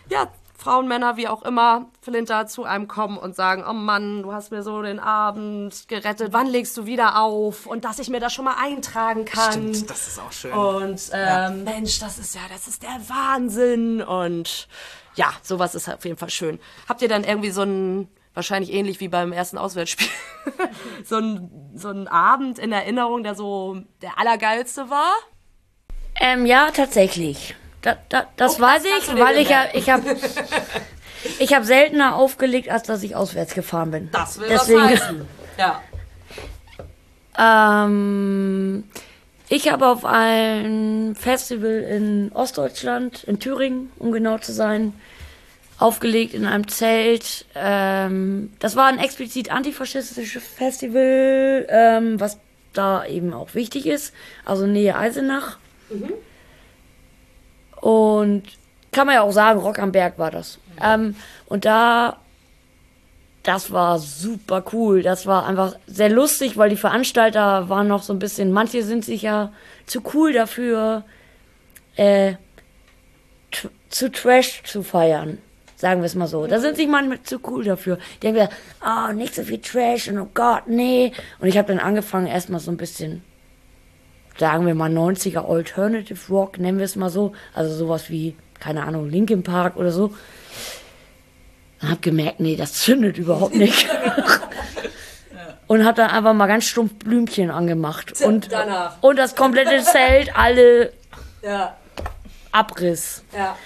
ja, Frauen, Männer, wie auch immer, Flinter zu einem kommen und sagen, oh Mann, du hast mir so den Abend gerettet, wann legst du wieder auf? Und dass ich mir das schon mal eintragen kann. Stimmt, das ist auch schön. Und ähm, Mensch, das ist ja, das ist der Wahnsinn. Und ja, sowas ist auf jeden Fall schön. Habt ihr dann irgendwie so ein, wahrscheinlich ähnlich wie beim ersten Auswärtsspiel, so ein so ein Abend in Erinnerung, der so der allergeilste war? Ähm, ja, tatsächlich. Da, da, das Oh, weiß ich, weil ich ja, ich habe ich hab seltener aufgelegt, als dass ich auswärts gefahren bin. Das will Deswegen, was heißen. Ja. Ähm, ich habe auf ein Festival in Ostdeutschland, in Thüringen, um genau zu sein, aufgelegt in einem Zelt. Ähm, das war ein explizit antifaschistisches Festival, ähm, was da eben auch wichtig ist, also Nähe Eisenach. Und kann man ja auch sagen, Rock am Berg war das. Ähm, und da, das war super cool. Das war einfach sehr lustig, weil die Veranstalter waren noch so ein bisschen, manche sind sich ja zu cool dafür, äh, zu Trash zu feiern. Sagen wir es mal so. Da sind sich manchmal zu cool dafür. Die denken, wieder, oh, nicht so viel Trash und oh Gott, nee. Und ich habe dann angefangen, erstmal so ein bisschen sagen wir mal 90er Alternative Rock, nennen wir es mal so. Also sowas wie, keine Ahnung, Linkin Park oder so. Und hab gemerkt, nee, das zündet überhaupt nicht. Und hab dann einfach mal ganz stumpf Blümchen angemacht. Und, danach. und das komplette Zelt, alle Ja. Abriss. Ja.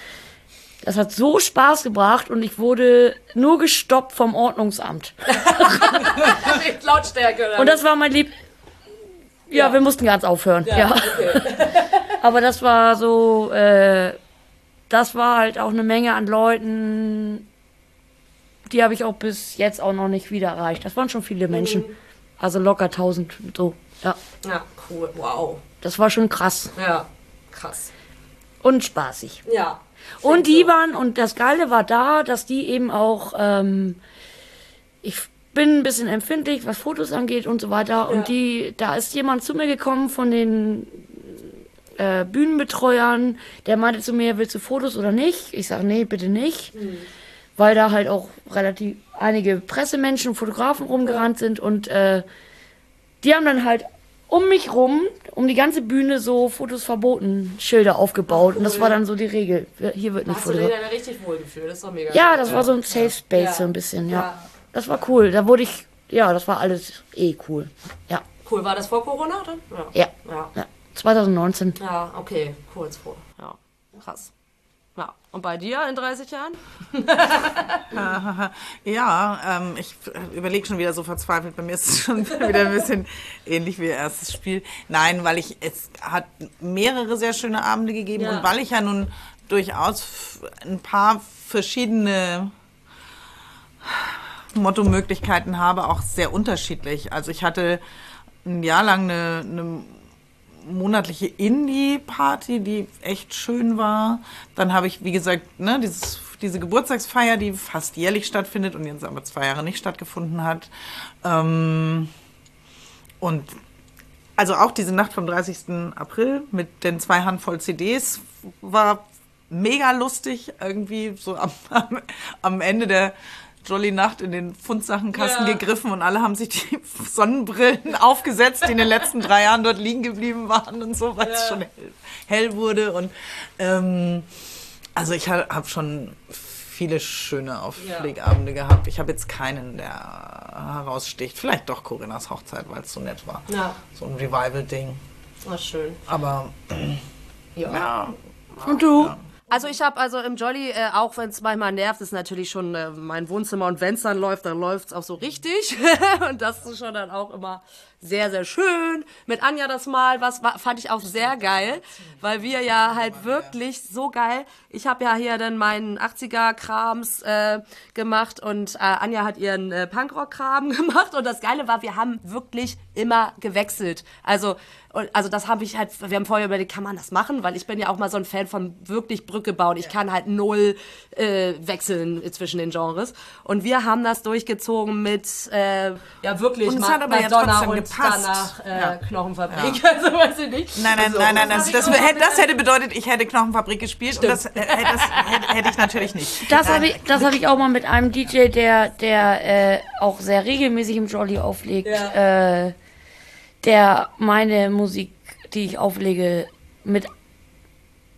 Das hat so Spaß gebracht und ich wurde nur gestoppt vom Ordnungsamt. Lautstärke. Oder? Und das war mein Lieb. Ja, wir mussten ganz aufhören. Ja. Aber das war so, äh, das war halt auch eine Menge an Leuten, die habe ich auch bis jetzt auch noch nicht wieder erreicht. Das waren schon viele Menschen. Also locker 1000, so. Ja, ja, cool. Wow. das war schon krass Ja. Krass. und spaßig. Ja. Und die waren, und das Geile war da, dass die eben auch, ähm, ich bin ein bisschen empfindlich, was Fotos angeht und so weiter. Und die, da ist jemand zu mir gekommen von den äh, Bühnenbetreuern, der meinte zu mir, willst du Fotos oder nicht? Ich sage, nee, bitte nicht. Weil da halt auch relativ einige Pressemenschen und Fotografen rumgerannt sind und äh, die haben dann halt um mich rum, um die ganze Bühne so Fotos verboten, Schilder aufgebaut. Und das war dann so die Regel. Hier wird nicht Hast du dir fotografiert. dann richtig wohlgefühlt? Das ist doch mega. Ja, das war so ein Safe Space Ja. so ein bisschen, ja. Das war cool. Da wurde ich, ja, das war alles eh cool. Ja, Cool. War das vor Corona dann? Ja. ja, Ja. ja. 2019. Ja, okay. Kurz vor. Ja. Krass. Ja. Und bei dir in 30 Jahren? Ja, ähm, ich überlege schon wieder so verzweifelt. Bei mir ist es schon wieder ein bisschen ähnlich wie ihr erstes Spiel. Nein, weil ich, es hat mehrere sehr schöne Abende gegeben Ja. und weil ich ja nun durchaus ein paar verschiedene Motto-Möglichkeiten habe, auch sehr unterschiedlich. Also ich hatte ein Jahr lang eine, eine monatliche Indie-Party, die echt schön war. Dann habe ich, wie gesagt, ne, dieses, diese Geburtstagsfeier, die fast jährlich stattfindet und jetzt aber zwei Jahre nicht stattgefunden hat. Ähm, und also auch diese Nacht vom 30. April mit den zwei Handvoll CDs war mega lustig. Irgendwie so am, am, am Ende der Jolly Nacht in den Fundsachenkasten Ja. gegriffen und alle haben sich die Sonnenbrillen aufgesetzt, die in den letzten drei Jahren dort liegen geblieben waren und so, weil es schon hell, hell wurde. Und ähm, also ich habe schon viele schöne Auflegabende gehabt. Ich habe jetzt keinen, der heraussticht. Vielleicht doch Corinnas Hochzeit, weil es so nett war. Ja. So ein Revival-Ding. War schön. Aber ja. Und du? Also ich habe also im Jolly, äh, auch wenn es manchmal nervt, ist natürlich schon äh, mein Wohnzimmer und wenn es dann läuft, dann läuft es auch so richtig. und das ist schon dann auch immer sehr, sehr schön. Mit Anja das Mal, was war, fand ich auch sehr geil, weil wir ja halt wirklich so geil, ich habe ja hier dann meinen 80er-Krams äh, gemacht und äh, Anja hat ihren äh, Punkrock-Kram gemacht und das Geile war, wir haben wirklich immer gewechselt. Also und, also das habe ich halt, wir haben vorher überlegt, kann man das machen? Weil ich bin ja auch mal so ein Fan von wirklich Brücke bauen. Ich kann halt null äh, wechseln zwischen den Genres. Und wir haben das durchgezogen mit, äh, ja wirklich, Und es Ma- hat aber ja Madonna trotzdem und gepasst. danach äh, Ja. Knochenfabrik. Also weiß ich nicht. Nein, nein, Also, nein, nein, das, das, das hätte bedeutet, ich hätte Knochenfabrik gespielt und das, äh, das hätte, hätte ich natürlich nicht. Das habe ich, das hab ich auch mal mit einem DJ, der, der äh, auch sehr regelmäßig im Jolly auflegt, Ja. äh, der meine Musik, die ich auflege, mit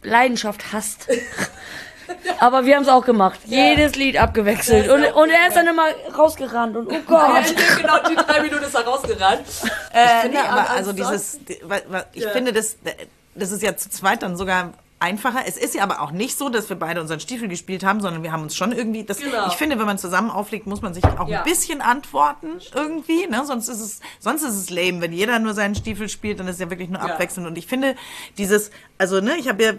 Leidenschaft hasst. Aber wir haben es auch gemacht. Jedes Lied abgewechselt. Und, und er ist dann immer rausgerannt und oh Gott. genau, die drei Minuten ist er rausgerannt. Ich Äh, finde nee, aber, also dieses, ich finde, das, das ist ja zu zweit dann sogar einfacher. Es ist ja aber auch nicht so, dass wir beide unseren Stiefel gespielt haben, sondern wir haben uns schon irgendwie, das, Genau. ich finde, wenn man zusammen auflegt, muss man sich auch Ja. ein bisschen antworten irgendwie, ne? sonst ist es, sonst ist es lame. Wenn jeder nur seinen Stiefel spielt, dann ist es ja wirklich nur Ja. abwechselnd. Und ich finde, dieses, also, ne, ich habe ja,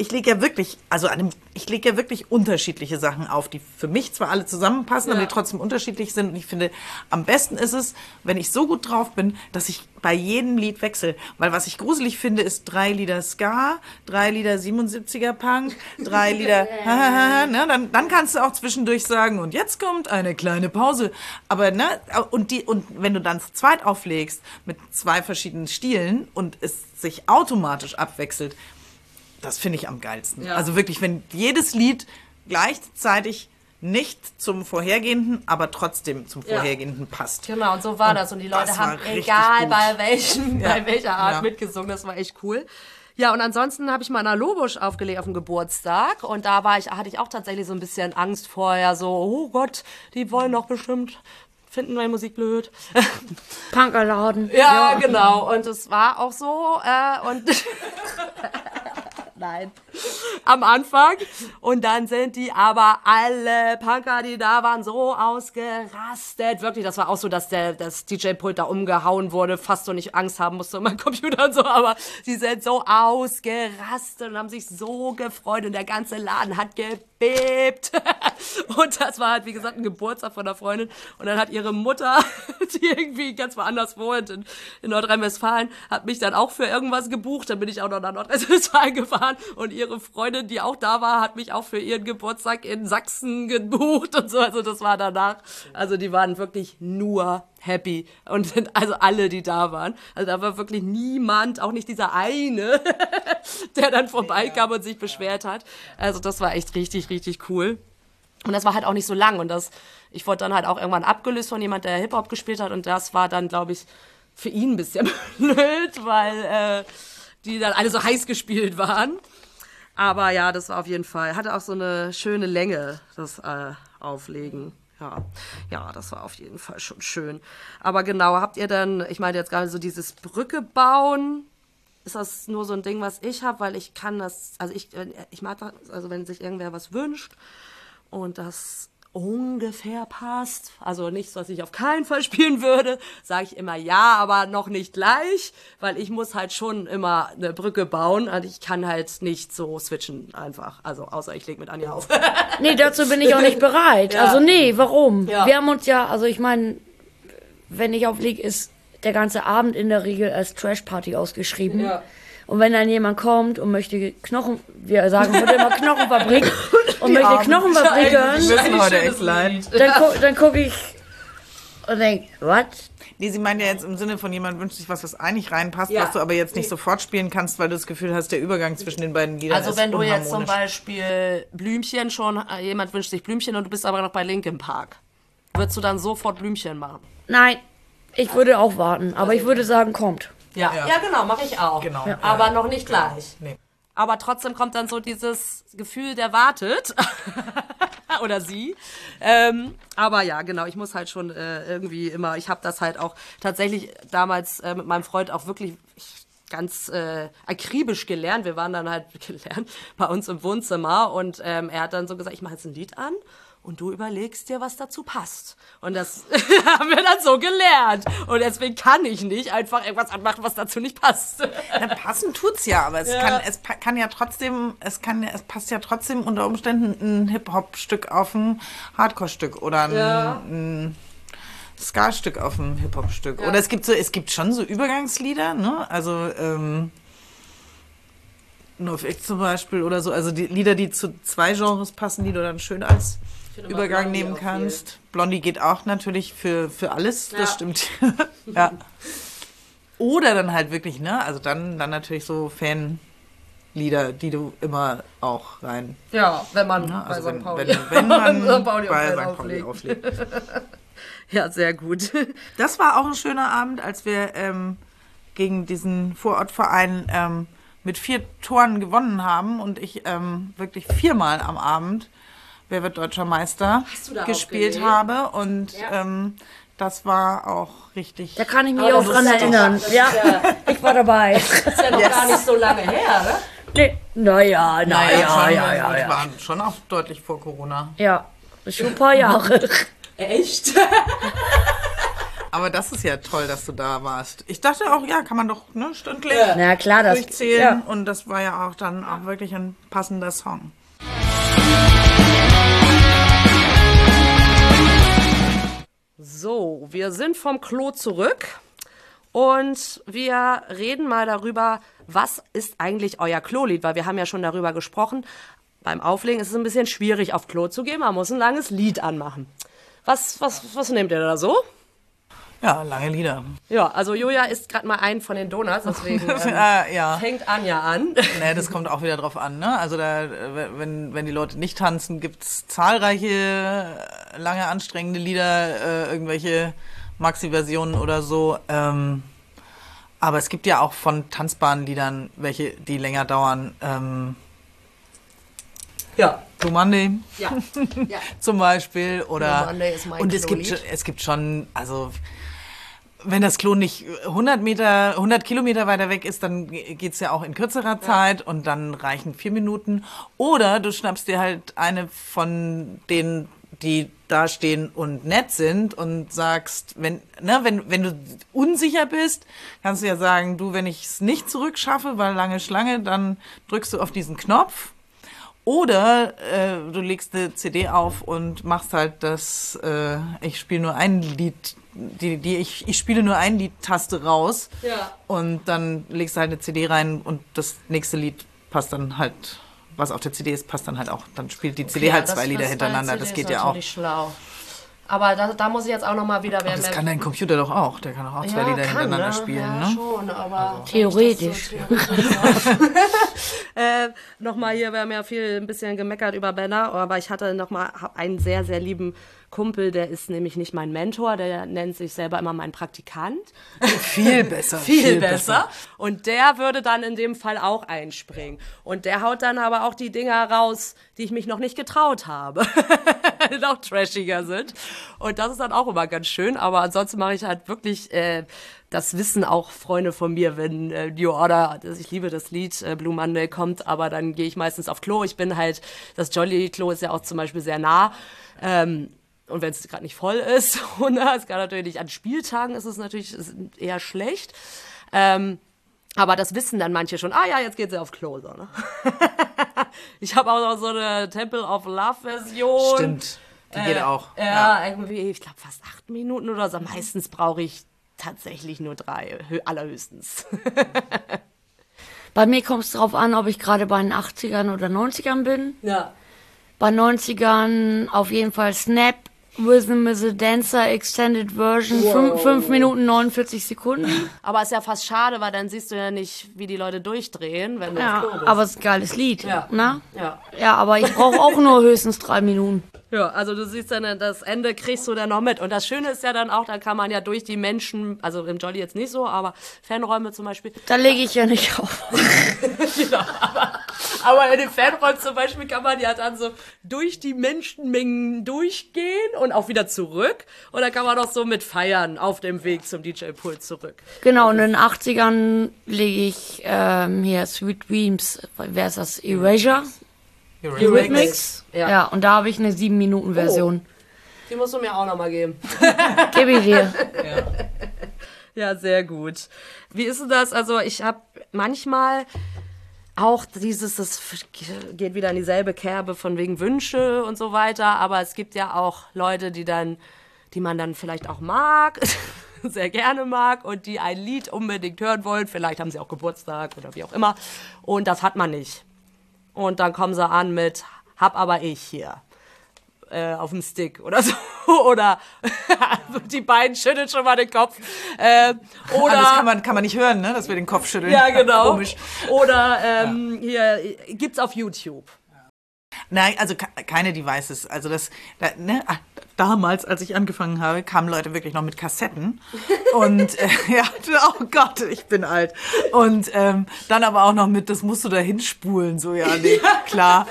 ich lege ja wirklich, also an dem, ich lege ja wirklich unterschiedliche Sachen auf, die für mich zwar alle zusammenpassen, aber Ja. die trotzdem unterschiedlich sind. Und ich finde, am besten ist es, wenn ich so gut drauf bin, dass ich bei jedem Lied wechsle. Weil was ich gruselig finde, ist drei Lieder Ska, drei Lieder 77er Punk, drei Lieder, ne, dann, dann kannst du auch zwischendurch sagen, und jetzt kommt eine kleine Pause. Aber, ne, und die, und wenn du dann zu zweit auflegst, mit zwei verschiedenen Stilen und es sich automatisch abwechselt, das finde ich am geilsten. Ja. Also wirklich, wenn jedes Lied gleichzeitig nicht zum vorhergehenden, aber trotzdem zum Ja. vorhergehenden passt. Genau, und so war das. Und die Leute haben, egal gut. bei, welchen, Ja. bei welcher Art, Ja. mitgesungen. Das war echt cool. Ja, und ansonsten habe ich mal Lobusch aufgelegt auf dem Geburtstag. Und da war ich, hatte ich auch tatsächlich so ein bisschen Angst vorher. So, oh Gott, die wollen doch bestimmt, finden meine Musik blöd. Punkerladen. Ja, genau. Und es war auch so. Äh, und Nein. Am Anfang. Und dann sind die aber alle Punker, die da waren, so ausgerastet. Wirklich, das war auch so, dass der, das DJ-Pult da umgehauen wurde. Fast so nicht Angst haben musste um meinen Computer und so. Aber sie sind so ausgerastet und haben sich so gefreut. Und der ganze Laden hat gebebt. Und das war halt, wie gesagt, ein Geburtstag von einer Freundin. Und dann hat ihre Mutter, die irgendwie ganz woanders wohnt, in, in Nordrhein-Westfalen, hat mich dann auch für irgendwas gebucht. Dann bin ich auch noch nach Nordrhein-Westfalen gefahren. Und ihre Freundin, die auch da war, hat mich auch für ihren Geburtstag in Sachsen gebucht und so. Also das war danach. Also die waren wirklich nur happy. Und sind also alle, die da waren. Also da war wirklich niemand, auch nicht dieser eine, der dann vorbeikam und sich beschwert hat. Also das war echt richtig, richtig cool. Und das war halt auch nicht so lang. Und das, ich wurde dann halt auch irgendwann abgelöst von jemand, der Hip-Hop gespielt hat. Und das war dann, glaube ich, für ihn ein bisschen blöd, weil äh, die dann alle so heiß gespielt waren. Aber ja, das war auf jeden Fall, hatte auch so eine schöne Länge, das äh, Auflegen. Ja, ja, das war auf jeden Fall schon schön. Aber genau, habt ihr dann, ich meine jetzt gerade so dieses Brücke bauen, ist das nur so ein Ding, was ich habe, weil ich kann das, also ich, ich mag das, also wenn sich irgendwer was wünscht und das ungefähr passt, also nichts, was ich auf keinen Fall spielen würde, sage ich immer ja, aber noch nicht gleich, weil ich muss halt schon immer eine Brücke bauen und ich kann halt nicht so switchen einfach, also außer ich lege mit Anja auf. Nee, dazu bin ich auch nicht bereit. Ja. Also nee, warum? Ja. Wir haben uns ja, also ich meine, wenn ich auflege, ist der ganze Abend in der Regel als Trash-Party ausgeschrieben. Ja. Und wenn dann jemand kommt und möchte Knochen, wir sagen heute immer Knochenfabrik, und möchte. Knochenfabrik Die echt leid. dann, gu dann gucke ich und denke, what? Nee, sie meint ja jetzt im Sinne von jemand wünscht sich was, was eigentlich reinpasst, Ja. was du aber jetzt nicht sofort spielen kannst, weil du das Gefühl hast, der Übergang zwischen den beiden Liedern Also ist wenn du jetzt zum. Beispiel Blümchen schon, äh, jemand wünscht sich Blümchen und du bist aber noch bei Linkin Park, würdest du dann sofort Blümchen machen? Nein, ich würde auch warten, aber ich würde sagen, kommt. Ja, ja. genau, mache ich auch. Genau. Ja. Aber noch nicht gleich. Nee. Aber trotzdem kommt dann so dieses Gefühl, der wartet. Oder sie. Ähm, aber ja, genau, ich muss halt schon äh, irgendwie immer, ich habe das halt auch tatsächlich damals äh, mit meinem Freund auch wirklich ganz äh, akribisch gelernt. Wir waren dann halt gelernt bei uns im Wohnzimmer und ähm, er hat dann so gesagt, ich mache jetzt ein Lied an und du überlegst dir, was dazu passt. Und das haben wir dann so gelernt. Und deswegen kann ich nicht einfach irgendwas anmachen, was dazu nicht passt. Ja, passen tut's ja, aber es, Ja. Kann, es kann ja trotzdem, es kann, es passt ja trotzdem unter Umständen ein Hip-Hop-Stück auf ein Hardcore-Stück oder ein, Ja. ein Ska-Stück auf ein Hip-Hop-Stück. Oder es gibt so, es gibt schon so Übergangslieder, ne? Also ähm, No X zum Beispiel oder so, also die Lieder, die zu zwei Genres passen, die du dann schön als Übergang Blondie nehmen kannst. Blondie geht auch natürlich für, für alles, Ja. das stimmt. ja. Oder dann halt wirklich, ne? Also dann, dann natürlich so Fanlieder, die du immer auch rein. Ja, wenn man Ne? bei Also St. wenn, Pauli. wenn, wenn man St. Pauli bei St. Pauli auflegt. Ja, sehr gut. Das war auch ein schöner Abend, als wir ähm, gegen diesen Vorortverein ähm, mit vier Toren gewonnen haben und ich ähm, wirklich viermal am Abend Wer wird deutscher Meister gespielt habe und Ja. ähm, das war auch richtig. Da kann ich mich auch dran ja erinnern. Ja, ja- ich war dabei. Das ist ja noch gar nicht so lange her, ne? Nee. Naja, naja, schon, ja, ja, ja. war schon auch deutlich vor Corona. Ja, schon ein paar Jahre. Echt? Aber das ist ja toll, dass du da warst. Ich dachte auch, ja, kann man doch ne, stündlich Na klar, das. durchzählen. Ja. Und das war ja auch dann auch wirklich ein passender Song. So, wir sind vom Klo zurück und wir reden mal darüber, was ist eigentlich euer Klolied, weil wir haben ja schon darüber gesprochen. Beim Auflegen ist es ein bisschen schwierig, auf Klo zu gehen. Man muss ein langes Lied anmachen. Was, was, was nehmt ihr da so? Ja, lange Lieder. Ja, also Julia isst gerade mal einen von den Donuts, deswegen ähm, äh, ja. fängt Anja an. Nee, das kommt auch wieder drauf an. Ne? Also da, wenn, wenn die Leute nicht tanzen, gibt's zahlreiche äh, lange anstrengende Lieder, äh, irgendwelche Maxi-Versionen oder so. Ähm, aber es gibt ja auch von tanzbaren Liedern welche, die länger dauern. Ähm, Ja. Blue Monday Ja. ja. zum Beispiel oder Blue Monday ist mein und es gibt es gibt schon also wenn das Klo nicht 100 Meter 100 Kilometer weiter weg ist dann geht's ja auch in kürzerer Zeit und dann reichen vier Minuten. Oder du schnappst dir halt eine von denen die da stehen und nett sind und sagst, wenn, ne, wenn, wenn du unsicher bist, kannst du ja sagen, du, wenn ich es nicht zurückschaffe, weil lange Schlange, dann drückst du auf diesen Knopf. Oder äh, du legst eine CD auf und machst halt das, äh, ich spiele nur ein Lied, die, die ich, ich spiele nur ein Lied-Taste raus. Ja. Und dann legst du halt eine CD rein und das nächste Lied passt dann halt, was auf der CD ist, passt dann halt auch. Dann spielt die CD halt zwei Lieder hintereinander. Das geht ja auch. schlau. Aber da, da muss ich jetzt auch noch mal wieder... wer Das kann dein Computer doch auch. Der kann auch zwei ja, Lieder kann, hintereinander ne? spielen, ja, ne? schon, aber... Theoretisch. äh, nochmal hier, wir haben ja viel ein bisschen gemeckert über Banner, aber ich hatte nochmal einen sehr, sehr lieben Kumpel, der ist nämlich nicht mein Mentor, der nennt sich selber immer mein Praktikant. Viel besser. Viel, besser. Und der würde dann in dem Fall auch einspringen. Und der haut dann aber auch die Dinger raus, die ich mich noch nicht getraut habe. die noch trashiger sind. Und das ist dann auch immer ganz schön. Aber ansonsten mache ich halt wirklich, äh, das wissen auch Freunde von mir, wenn äh, New Order, ich liebe das Lied, äh, Blue Monday kommt, aber dann gehe ich meistens auf Klo. Ich bin halt, das Jolly-Klo ist ja auch zum Beispiel sehr nah. Ähm, und wenn es gerade nicht voll ist, und ne, es kann natürlich nicht an Spieltagen ist es natürlich ist eher schlecht. Ähm, aber das wissen dann manche schon. Ah ja, jetzt geht sie auf Klo. So, ne? ich habe auch noch so eine Temple of Love Version. Stimmt. Die geht auch. Ja, irgendwie, ich glaube fast acht Minuten oder so. Meistens brauche ich tatsächlich nur drei, hö- allerhöchstens. Bei mir kommt es darauf an, ob ich gerade bei den 80ern oder 90ern bin. ja. Bei 90ern auf jeden Fall Snap, Rhythm is a Dancer, Extended Version, 5 Minuten 49 Sekunden. Aber ist ja fast schade, weil dann siehst du ja nicht, wie die Leute durchdrehen, wenn du Ja, aber es ist ein geiles Lied. Ja. Na? ja. Ja, aber ich brauche auch nur höchstens drei Minuten. Ja, also du siehst dann, das Ende kriegst du dann noch mit. Und das Schöne ist ja dann auch, da kann man ja durch die Menschen, also im Jolly jetzt nicht so, aber Fanräume zum Beispiel, Da lege ich ja nicht auf. Aber in den Fanräumen zum Beispiel kann man ja dann so durch die Menschenmengen durchgehen und auch wieder zurück. Und dann kann man auch so mit feiern auf dem Weg zum DJ-Pult zurück. Genau, und in den 80ern lege ich ähm, hier Sweet Dreams, wer ist das? Erasure? Eurythmics? Ja. Ja. und da habe ich eine 7-Minuten-Version. Die musst du mir auch nochmal geben. Gib ich dir. Ja, sehr gut. Wie ist denn das? Also ich habe manchmal auch dieses, das geht wieder in dieselbe Kerbe von wegen Wünsche und so weiter, aber es gibt ja auch Leute, die dann, die man dann vielleicht auch mag, sehr gerne mag und die ein Lied unbedingt hören wollen. Vielleicht haben sie auch Geburtstag oder wie auch immer. Und das hat man nicht. Und dann kommen sie an mit, hab aber ich hier äh, auf dem Stick oder so. Oder die beiden schütteln schon mal den Kopf. Äh, oder das kann man, kann man nicht hören, ne? dass wir den Kopf schütteln. ja, genau. Komisch. Oder ähm, hier gibt's auf YouTube. Nein, also ke- keine Devices. Also das, da, ne, ah, damals, als ich angefangen habe, kamen Leute wirklich noch mit Kassetten. Und äh, ja, oh Gott, ich bin alt. Und ähm, dann aber auch noch mit, das musst du da hinspulen. So, ja, nee, klar,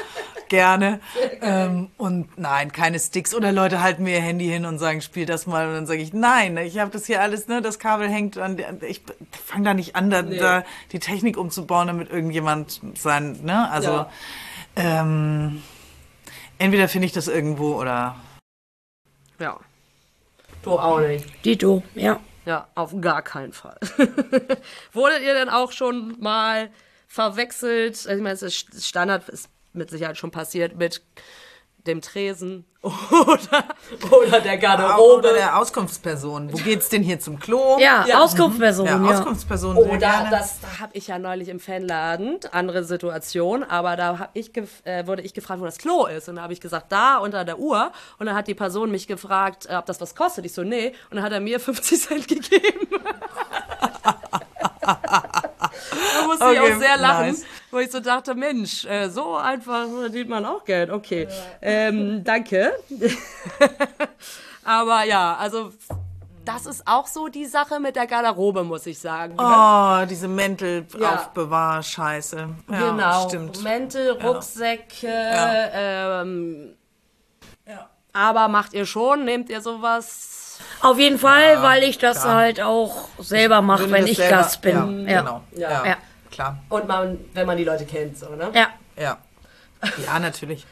gerne. Ähm, und nein, keine Sticks. Oder Leute halten mir ihr Handy hin und sagen, spiel das mal. Und dann sage ich, nein, ich habe das hier alles, ne, das Kabel hängt an, der- ich fange da nicht an, da, da die Technik umzubauen, damit irgendjemand sein, ne, also... Ja. Ähm, entweder finde ich das irgendwo oder. Ja. Du auch nicht. Dito, ja. Ja, auf gar keinen Fall. Wurdet ihr denn auch schon mal verwechselt? Also ich meine, es ist Standard, ist mit Sicherheit schon passiert mit dem Tresen oder, oder der Garderobe. Oder der Auskunftsperson. Wo geht's denn hier zum Klo? Ja, Ja. Auskunftsperson, Ja, ja. Auskunftsperson. sehr Oder gerne. das da habe ich ja neulich im Fanladen, andere Situation, aber da hab ich gef- äh, wurde ich gefragt, wo das Klo ist. Und da habe ich gesagt, da unter der Uhr. Und dann hat die Person mich gefragt, äh, ob das was kostet. Ich so, nee. Und dann hat er mir 50 Cent gegeben. da musste ich Okay, auch sehr lachen, nice. Wo ich so dachte, Mensch, äh, so einfach verdient man auch Geld. Okay, ähm, danke. aber ja, also das ist auch so die Sache mit der Garderobe, muss ich sagen. Oh, diese Mäntel Ja. aufbewahr Scheiße. Ja, genau. Stimmt. Mäntel, Rucksäcke. Ja. Ähm, Ja. aber macht ihr schon? Nehmt ihr sowas? Auf jeden Fall, weil ich das halt auch selber mache, wenn ich selber- Gast bin. Ja, Ja. genau. Ja. Ja. Klar. Und man, wenn man die Leute kennt, so, ne? Ja. Ja. Ja, natürlich.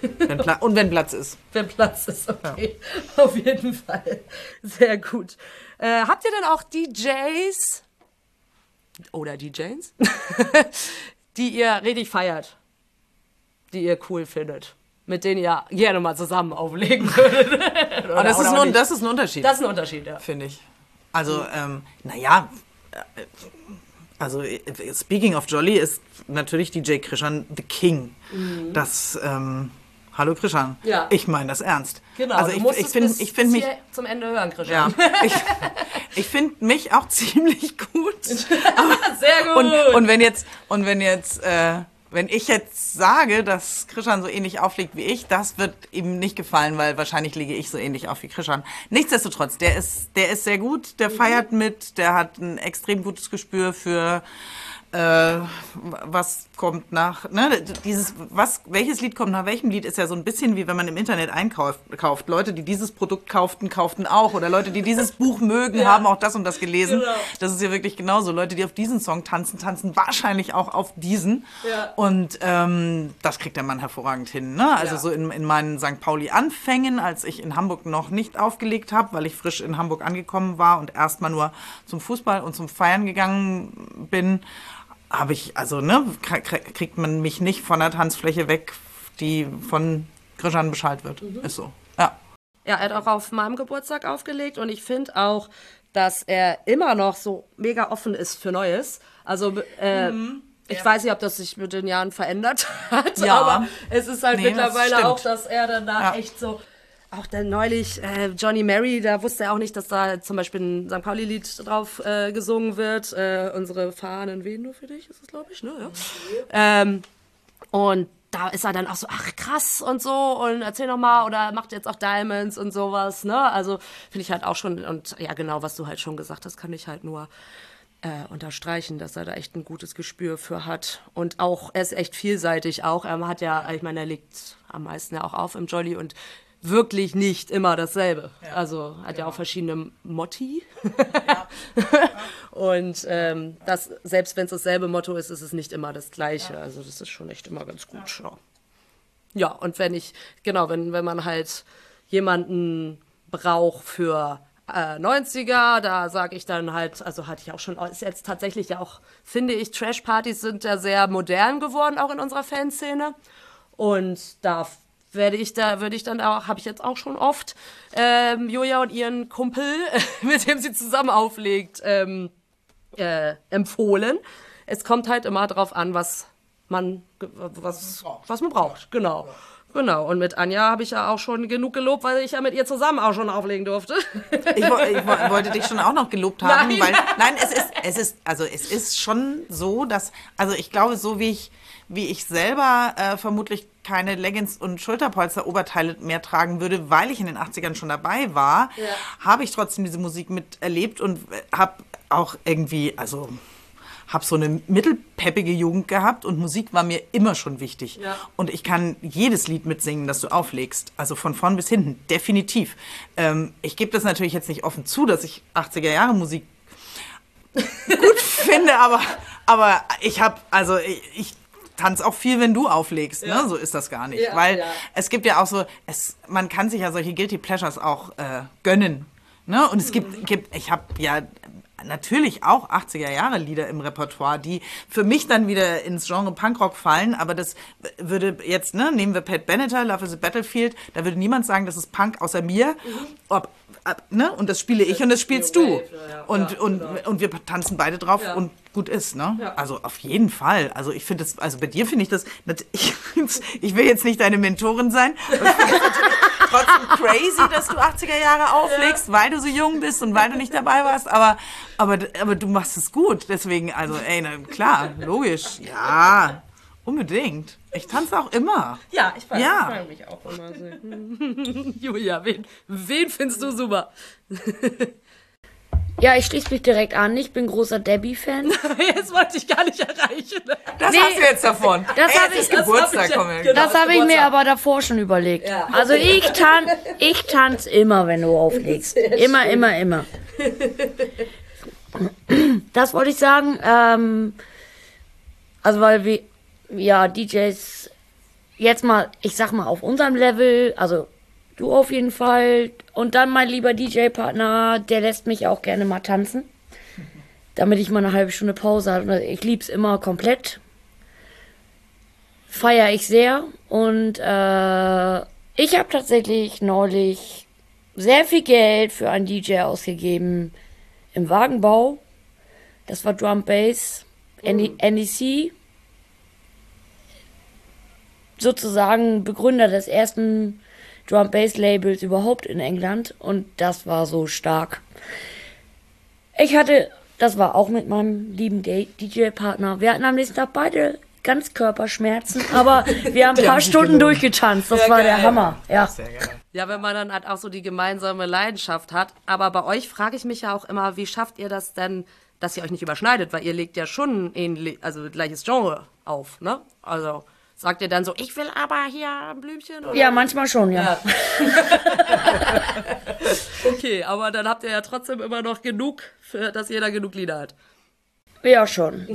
wenn Pla und wenn Platz ist. Wenn Platz ist, okay. Auf jeden Fall. Sehr gut. Äh, habt ihr denn auch DJs oder DJs, die ihr richtig feiert? Die ihr cool findet? Mit denen ihr gerne mal zusammen auflegen würdet? Aber das, ist nur, das ist ein Unterschied, Das ist ein Unterschied, ja. finde ich. Also, ähm, naja. äh, Also, äh, speaking of Jolly ist natürlich DJ Krishan the King. Das, ähm, hallo Krishan. Mhm. Ja. Ich meine das ernst. Genau. Also, ich, ich finde ich find mich. zum Ende hören, Christian. Ja, ich, ich finde mich auch ziemlich gut. Sehr gut. Und, und wenn jetzt, und wenn jetzt, äh, wenn ich jetzt sage, dass Krishan so ähnlich auflegt wie ich, das wird ihm nicht gefallen, weil wahrscheinlich lege ich so ähnlich auf wie Krishan. Nichtsdestotrotz, der ist, der ist sehr gut, der feiert mit, der hat ein extrem gutes Gespür für äh, was kommt nach, ne, dieses, was, welches Lied kommt nach welchem Lied, ist ja so ein bisschen wie wenn man im Internet einkauft. Kauft. Leute, die dieses Produkt kauften, kauften auch. Oder Leute, die dieses Buch mögen, ja. haben auch das und das gelesen. Genau. Das ist ja wirklich genauso. Leute, die auf diesen Song tanzen, tanzen wahrscheinlich auch auf diesen. Ja. Und ähm, das kriegt der Mann hervorragend hin. Ne? Also ja. so in, in meinen St. Pauli-Anfängen, als ich in Hamburg noch nicht aufgelegt habe, weil ich frisch in Hamburg angekommen war und erstmal nur zum Fußball und zum Feiern gegangen bin, habe ich, also, ne, kriegt man mich nicht von der Tanzfläche weg, die von Grischan beschallt wird. Mhm. Ist so. Ja. Ja, er hat auch auf meinem Geburtstag aufgelegt und ich finde auch, dass er immer noch so mega offen ist für Neues. Also, äh, mhm. Ich ja. weiß nicht, ob das sich mit den Jahren verändert hat, ja. aber es ist halt nee, mittlerweile das auch, dass er danach ja. echt so auch dann neulich äh, Johnny Mary, da wusste er auch nicht, dass da zum Beispiel ein St. Pauli-Lied drauf äh, gesungen wird. Äh, unsere Fahnen wehen nur für dich, ist es, glaube ich, ne? Ja. Ähm, und da ist er dann auch so, ach krass und so und erzähl noch mal oder macht jetzt auch Diamonds und sowas, ne? Also finde ich halt auch schon und ja genau, was du halt schon gesagt hast, kann ich halt nur äh, unterstreichen, dass er da echt ein gutes Gespür für hat und auch er ist echt vielseitig auch. Er hat ja, ich meine, er legt am meisten ja auch auf im Jolly und wirklich nicht immer dasselbe. Ja, also hat genau. ja auch verschiedene Motti. Ja. und ähm, das, selbst wenn es dasselbe Motto ist, ist es nicht immer das gleiche. Ja. Also das ist schon echt immer ganz gut. Ja, ja und wenn ich, genau, wenn, wenn man halt jemanden braucht für äh, 90er, da sage ich dann halt, also hatte ich auch schon, ist jetzt tatsächlich ja auch, finde ich, Trash-Partys sind ja sehr modern geworden, auch in unserer Fanszene. Und da werde ich da, würde ich dann auch, habe ich jetzt auch schon oft, ähm, Joja und ihren Kumpel, mit dem sie zusammen auflegt, ähm, äh, empfohlen. Es kommt halt immer darauf an, was man, was, was man braucht. Genau. Genau, und mit Anja habe ich ja auch schon genug gelobt, weil ich ja mit ihr zusammen auch schon auflegen durfte. Ich, ich wollte dich schon auch noch gelobt haben, nein. weil nein, es ist, es ist, also es ist schon so, dass, also ich glaube, so wie ich, wie ich selber äh, vermutlich keine Leggings und Schulterpolster-Oberteile mehr tragen würde, weil ich in den 80ern schon dabei war, ja. habe ich trotzdem diese Musik miterlebt und äh, habe auch irgendwie, also habe so eine mittelpeppige Jugend gehabt und Musik war mir immer schon wichtig. Ja. Und ich kann jedes Lied mitsingen, das du auflegst. Also von vorn bis hinten, definitiv. Ähm, ich gebe das natürlich jetzt nicht offen zu, dass ich 80er Jahre Musik gut finde, aber, aber ich habe, also ich, ich tanz auch viel, wenn du auflegst. Ne? Ja. Ne? So ist das gar nicht. Ja, Weil ja. es gibt ja auch so, es, man kann sich ja solche Guilty Pleasures auch äh, gönnen. Ne? Und es gibt, gibt ich habe ja natürlich auch 80er Jahre Lieder im Repertoire, die für mich dann wieder ins Genre Punkrock fallen, aber das würde jetzt, ne, nehmen wir Pat Benatar, Love is a Battlefield, da würde niemand sagen, das ist Punk außer mir. Mhm. Ob, ne? Und das spiele ich und das spielst du. Und, ja, und, genau. und wir tanzen beide drauf ja. und gut ist, ne? Ja. Also auf jeden Fall. Also ich finde das, also bei dir finde ich das, ich, ich will jetzt nicht deine Mentorin sein. Trotzdem crazy, dass du 80er Jahre auflegst, weil du so jung bist und weil du nicht dabei warst, aber, aber, aber du machst es gut. Deswegen, also, ey, na, klar, logisch. Ja, unbedingt. Ich tanze auch immer. Ja, ich weiß, ja. freue mich auch immer. Julia, wen, wen findest du super? Ja, ich schließe mich direkt an. Ich bin großer Debbie-Fan. jetzt wollte ich gar nicht erreichen. Das nee, hast du jetzt davon. Das habe ich, Geburtstag das hab ich, genau, das hab ich mir aber davor schon überlegt. Ja. Also ich, tan ich tanze immer, wenn du auflegst. Immer, schön. immer, immer. Das wollte ich sagen. Ähm, also weil wir, ja, DJs jetzt mal, ich sag mal, auf unserem Level, also Du auf jeden Fall. Und dann mein lieber DJ-Partner, der lässt mich auch gerne mal tanzen. Damit ich mal eine halbe Stunde Pause habe. Ich lieb's immer komplett. Feiere ich sehr. Und äh, ich habe tatsächlich neulich sehr viel Geld für einen DJ ausgegeben im Wagenbau. Das war Drum Bass, NEC. Sozusagen Begründer des ersten Drum Bass Labels überhaupt in England und das war so stark. Ich hatte, das war auch mit meinem lieben DJ-Partner. Wir hatten am nächsten Tag beide ganz Körperschmerzen, aber wir haben ein paar Stunden durchgetanzt. Das war der Hammer. Ja. Geil. Ja, wenn man dann halt auch so die gemeinsame Leidenschaft hat. Aber bei euch frage ich mich ja auch immer, wie schafft ihr das denn, dass ihr euch nicht überschneidet? Weil ihr legt ja schon ähnlich, also gleiches Genre auf, ne? Also sagt ihr dann so, ich will aber hier ein Blümchen? Oder? Ja, manchmal schon, ja. Okay, aber dann habt ihr ja trotzdem immer noch genug, für, dass jeder genug Lieder hat. Ja, schon.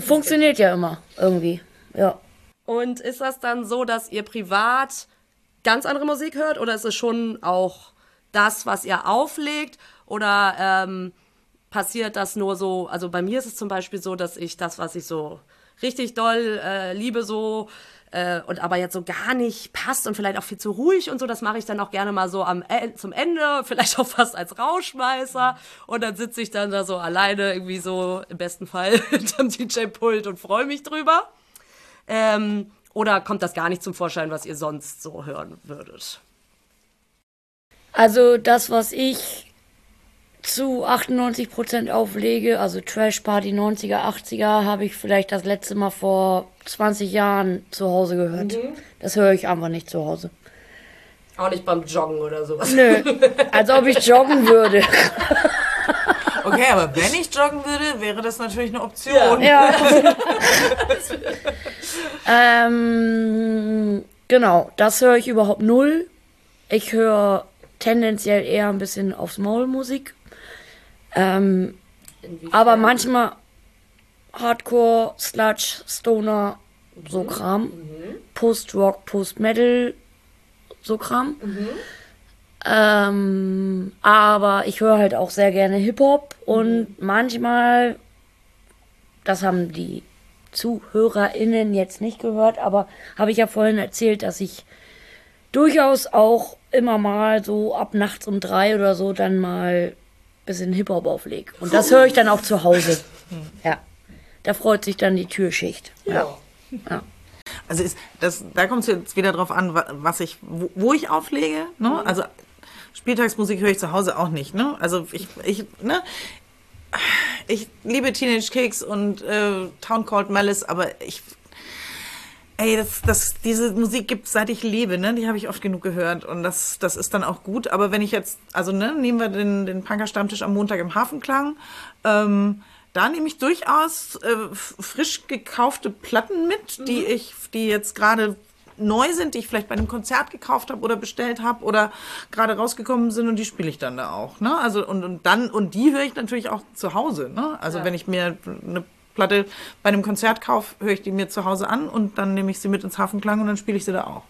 Funktioniert ja immer irgendwie. Ja. Und ist das dann so, dass ihr privat ganz andere Musik hört oder ist es schon auch das, was ihr auflegt? Oder ähm, passiert das nur so? Also bei mir ist es zum Beispiel so, dass ich das, was ich so richtig doll äh, liebe, so äh, und aber jetzt so gar nicht passt und vielleicht auch viel zu ruhig und so, das mache ich dann auch gerne mal so am E- zum Ende, vielleicht auch fast als Rauschmeißer und dann sitze ich dann da so alleine irgendwie so im besten Fall hinterm DJ-Pult und freue mich drüber. Ähm, oder kommt das gar nicht zum Vorschein, was ihr sonst so hören würdet? Also das, was ich zu 98% auflege, also Trash Party 90er, 80er, habe ich vielleicht das letzte Mal vor 20 Jahren zu Hause gehört. Das höre ich einfach nicht zu Hause. Auch nicht beim Joggen oder sowas. Nö, als ob ich joggen würde. Okay, aber wenn ich joggen würde, wäre das natürlich eine Option. Ja. ähm, genau, das höre ich überhaupt null. Ich höre tendenziell eher ein bisschen aufs Maul Musik. Ähm, aber manchmal Hardcore, Sludge, Stoner, so Kram. Post-Rock, Post-Metal, so Kram. Ähm, aber ich höre halt auch sehr gerne Hip-Hop und manchmal, das haben die ZuhörerInnen jetzt nicht gehört, aber habe ich ja vorhin erzählt, dass ich durchaus auch immer mal so ab nachts um drei oder so dann mal bisschen Hip-Hop auflege. Und das höre ich dann auch zu Hause. Ja. Da freut sich dann die Türschicht. Ja. ja. Also ist das, da kommt es jetzt wieder drauf an, wa- was ich, wo, wo ich auflege. Ne? Also Spieltagsmusik höre ich zu Hause auch nicht. Ne? Also ich, ich, ne? ich liebe Teenage Kicks und äh, Town Called Malice, aber ich, ey, das, das, diese Musik gibt seit ich lebe, ne? Die habe ich oft genug gehört und das, das ist dann auch gut. Aber wenn ich jetzt, also ne, nehmen wir den, den Punker-Stammtisch am Montag im Hafenklang, ähm, da nehme ich durchaus äh, frisch gekaufte Platten mit, die ich, die jetzt gerade neu sind, die ich vielleicht bei einem Konzert gekauft habe oder bestellt habe oder gerade rausgekommen sind und die spiele ich dann da auch. Ne? Also und, und dann und die höre ich natürlich auch zu Hause. Ne? Also wenn ich mir eine Platte bei einem Konzert kaufe, höre ich die mir zu Hause an und dann nehme ich sie mit ins Hafenklang und dann spiele ich sie da auch.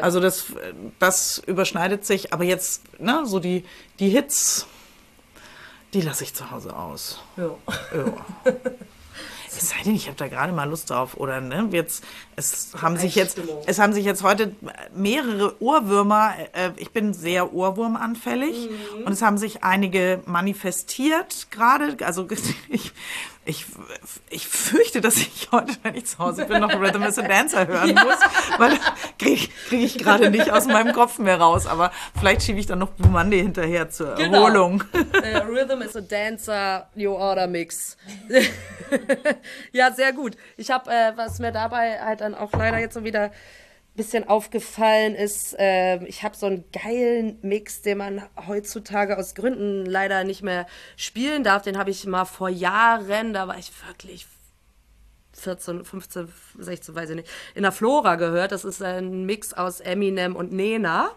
Also das, das überschneidet sich, aber jetzt ne, so die, die Hits, die lasse ich zu Hause aus. Ja. Ja. Es sei denn, ich habe da gerade mal Lust drauf. Oder ne, jetzt, es haben sich jetzt, es haben sich jetzt heute mehrere Ohrwürmer, äh, ich bin sehr ohrwurmanfällig und es haben sich einige manifestiert gerade. Also ich, ich, ich fürchte, dass ich heute, wenn ich zu Hause bin, noch Rhythm is a Dancer hören muss, weil kriege krieg ich gerade nicht aus meinem Kopf mehr raus. Aber vielleicht schiebe ich dann noch Blue Monday hinterher zur Genau. Erholung. Äh, Rhythm is a Dancer, New Order Mix. ja, sehr gut. Ich habe, äh, was mir dabei halt dann auch leider jetzt so wieder bisschen aufgefallen ist, äh, ich habe so einen geilen Mix, den man heutzutage aus Gründen leider nicht mehr spielen darf. Den habe ich mal vor Jahren, da war ich wirklich 14, 15, 16, weiß ich nicht, in der Flora gehört. Das ist ein Mix aus Eminem und Nena.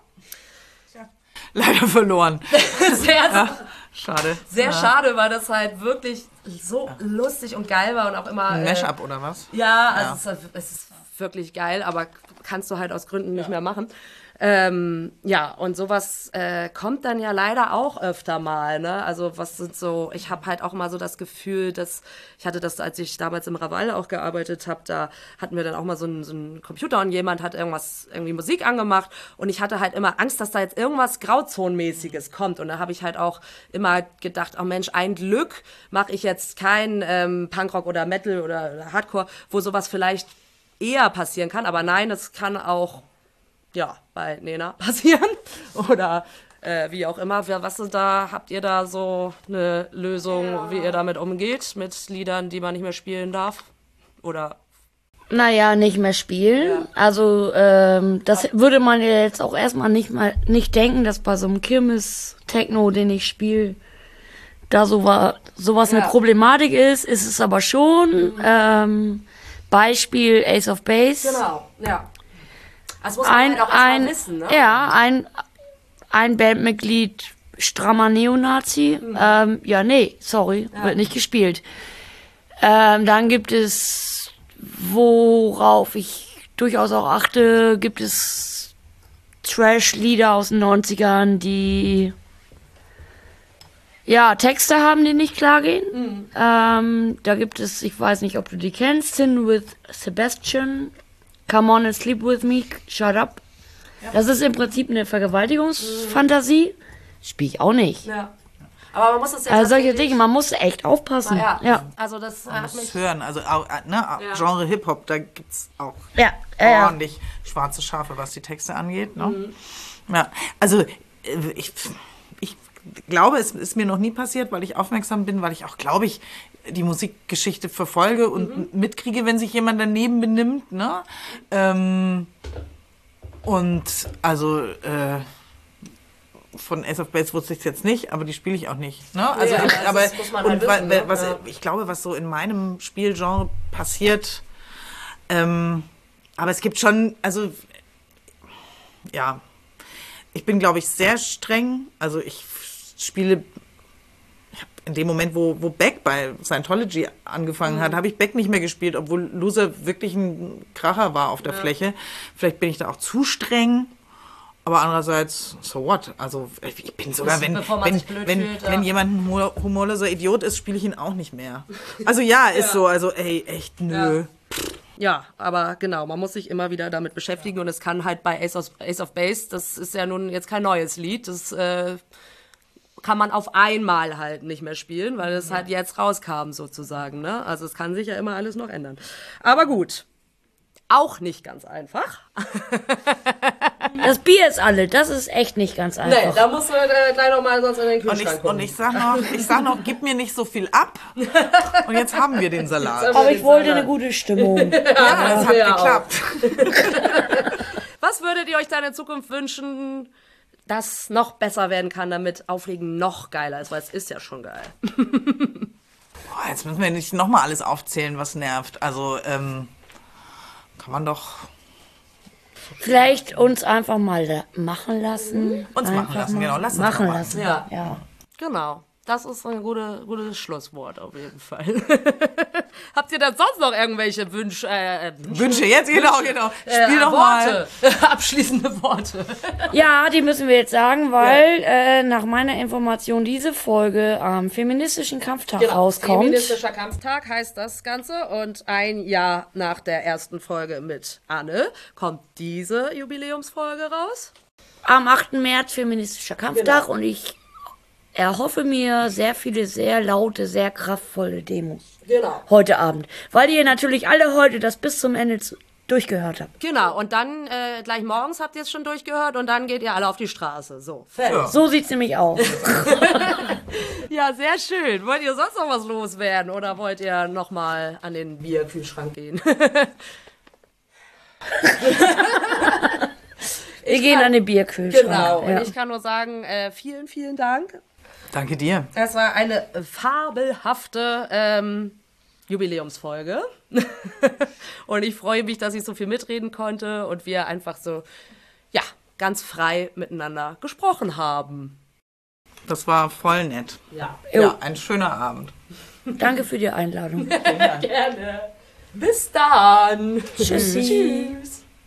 Leider verloren. Sehr, Schade. Sehr schade, weil das halt wirklich so lustig und geil war und auch immer. Ein äh, Mashup oder was? Ja, also Es, ist, es ist wirklich geil, aber kannst du halt aus Gründen nicht mehr machen. Ähm, ja, und sowas äh, kommt dann ja leider auch öfter mal. Ne? Also was sind so, ich habe halt auch mal so das Gefühl, dass ich hatte das, als ich damals im Raval auch gearbeitet habe, da hatten wir dann auch mal so einen, so einen Computer und jemand hat irgendwas, irgendwie Musik angemacht und ich hatte halt immer Angst, dass da jetzt irgendwas Grauzonenmäßiges kommt. Und da habe ich halt auch immer gedacht, oh Mensch, ein Glück mache ich jetzt kein ähm, Punkrock oder Metal oder Hardcore, wo sowas vielleicht eher passieren kann. Aber nein, es kann auch ja, bei Nena passieren. Oder äh, wie auch immer. Was ist da, habt ihr da so eine Lösung, wie ihr damit umgeht, mit Liedern, die man nicht mehr spielen darf? Oder naja, nicht mehr spielen. Also, ähm, das würde man ja jetzt auch erstmal nicht mal nicht denken, dass bei so einem Kirmes-Techno, den ich spiele, da so war, sowas eine Ja. Problematik ist, ist es aber schon. Ähm, Beispiel Ace of Base. Genau, ja. Das muss man Ein, halt auch ein, wissen, ne? ja, ein, ein Bandmitglied strammer Neonazi. Mhm. Ähm, ja, nee, sorry, wird nicht gespielt. Ähm, dann gibt es, worauf ich durchaus auch achte, gibt es Trash-Lieder aus den 90ern, die ja, Texte haben, die nicht klar gehen. Mhm. Ähm, da gibt es, ich weiß nicht, ob du die kennst, Sin with Sebastian, Come on and sleep with me, shut up. Das ist im Prinzip eine Vergewaltigungsfantasie. Spiel ich auch nicht. Ja. Aber man muss das jetzt Also solche Dinge, man muss echt aufpassen. Ja. Ja, Also das äh, hat muss mich. hören. Also auch, äh, ne, Genre Hip-Hop, da gibt es auch ja, ja. ja. ordentlich schwarze Schafe, was die Texte angeht. Ne? Ja, also äh, ich, ich glaube, es ist mir noch nie passiert, weil ich aufmerksam bin, weil ich auch, glaube ich, die Musikgeschichte verfolge und mitkriege, wenn sich jemand daneben benimmt. Ne? Ähm, und also äh, von Ace of Base wusste ich jetzt nicht, aber die spiele ich auch nicht. Ne? Also, Ja, ich, aber halt wissen, ne? was, Ja. ich glaube, was so in meinem Spielgenre passiert, ähm, aber es gibt schon, also ja, ich bin, glaube ich, sehr streng. Also ich spiele in dem Moment, wo, wo Beck bei Scientology angefangen Mhm. hat, habe ich Beck nicht mehr gespielt, obwohl Loser wirklich ein Kracher war auf der Fläche. Vielleicht bin ich da auch zu streng. Aber andererseits, so what? Also ich bin sogar, wenn, wenn, wenn, fühlt, ja. wenn jemand ein humor- humorloser Idiot ist, spiele ich ihn auch nicht mehr. Also ja, ist so. Also ey, echt nö. Ja, aber genau, man muss sich immer wieder damit beschäftigen und es kann halt bei Ace of, Ace of Base, das ist ja nun jetzt kein neues Lied, das äh, kann man auf einmal halt nicht mehr spielen, weil es halt jetzt rauskam sozusagen. Ne? Also es kann sich ja immer alles noch ändern. Aber gut, auch nicht ganz einfach. Das Bier ist alle, das ist echt nicht ganz einfach. da musst du äh, gleich nochmal sonst in den Und ich, und ich sag noch, ich sag noch, gib mir nicht so viel ab. Und jetzt haben wir den Salat. Aber ich wollte eine gute Stimmung. Ja, das hat geklappt. Was würdet ihr euch dann in Zukunft wünschen, das noch besser werden kann, damit Auflegen noch geiler ist? Weil es ist ja schon geil. Boah, jetzt müssen wir nicht nochmal alles aufzählen, was nervt. Also, ähm, kann man doch Vielleicht uns einfach mal machen lassen. Uns machen Einfach lassen, mal genau, lass uns machen machen. lassen. Ja. ja. Genau. Das ist ein gute, gutes Schlusswort auf jeden Fall. Habt ihr denn sonst noch irgendwelche Wünsche? Äh, Wünsche? Wünsche jetzt, genau, genau. Spiel äh, doch mal. Worte. Abschließende Worte. Ja, die müssen wir jetzt sagen, weil äh, nach meiner Information diese Folge am feministischen Kampftag rauskommt. Feministischer Kampftag heißt das Ganze. Und ein Jahr nach der ersten Folge mit Anne kommt diese Jubiläumsfolge raus. Am 8. März feministischer Kampftag Genau. und ich erhoffe mir sehr viele, sehr laute, sehr kraftvolle Demos Genau. heute Abend. Weil ihr natürlich alle heute das bis zum Ende zu- durchgehört habt. Genau. Und dann äh, gleich morgens habt ihr es schon durchgehört und dann geht ihr alle auf die Straße. So, fertig. So sieht's nämlich aus. Ja, sehr schön. Wollt ihr sonst noch was loswerden oder wollt ihr noch mal an den Bierkühlschrank gehen? Wir gehen an den Bierkühlschrank. genau. Und Ja. ich kann nur sagen, äh, vielen, vielen Dank. Danke dir. Es war eine fabelhafte ähm, Jubiläumsfolge. und ich freue mich, dass ich so viel mitreden konnte und wir einfach so, ja, ganz frei miteinander gesprochen haben. Das war voll nett. Ja. Ja, ein schöner Abend. Danke für die Einladung. Gerne. Bis dann. Tschüssi. Tschüss.